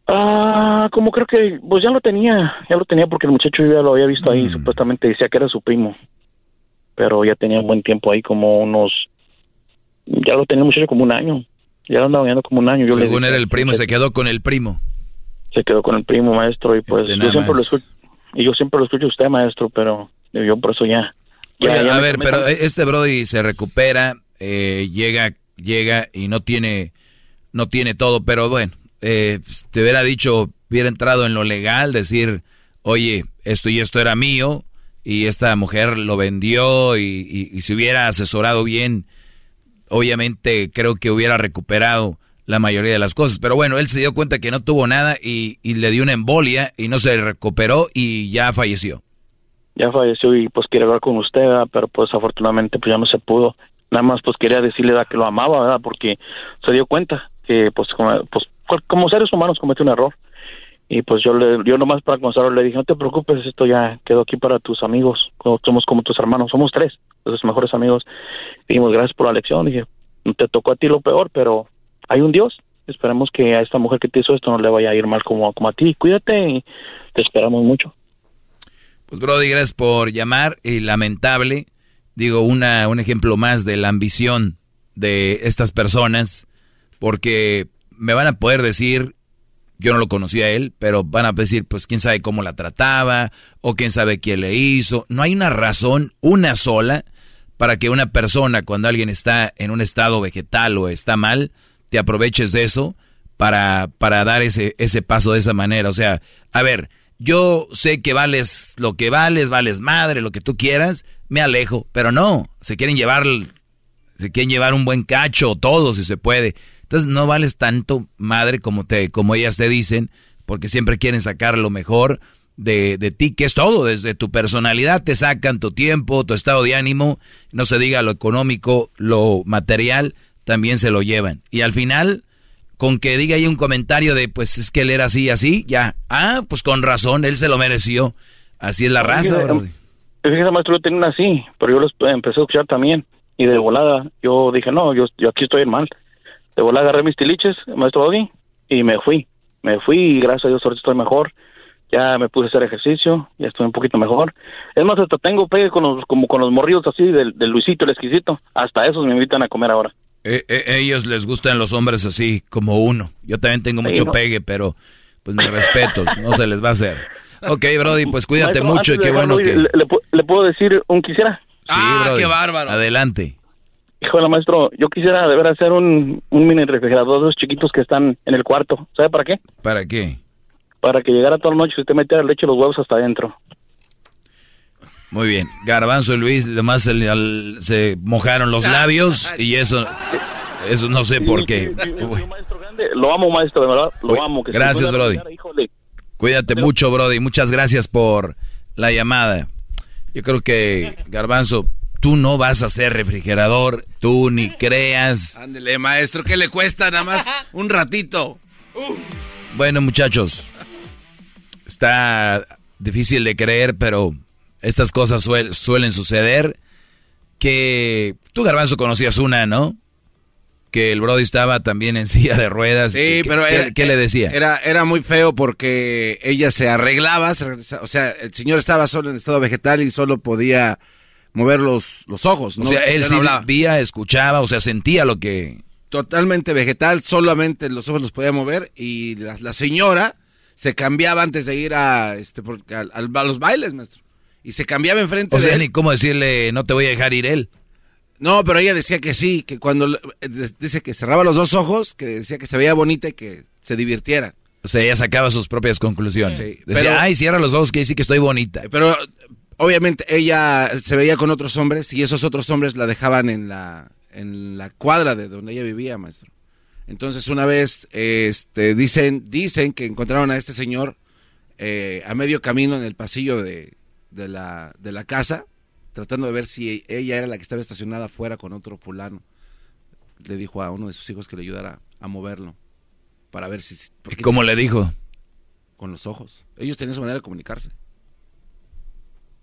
Ah, como creo que, pues ya lo tenía, ya lo tenía porque el muchacho yo ya lo había visto Mm. ahí, supuestamente decía que era su primo, pero ya tenía un buen tiempo ahí, como unos, ya lo tenía el muchacho como un año, ya lo andaba viendo como un año. Yo Según dije, era el primo, se quedó con el primo. se quedó con el primo maestro y pues yo siempre lo escucho, y yo siempre lo escucho a usted maestro, pero yo por eso ya. ya- Oye, ya a ver, pero este Brody se recupera, eh, llega, llega y no tiene, no tiene todo, pero bueno, eh, te hubiera dicho, hubiera entrado en lo legal, decir, oye, esto y esto era mío, y esta mujer lo vendió, y, y, y si hubiera asesorado bien, obviamente creo que hubiera recuperado la mayoría de las cosas. Pero bueno, él se dio cuenta que no tuvo nada y, y le dio una embolia y no se recuperó y ya falleció. ya falleció y pues quiere hablar con usted, pero pues afortunadamente pues ya no se pudo. Nada más pues quería decirle que lo amaba, ¿verdad? Porque se dio cuenta que pues como, pues como seres humanos comete un error Y pues yo le, yo nomás para consolarlo le dije, no te preocupes, esto ya quedó aquí para tus amigos, somos como tus hermanos, somos tres, los mejores amigos. Dijimos, gracias por la lección, dije, te tocó a ti lo peor, pero hay un Dios, esperemos que a esta mujer que te hizo esto no le vaya a ir mal como, como a ti, cuídate y te esperamos mucho. Pues Brody, gracias por llamar. Y lamentable, digo, una, un ejemplo más de la ambición de estas personas, porque me van a poder decir, yo no lo conocía a él, pero van a decir, pues quién sabe cómo la trataba, o quién sabe quién le hizo. No hay una razón, una sola, para que una persona, cuando alguien está en un estado vegetal o está mal, te aproveches de eso para, para dar ese, ese paso de esa manera. O sea, a ver, yo sé que vales lo que vales, vales madre, lo que tú quieras, me alejo, pero no, se quieren llevar, se quieren llevar un buen cacho, todo si se puede. Entonces no vales tanto madre como te, como ellas te dicen, porque siempre quieren sacar lo mejor de, de ti, que es todo, desde tu personalidad te sacan tu tiempo, tu estado de ánimo, no se diga lo económico, lo material, también se lo llevan. Y al final, con que diga ahí un comentario de, pues es que él era así y así, ya, ah, pues con razón, él se lo mereció. Así es la raza, brody. Fíjese, maestro, yo tenía una así, pero yo los empecé a escuchar también. Y de volada, yo dije, no, yo, yo aquí estoy mal. De volada agarré mis tiliches, maestro Doggy, y me fui. Me fui y gracias a Dios ahorita estoy mejor. Ya me puse a hacer ejercicio, ya estoy un poquito mejor. Es más, hasta tengo pegue con los, como con los morridos así del, del Luisito, el exquisito. Hasta esos me invitan a comer ahora. Eh, eh, ellos les gustan los hombres así, como uno. Yo también tengo Sí, mucho ¿no? pegue, pero pues mis respetos, no se les va a hacer. Ok, Brody, pues cuídate Maestro, mucho y qué bueno dejarlo que... ¿Le, le pu- le puedo decir un quisiera? Sí, Brody. Adelante. Híjole, maestro, yo quisiera de ver hacer un, un mini refrigerador de esos chiquitos que están en el cuarto. ¿Sabe para qué? ¿Para qué? Para que llegara toda la noche y usted metiera leche y los huevos hasta adentro. Muy bien. Garbanzo y Luis, además se, le- al- se mojaron los (laughs) labios y eso, eso no sé por qué. Uy, Lo amo, maestro, de verdad. Lo amo. Que gracias, Brody. híjole. Cuídate mucho, Brody. Muchas gracias por la llamada. Yo creo que, Garbanzo, tú no vas a ser refrigerador, tú ni creas. Ándele, maestro, ¿qué le cuesta nada más (laughs) un ratito? Bueno, muchachos, está difícil de creer, pero estas cosas suel- suelen suceder. Que tú, Garbanzo, conocías una, ¿no? Que el Brody estaba también en (laughs) silla de ruedas. Sí, ¿Qué- pero ¿qué, era- qué le decía? Era, era muy feo porque ella se arreglaba, se o sea, el señor estaba solo en estado vegetal y solo podía mover los, los ojos. o no- sea, él sí no vía, escuchaba, o sea, sentía lo que... Totalmente vegetal, solamente los ojos los podía mover y la, la señora se cambiaba antes de ir a, este, al- al- a los bailes, maestro. Y se cambiaba enfrente O de sea, él. ni cómo decirle, no te voy a dejar ir él. No, pero ella decía que sí, que cuando le- eh, dice que cerraba los dos ojos, que decía que se veía bonita y que se divirtiera. O sea, ella sacaba sus propias conclusiones. Sí, Decía, pero- ay, cierra los ojos que sí que estoy bonita. Pero obviamente ella se veía con otros hombres y esos otros hombres la dejaban en la, en la cuadra de donde ella vivía, maestro. Entonces una vez este, dicen, dicen que encontraron a este señor eh, a medio camino en el pasillo de, de la, de la casa, tratando de ver si ella era la que estaba estacionada afuera con otro fulano. Le dijo a uno de sus hijos que le ayudara a moverlo para ver si... ¿Y cómo le dijo? Con los ojos. Ellos tenían su manera de comunicarse.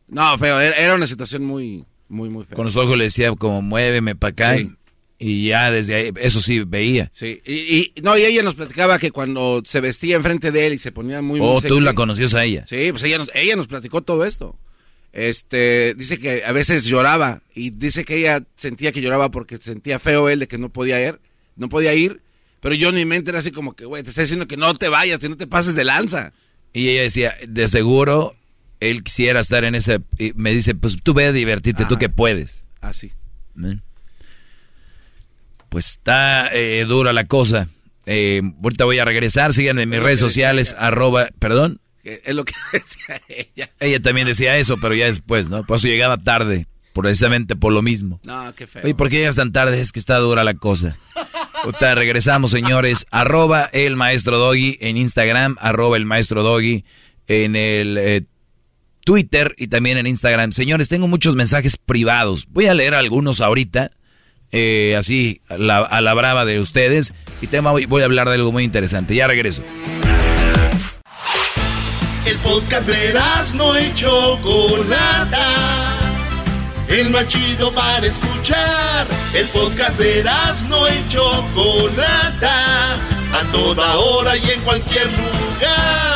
No, feo, era una situación muy, muy, muy fea. Con los ojos le decía como muéveme para acá. Sí. Y ya desde ahí, eso sí veía. Sí, y, y- no, y ella nos platicaba que cuando se vestía enfrente de él y se ponía muy, muy Oh, tú la conocías a ella. Sí, pues ella nos, ella nos platicó todo esto. Este, dice que a veces lloraba y dice que ella sentía que lloraba porque sentía feo él de que no podía ir, no podía ir, pero yo en mi mente era así como que, güey, te está diciendo que no te vayas, que no te pases de lanza. Y ella decía, de seguro, él quisiera estar en ese... y me dice, pues tú ve a divertirte, tú que puedes. Así. ¿Eh? Pues está eh, dura la cosa. Eh, ahorita voy a regresar, síganme en mis redes sociales, arroba, perdón. Es lo que (laughs) decía ella. Ella también decía eso, pero ya después, ¿no? Por eso llegaba tarde, precisamente por lo mismo. No, qué feo. Oye, ¿por qué llegas tan tarde? Es que está dura la cosa. Ahorita regresamos, señores. (laughs) Arroba el maestro Doggy en Instagram, arroba el maestro Doggy en el eh, Twitter y también en Instagram. Señores, tengo muchos mensajes privados. Voy a leer algunos ahorita, eh, así a la, brava de ustedes. Y tema, voy a hablar de algo muy interesante. Ya regreso. El podcast de no y Chocolata. El más chido para escuchar. El podcast de no y Chocolata. A toda hora y en cualquier lugar.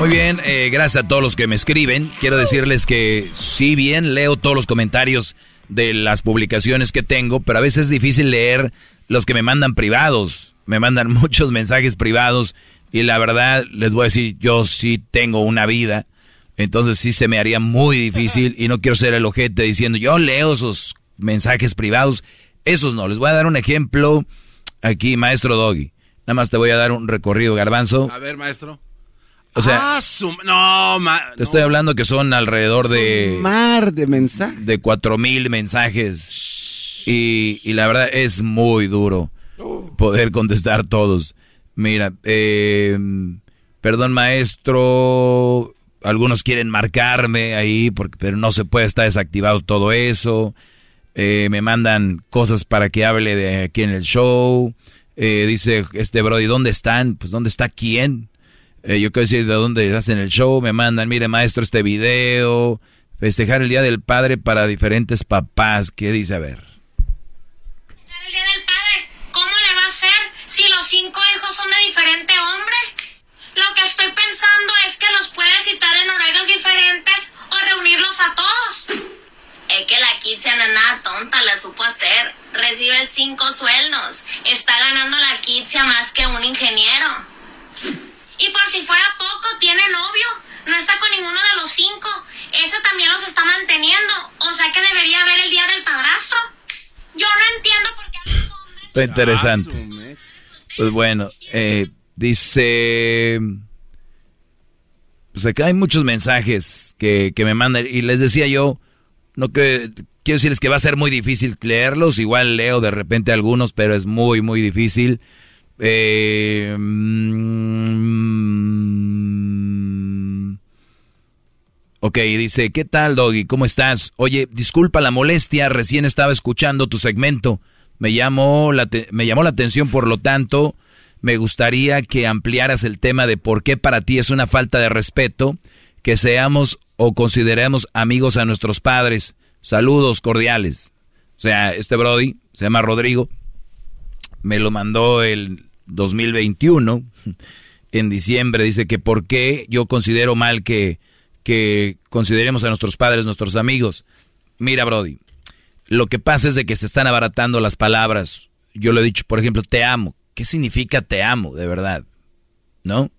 Muy bien, eh, gracias a todos los que me escriben. Quiero decirles que sí bien leo todos los comentarios de las publicaciones que tengo, pero a veces es difícil leer los que me mandan privados. Me mandan (laughs) muchos mensajes privados y la verdad les voy a decir, yo sí tengo una vida. Entonces sí se me haría muy difícil y no quiero ser el ojete diciendo, yo leo esos mensajes privados. Esos no, les voy a dar un ejemplo aquí, maestro Doggy. Nada más te voy a dar un recorrido, garbanzo. A ver, maestro. O sea, Ah, su- no, ma- te estoy hablando que son alrededor de... mar de mensajes. De cuatro mil mensajes. Y, y la verdad es muy duro poder contestar todos. Mira, eh, perdón maestro, algunos quieren marcarme ahí, porque, pero no se puede estar desactivado todo eso. Eh, me mandan cosas para que hable de aquí en el show. Eh, dice este Brody, ¿dónde están? Pues ¿dónde está quién? Eh, yo quiero decir de dónde hacen el show. Me mandan, mire maestro, este video. Festejar el Día del Padre para diferentes papás. ¿Qué dice? A ver. El Día del Padre, ¿cómo le va a hacer si los cinco hijos son de diferente hombre? Lo que estoy pensando es que los puede citar en horarios diferentes o reunirlos a todos. Es que la Kitsia no es nada tonta, la supo hacer. Recibe cinco sueldos. Está ganando la Kitsia más que un ingeniero. Y por si fuera poco, tiene novio. No está con ninguno de los cinco. Ese también los está manteniendo. O sea que debería haber el Día del Padrastro. Yo no entiendo por qué... Está interesante. Pues bueno, eh, dice... Pues acá hay muchos mensajes que, que me mandan y les decía yo, no que quiero decirles que va a ser muy difícil leerlos, igual leo de repente algunos, pero es muy, muy difícil. Eh, mm, ok, dice, ¿qué tal, Doggy? ¿Cómo estás? Oye, disculpa la molestia, recién estaba escuchando tu segmento. Me llamó la, me llamó la atención, por lo tanto, me gustaría que ampliaras el tema de por qué para ti es una falta de respeto que seamos o consideremos amigos a nuestros padres. Saludos cordiales. O sea, este Brody se llama Rodrigo. Me lo mandó el 2021, en diciembre. Dice que por qué yo considero mal que, que consideremos a nuestros padres nuestros amigos. Mira, Brody, lo que pasa es de que se están abaratando las palabras. Yo lo he dicho, por ejemplo, te amo. ¿Qué significa te amo, de verdad? ¿No?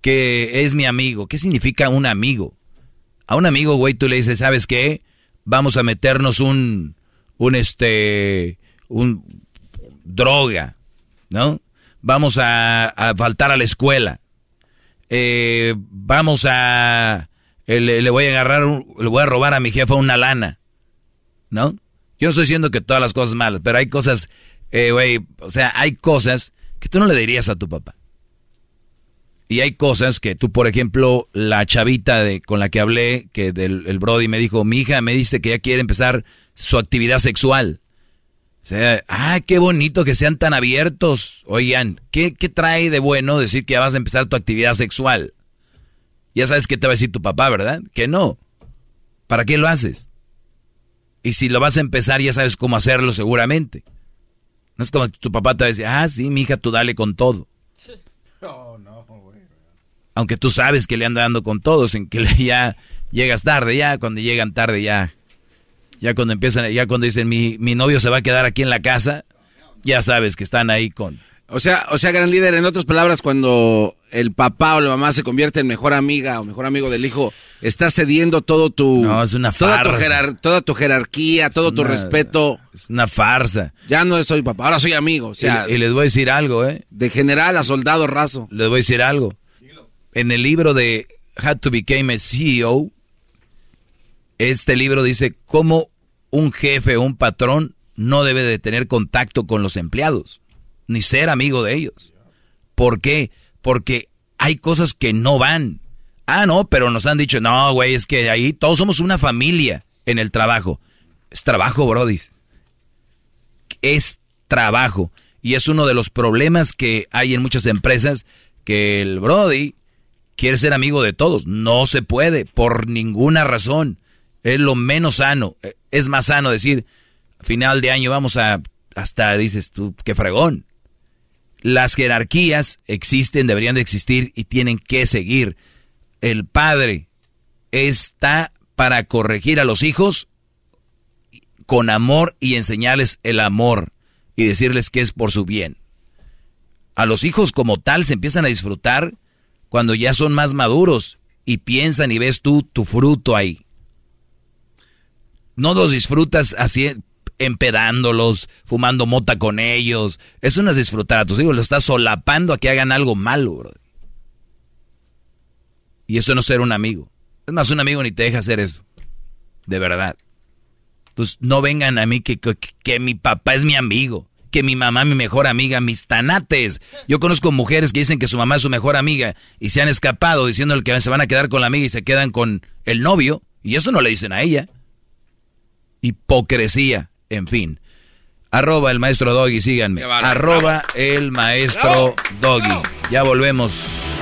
Que es mi amigo. ¿Qué significa un amigo? A un amigo, güey, tú le dices, ¿sabes qué? Vamos a meternos un, un este, un droga, ¿no? Vamos a, faltar a la escuela. Eh, vamos a, eh, le, voy a agarrar, un- le voy a robar a mi jefa una lana, ¿no? Yo no estoy diciendo que todas las cosas malas, pero hay cosas, eh, o sea, hay cosas que tú no le dirías a tu papá. Y hay cosas que tú, por ejemplo, la chavita de, con la que hablé, que del el Brody me dijo, mi hija me dice que ya quiere empezar su actividad sexual. Sea, ah, qué bonito que sean tan abiertos. Oigan, ¿qué, qué trae de bueno decir que ya vas a empezar tu actividad sexual? Ya sabes qué te va a decir tu papá, ¿verdad? Que no. ¿Para qué lo haces? Y si lo vas a empezar, ya sabes cómo hacerlo seguramente. No es como que tu papá te va a decir, ah, sí, mi hija, tú dale con todo. (laughs) Aunque tú sabes que le anda dando con todos, en que (laughs) ya llegas tarde, ya cuando llegan tarde, ya. Ya cuando empiezan, ya cuando dicen mi, mi novio se va a quedar aquí en la casa, ya sabes que están ahí con. O sea, o sea, gran líder, en otras palabras, cuando el papá o la mamá se convierte en mejor amiga o mejor amigo del hijo, está cediendo todo tu... No, es una toda tu, farsa. jerar- toda tu jerarquía, todo tu respeto. Es una farsa. Ya no soy papá, ahora soy amigo. O sea, y, y les voy a decir algo, ¿eh? de general a soldado raso. Les voy a decir algo. En el libro de How to Become a CEO, este libro dice cómo un jefe o un patrón no debe de tener contacto con los empleados, ni ser amigo de ellos. ¿Por qué? Porque hay cosas que no van. Ah, no, pero nos han dicho, no, güey, es que ahí todos somos una familia en el trabajo. Es trabajo, Brody. Es trabajo. Y es uno de los problemas que hay en muchas empresas que el Brody quiere ser amigo de todos. No se puede, por ninguna razón. Es lo menos sano. Es más sano decir, final de año vamos a, hasta dices tú, qué fregón. Las jerarquías existen, deberían de existir y tienen que seguir. El padre está para corregir a los hijos con amor y enseñarles el amor y decirles que es por su bien. A los hijos como tal se empiezan a disfrutar cuando ya son más maduros y piensan y ves tú tu fruto ahí. No los disfrutas así empedándolos, fumando mota con ellos. Eso no es disfrutar a tus hijos, los estás solapando a que hagan algo malo, bro. Y eso no es ser un amigo. Es más, un amigo ni te deja hacer eso. De verdad. Entonces, no vengan a mí que, que, que mi papá es mi amigo, que mi mamá mi mejor amiga, mis tanates. Yo conozco mujeres que dicen que su mamá es su mejor amiga y se han escapado diciendo que se van a quedar con la amiga y se quedan con el novio. Y eso no le dicen a ella. Hipocresía, en fin. Arroba el maestro Doggy, síganme. Arroba el maestro Doggy. Ya volvemos.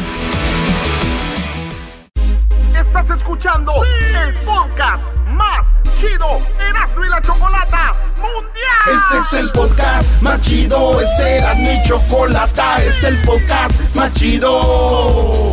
Estás escuchando el podcast más chido Erasmo y la Chocolata Mundial. Este es el podcast más chido, este era mi chocolata, este es el podcast más chido.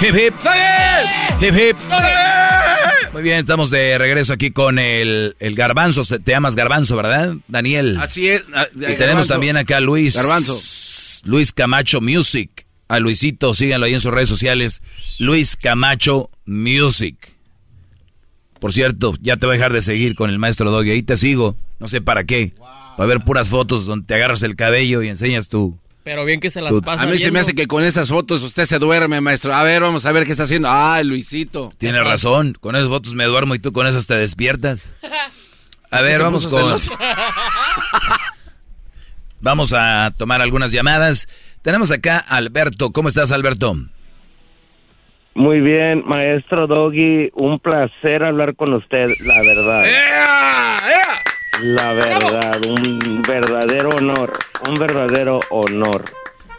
Hip hip. Hip hip. Muy bien, estamos de regreso aquí con el, el Garbanzo. Te llamas Garbanzo, ¿verdad, Daniel? Así es. ah, Y tenemos también acá a Luis. Garbanzo. Luis Camacho Music. A Luisito, síganlo ahí en sus redes sociales. Luis Camacho Music. Por cierto, ya te voy a dejar de seguir con el maestro Doggy. Ahí te sigo. No sé para qué. Para ver puras fotos donde te agarras el cabello y enseñas tu... Pero bien que se las pasa A mí se me hace que con esas fotos usted se duerme, maestro. A ver, vamos a ver qué está haciendo. Ah, Luisito. Tienes razón. Con esas fotos me duermo y tú con esas te despiertas. (laughs) A ver, vamos con... celoso. (laughs) Vamos a tomar algunas llamadas. Tenemos acá a Alberto. ¿Cómo estás, Alberto? Muy bien, maestro Doggy, un placer hablar con usted, la verdad. La verdad, un verdadero honor, un verdadero honor.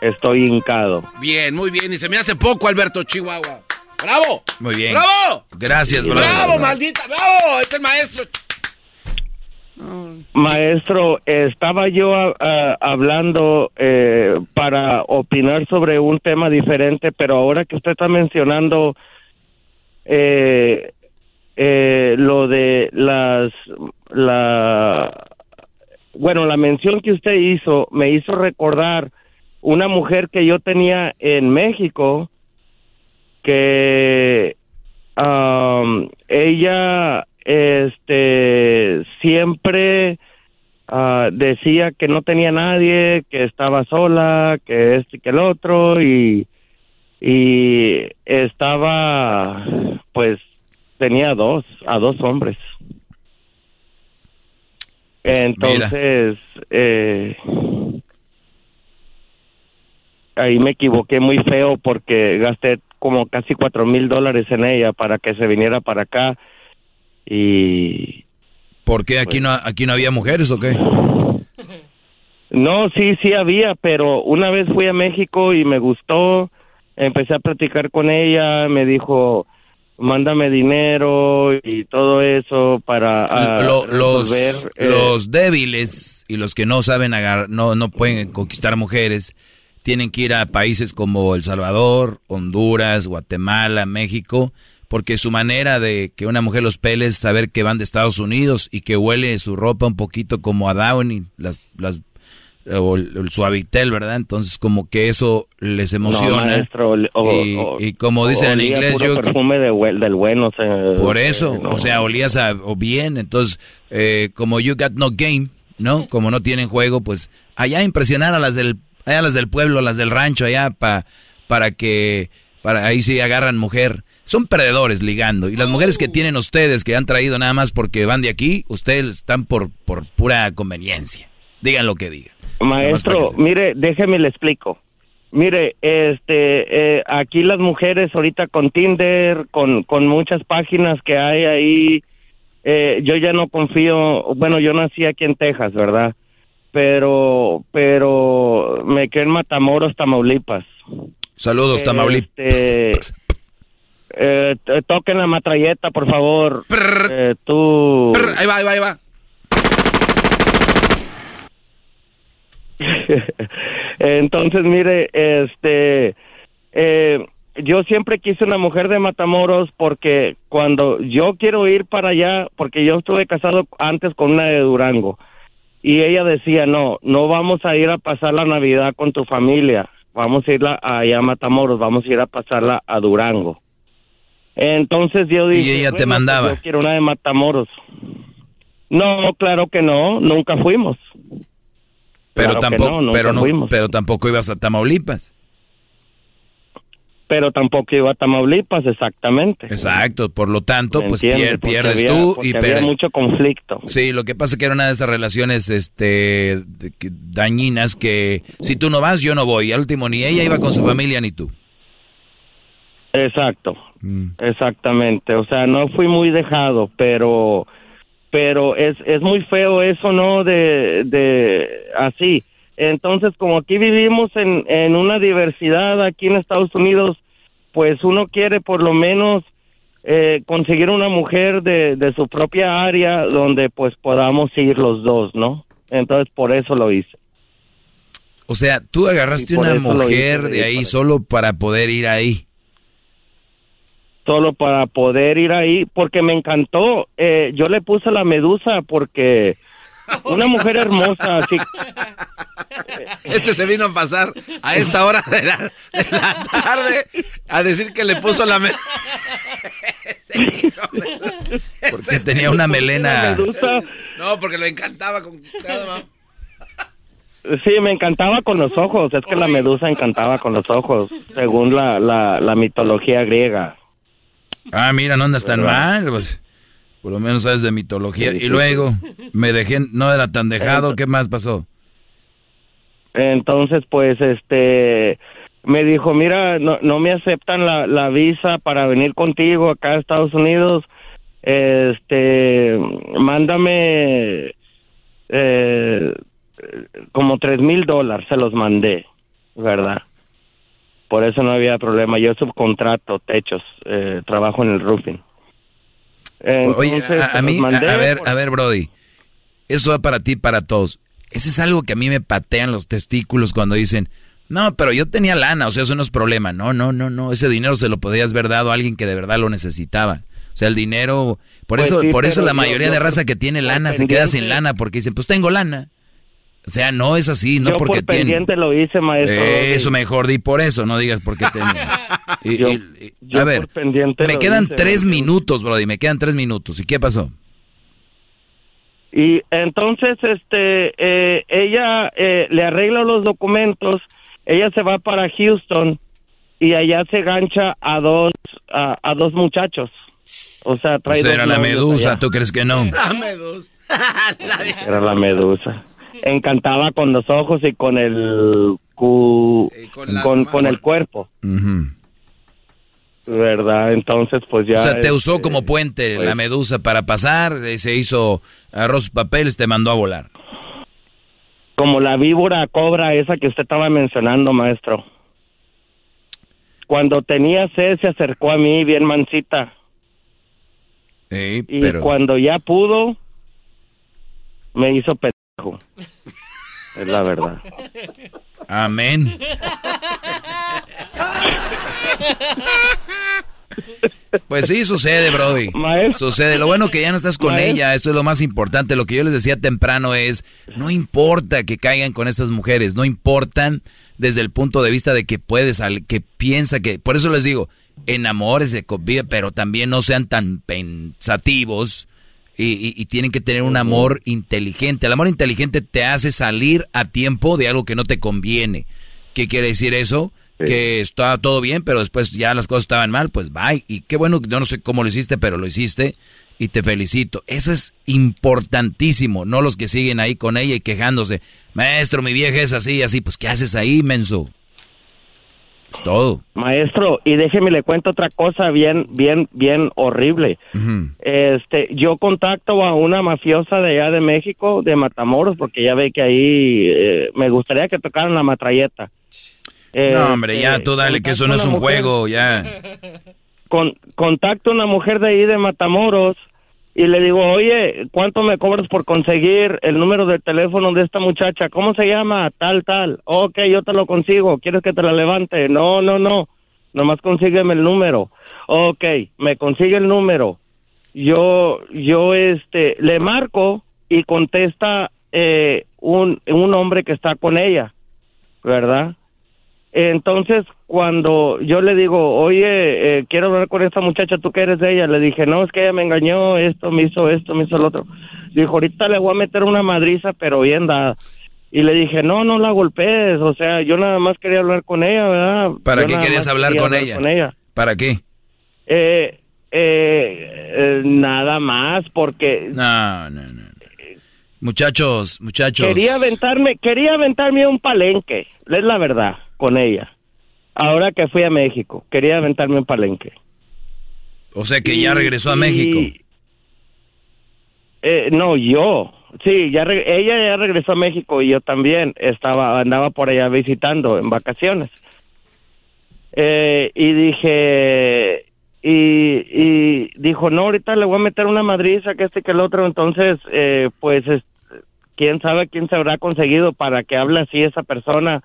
Estoy hincado. Bien, muy bien. Y se me hace poco, Alberto Chihuahua. ¡Bravo! Muy bien. ¡Bravo! Gracias, brother. ¡Bravo, maldita! ¡Bravo! Este es el maestro. Maestro, estaba yo a- a- hablando eh, para opinar sobre un tema diferente, pero ahora que usted está mencionando eh, eh, lo de las la bueno la mención que usted hizo me hizo recordar una mujer que yo tenía en México que am, ella este siempre ah, decía que no tenía nadie, que estaba sola, que este y que el otro y y estaba pues tenía dos a dos hombres. Entonces eh, ahí me equivoqué muy feo porque gasté como casi cuatro mil dólares en ella para que se viniera para acá y ¿Por qué aquí no, aquí no había mujeres o qué? (laughs) no sí sí había pero una vez fui a México y me gustó. Empecé a platicar con ella me dijo mándame dinero y todo eso para ah, Lo- los, resolver, eh, los débiles y los que no saben agar- no, no pueden conquistar mujeres tienen que ir a países como El Salvador, Honduras, Guatemala, México, porque su manera de que una mujer los pele es saber que van de Estados Unidos y que huele su ropa un poquito como a Downy, las, las, o el, el suavitel, ¿verdad? Entonces como que eso les emociona. maestro, o- y, o- y como dicen en inglés, puro yo, perfume de del bueno o sea, por eso, eh, no. o sea, olías a- o bien, entonces, eh, como you got no game, ¿no? Como no tienen juego, pues allá impresionar a las del, allá a las del pueblo, a las del rancho, allá pa, para que, para ahí sí agarran mujer. Son perdedores ligando. Y las mujeres que tienen ustedes, que han traído nada más porque van de aquí, ustedes están por, por pura conveniencia. Digan lo que digan. Maestro, mire, déjeme le explico. Mire, este, eh, aquí las mujeres ahorita con Tinder, con, con muchas páginas que hay ahí, eh, yo ya no confío, bueno, yo nací aquí en Texas, ¿verdad? Pero, pero me quedé en Matamoros, Tamaulipas. Saludos, Tamaulipas. Este, eh, toquen la matralleta, por favor. Eh, tú. Ahí va, ahí va, ahí va. (laughs) Entonces, mire, este, eh, yo siempre quise una mujer de Matamoros porque cuando yo quiero ir para allá, porque yo estuve casado antes con una de Durango, y ella decía, no, no vamos a ir a pasar la Navidad con tu familia, vamos a ir allá a Matamoros, vamos a ir a pasarla a Durango. Entonces yo dije, ella te "Bueno, pues mandaba. yo quiero una de Matamoros. No, claro que no, nunca fuimos. Pero Claro tampoco, no, pero no, fuimos. pero tampoco ibas a Tamaulipas. pero tampoco iba a Tamaulipas, exactamente. Exacto, por lo tanto, ¿Me pues pier- pierdes había- tú y pierdes. mucho conflicto. Sí, lo que pasa es que era una de esas relaciones este dañinas que si tú no vas, yo no voy. Al último ni ella iba con su familia ni tú. Exacto, Mm. exactamente. O sea, no fui muy dejado, pero pero es, es muy feo eso, ¿no? De, de así. Entonces, como aquí vivimos en, en una diversidad aquí en Estados Unidos, pues uno quiere por lo menos eh, conseguir una mujer de, de su propia área donde pues podamos ir los dos, ¿no? Entonces, por eso lo hice. O sea, tú agarraste una mujer hice, de ahí solo para poder ir ahí. Solo para poder ir ahí porque me encantó. Eh, yo le puse la medusa porque una mujer hermosa, así. (laughs) Este se vino a pasar a esta hora de la, de la tarde a decir que le puso la... me- (laughs) Porque tenía una melena. No, porque lo encantaba con cada Sí, me encantaba con los ojos. Es que la medusa encantaba con los ojos, según la, la, la mitología griega. Ah, mira, no andas tan mal. Pues, por lo menos sabes de mitología. Y luego me dejé, no era tan dejado. ¿Qué más pasó? Entonces, pues, este, me dijo, mira, no, no me aceptan la, la visa para venir contigo acá a Estados Unidos. Este, mándame eh, como tres mil dólares, se los mandé, ¿verdad? Por eso no había problema. Yo subcontrato techos, eh, trabajo en el roofing. Oye, a, a mí, a, ver, por- a ver, Brody. Eso va para ti, para todos. Ese es algo que a mí me patean los testículos cuando dicen, no, pero yo tenía lana, o sea, eso no es problema. No, no, no, no. Ese dinero se lo podías haber dado a alguien que de verdad lo necesitaba. O sea, el dinero, por Pues eso, sí, por eso la yo- mayoría yo de raza que tiene lana se queda sin lana porque dicen, pues tengo lana. O sea, no es así, no Yo porque por tiene. pendiente lo hice, maestro. Eh, eso mejor di por eso, no digas por qué (laughs) tenía. Y- Yo- y- y- yo a ver, por pendiente me quedan hice, tres maestro. minutos, Brody, me quedan tres minutos. ¿Y qué pasó? Y entonces, este, eh, ella eh, le arregla los documentos, ella se va para Houston y allá se gancha a dos, a, a dos muchachos. O sea, trae Pues dos era la medusa, allá. ¿tú crees que no? (laughs) La medusa. (laughs) Era la medusa. Encantaba con los ojos y con el cu- con con, el cuerpo. ¿verdad? Entonces, pues ya. o sea, te usó este, como puente pues- la medusa para pasar, eh, se hizo arroz papeles, te mandó a volar. como la víbora cobra esa que usted estaba mencionando, maestro. Cuando tenía sed se acercó a mí bien mansita Sí, y pero cuando ya pudo me hizo pendejo. Es la verdad. amén. Pues sí, sucede, Brody. Sucede. Lo bueno que ya no estás con Maestro. ella, eso es lo más importante. Lo que yo les decía temprano es, no importa que caigan con estas mujeres, no importan desde el punto de vista de que puedes, al- que piensa que, por eso les digo, enamórese, convive, pero también no sean tan pensativos Y, y- y tienen que tener un amor inteligente. El amor inteligente te hace salir a tiempo de algo que no te conviene. ¿Qué quiere decir eso? Que estaba todo bien, pero después ya las cosas estaban mal, pues bye. Y qué bueno, yo no sé cómo lo hiciste, pero lo hiciste y te felicito. Eso es importantísimo, no los que siguen ahí con ella y quejándose. Maestro, mi vieja es así, así. Pues, ¿qué haces ahí, menso? Es todo. Maestro, y déjeme le cuento otra cosa bien, bien, bien horrible. Este, yo contacto a una mafiosa de allá de México, de Matamoros, porque ya ve que ahí eh, me gustaría que tocaran la matralleta. Eh, No, hombre, ya eh, tú dale, que eso no es un mujer- juego, ya. con, contacto a una mujer de ahí de Matamoros y le digo, oye, ¿cuánto me cobras por conseguir el número de teléfono de esta muchacha? ¿Cómo se llama? Tal, tal. Ok, yo te lo consigo. ¿Quieres que te la levante? No, no, no. Nomás consígueme el número. Ok, me consigue el número. Yo, yo, este, le marco y contesta eh, un, un hombre que está con ella, ¿verdad? Entonces, cuando yo le digo, oye, eh, quiero hablar con esta muchacha, ¿tú qué eres de ella? Le dije, no, es que ella me engañó, esto, me hizo esto, me hizo lo otro. Dijo, ahorita le voy a meter una madriza, pero bien dada. Y le dije, no, no la golpees, o sea, yo nada más quería hablar con ella, ¿verdad? ¿Para Yo qué querías hablar quería con ella? con ella. ¿Para qué? Eh, eh, eh, nada más, porque No, no, no. Muchachos, muchachos. Quería aventarme, quería aventarme un palenque, es la verdad, con ella. Ahora que fui a México, quería aventarme un palenque. O sea que ya regresó a y- México. Eh, no, yo. Sí, ya re- ella ya regresó a México y yo también estaba andaba por allá visitando en vacaciones. Eh, y dije y, y dijo, "No, ahorita le voy a meter una madriza que este que el otro." Entonces, eh, pues es- quién sabe quién se habrá conseguido para que hable así esa persona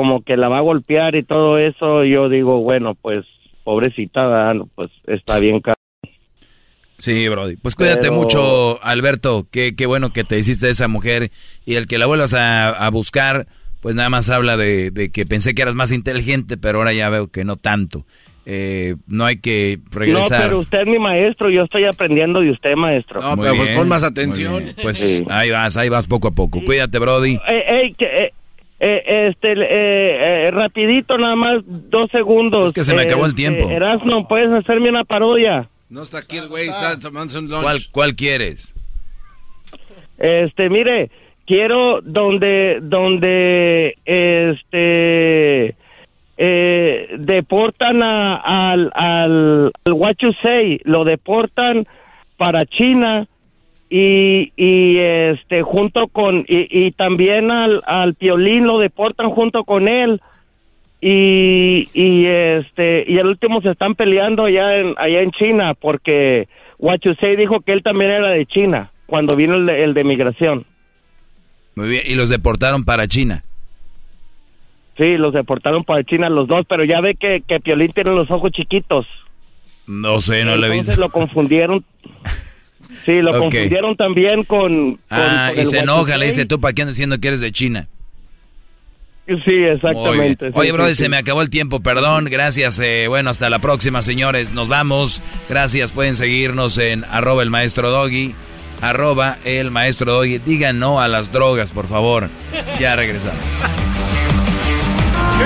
como que la va a golpear y todo eso. Yo digo, bueno, pues pobrecita. No, pues está bien Sí, Brody. Pues cuídate Pero- mucho, Alberto. Qué, qué bueno que te hiciste de esa mujer. Y el que la vuelvas a, a buscar, pues nada más habla de, de que pensé que eras más inteligente, pero ahora ya veo que no tanto. Eh, no hay que regresar. No, pero usted es mi maestro, yo estoy aprendiendo de usted, maestro. Muy bien, muy bien. Pues Sí. ahí vas, ahí vas poco a poco. Cuídate, Brody. Eh, ey, que, eh, este, eh, eh, rapidito, nada más, dos segundos. Es que se me acabó el tiempo. Erasmo, ¿puedes hacerme una parodia? No está aquí el güey, está tomándose un lunch. ¿Cuál, cuál quieres? Este, mire, quiero donde, donde, este, eh, deportan a, al, al, al what you say, lo deportan para China y, y este, junto con, y, y también al, al Piolín lo deportan junto con él y, y este y el último se están peleando allá en allá en China porque Say dijo que él también era de China cuando vino el de, el de migración. Muy bien. Y los deportaron para China. Sí, los deportaron para China los dos, pero ya ve que, que Piolín tiene los ojos chiquitos. No sé, no lo he Entonces visto. lo confundieron. (laughs) Sí, lo confundieron también con... con- Ah, con y el se enoja, le dice, ¿tú para qué andas diciendo que eres de China? Sí, exactamente. sí, Oye, sí, brother, sí. se me acabó el tiempo, perdón, gracias. eh, bueno, hasta la próxima, señores. Nos vamos. Gracias, pueden seguirnos en arroba el maestro doggy, arroba el maestro doggy. Digan no a las drogas, por favor. Ya regresamos.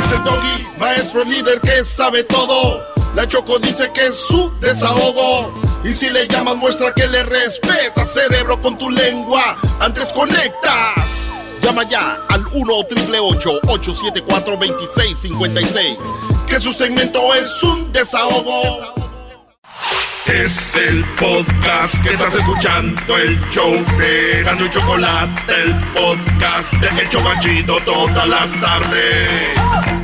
Es el doggy, maestro líder que sabe todo. La Choco dice que es su desahogo. Y si le llamas, muestra que le respeta, cerebro, con tu lengua. Antes conectas. Llama ya al 1-888-874-2656. Que su segmento es un desahogo. Es el podcast que estás escuchando, el show de Gano y Chocolate, el podcast de El Chocachito todas las tardes.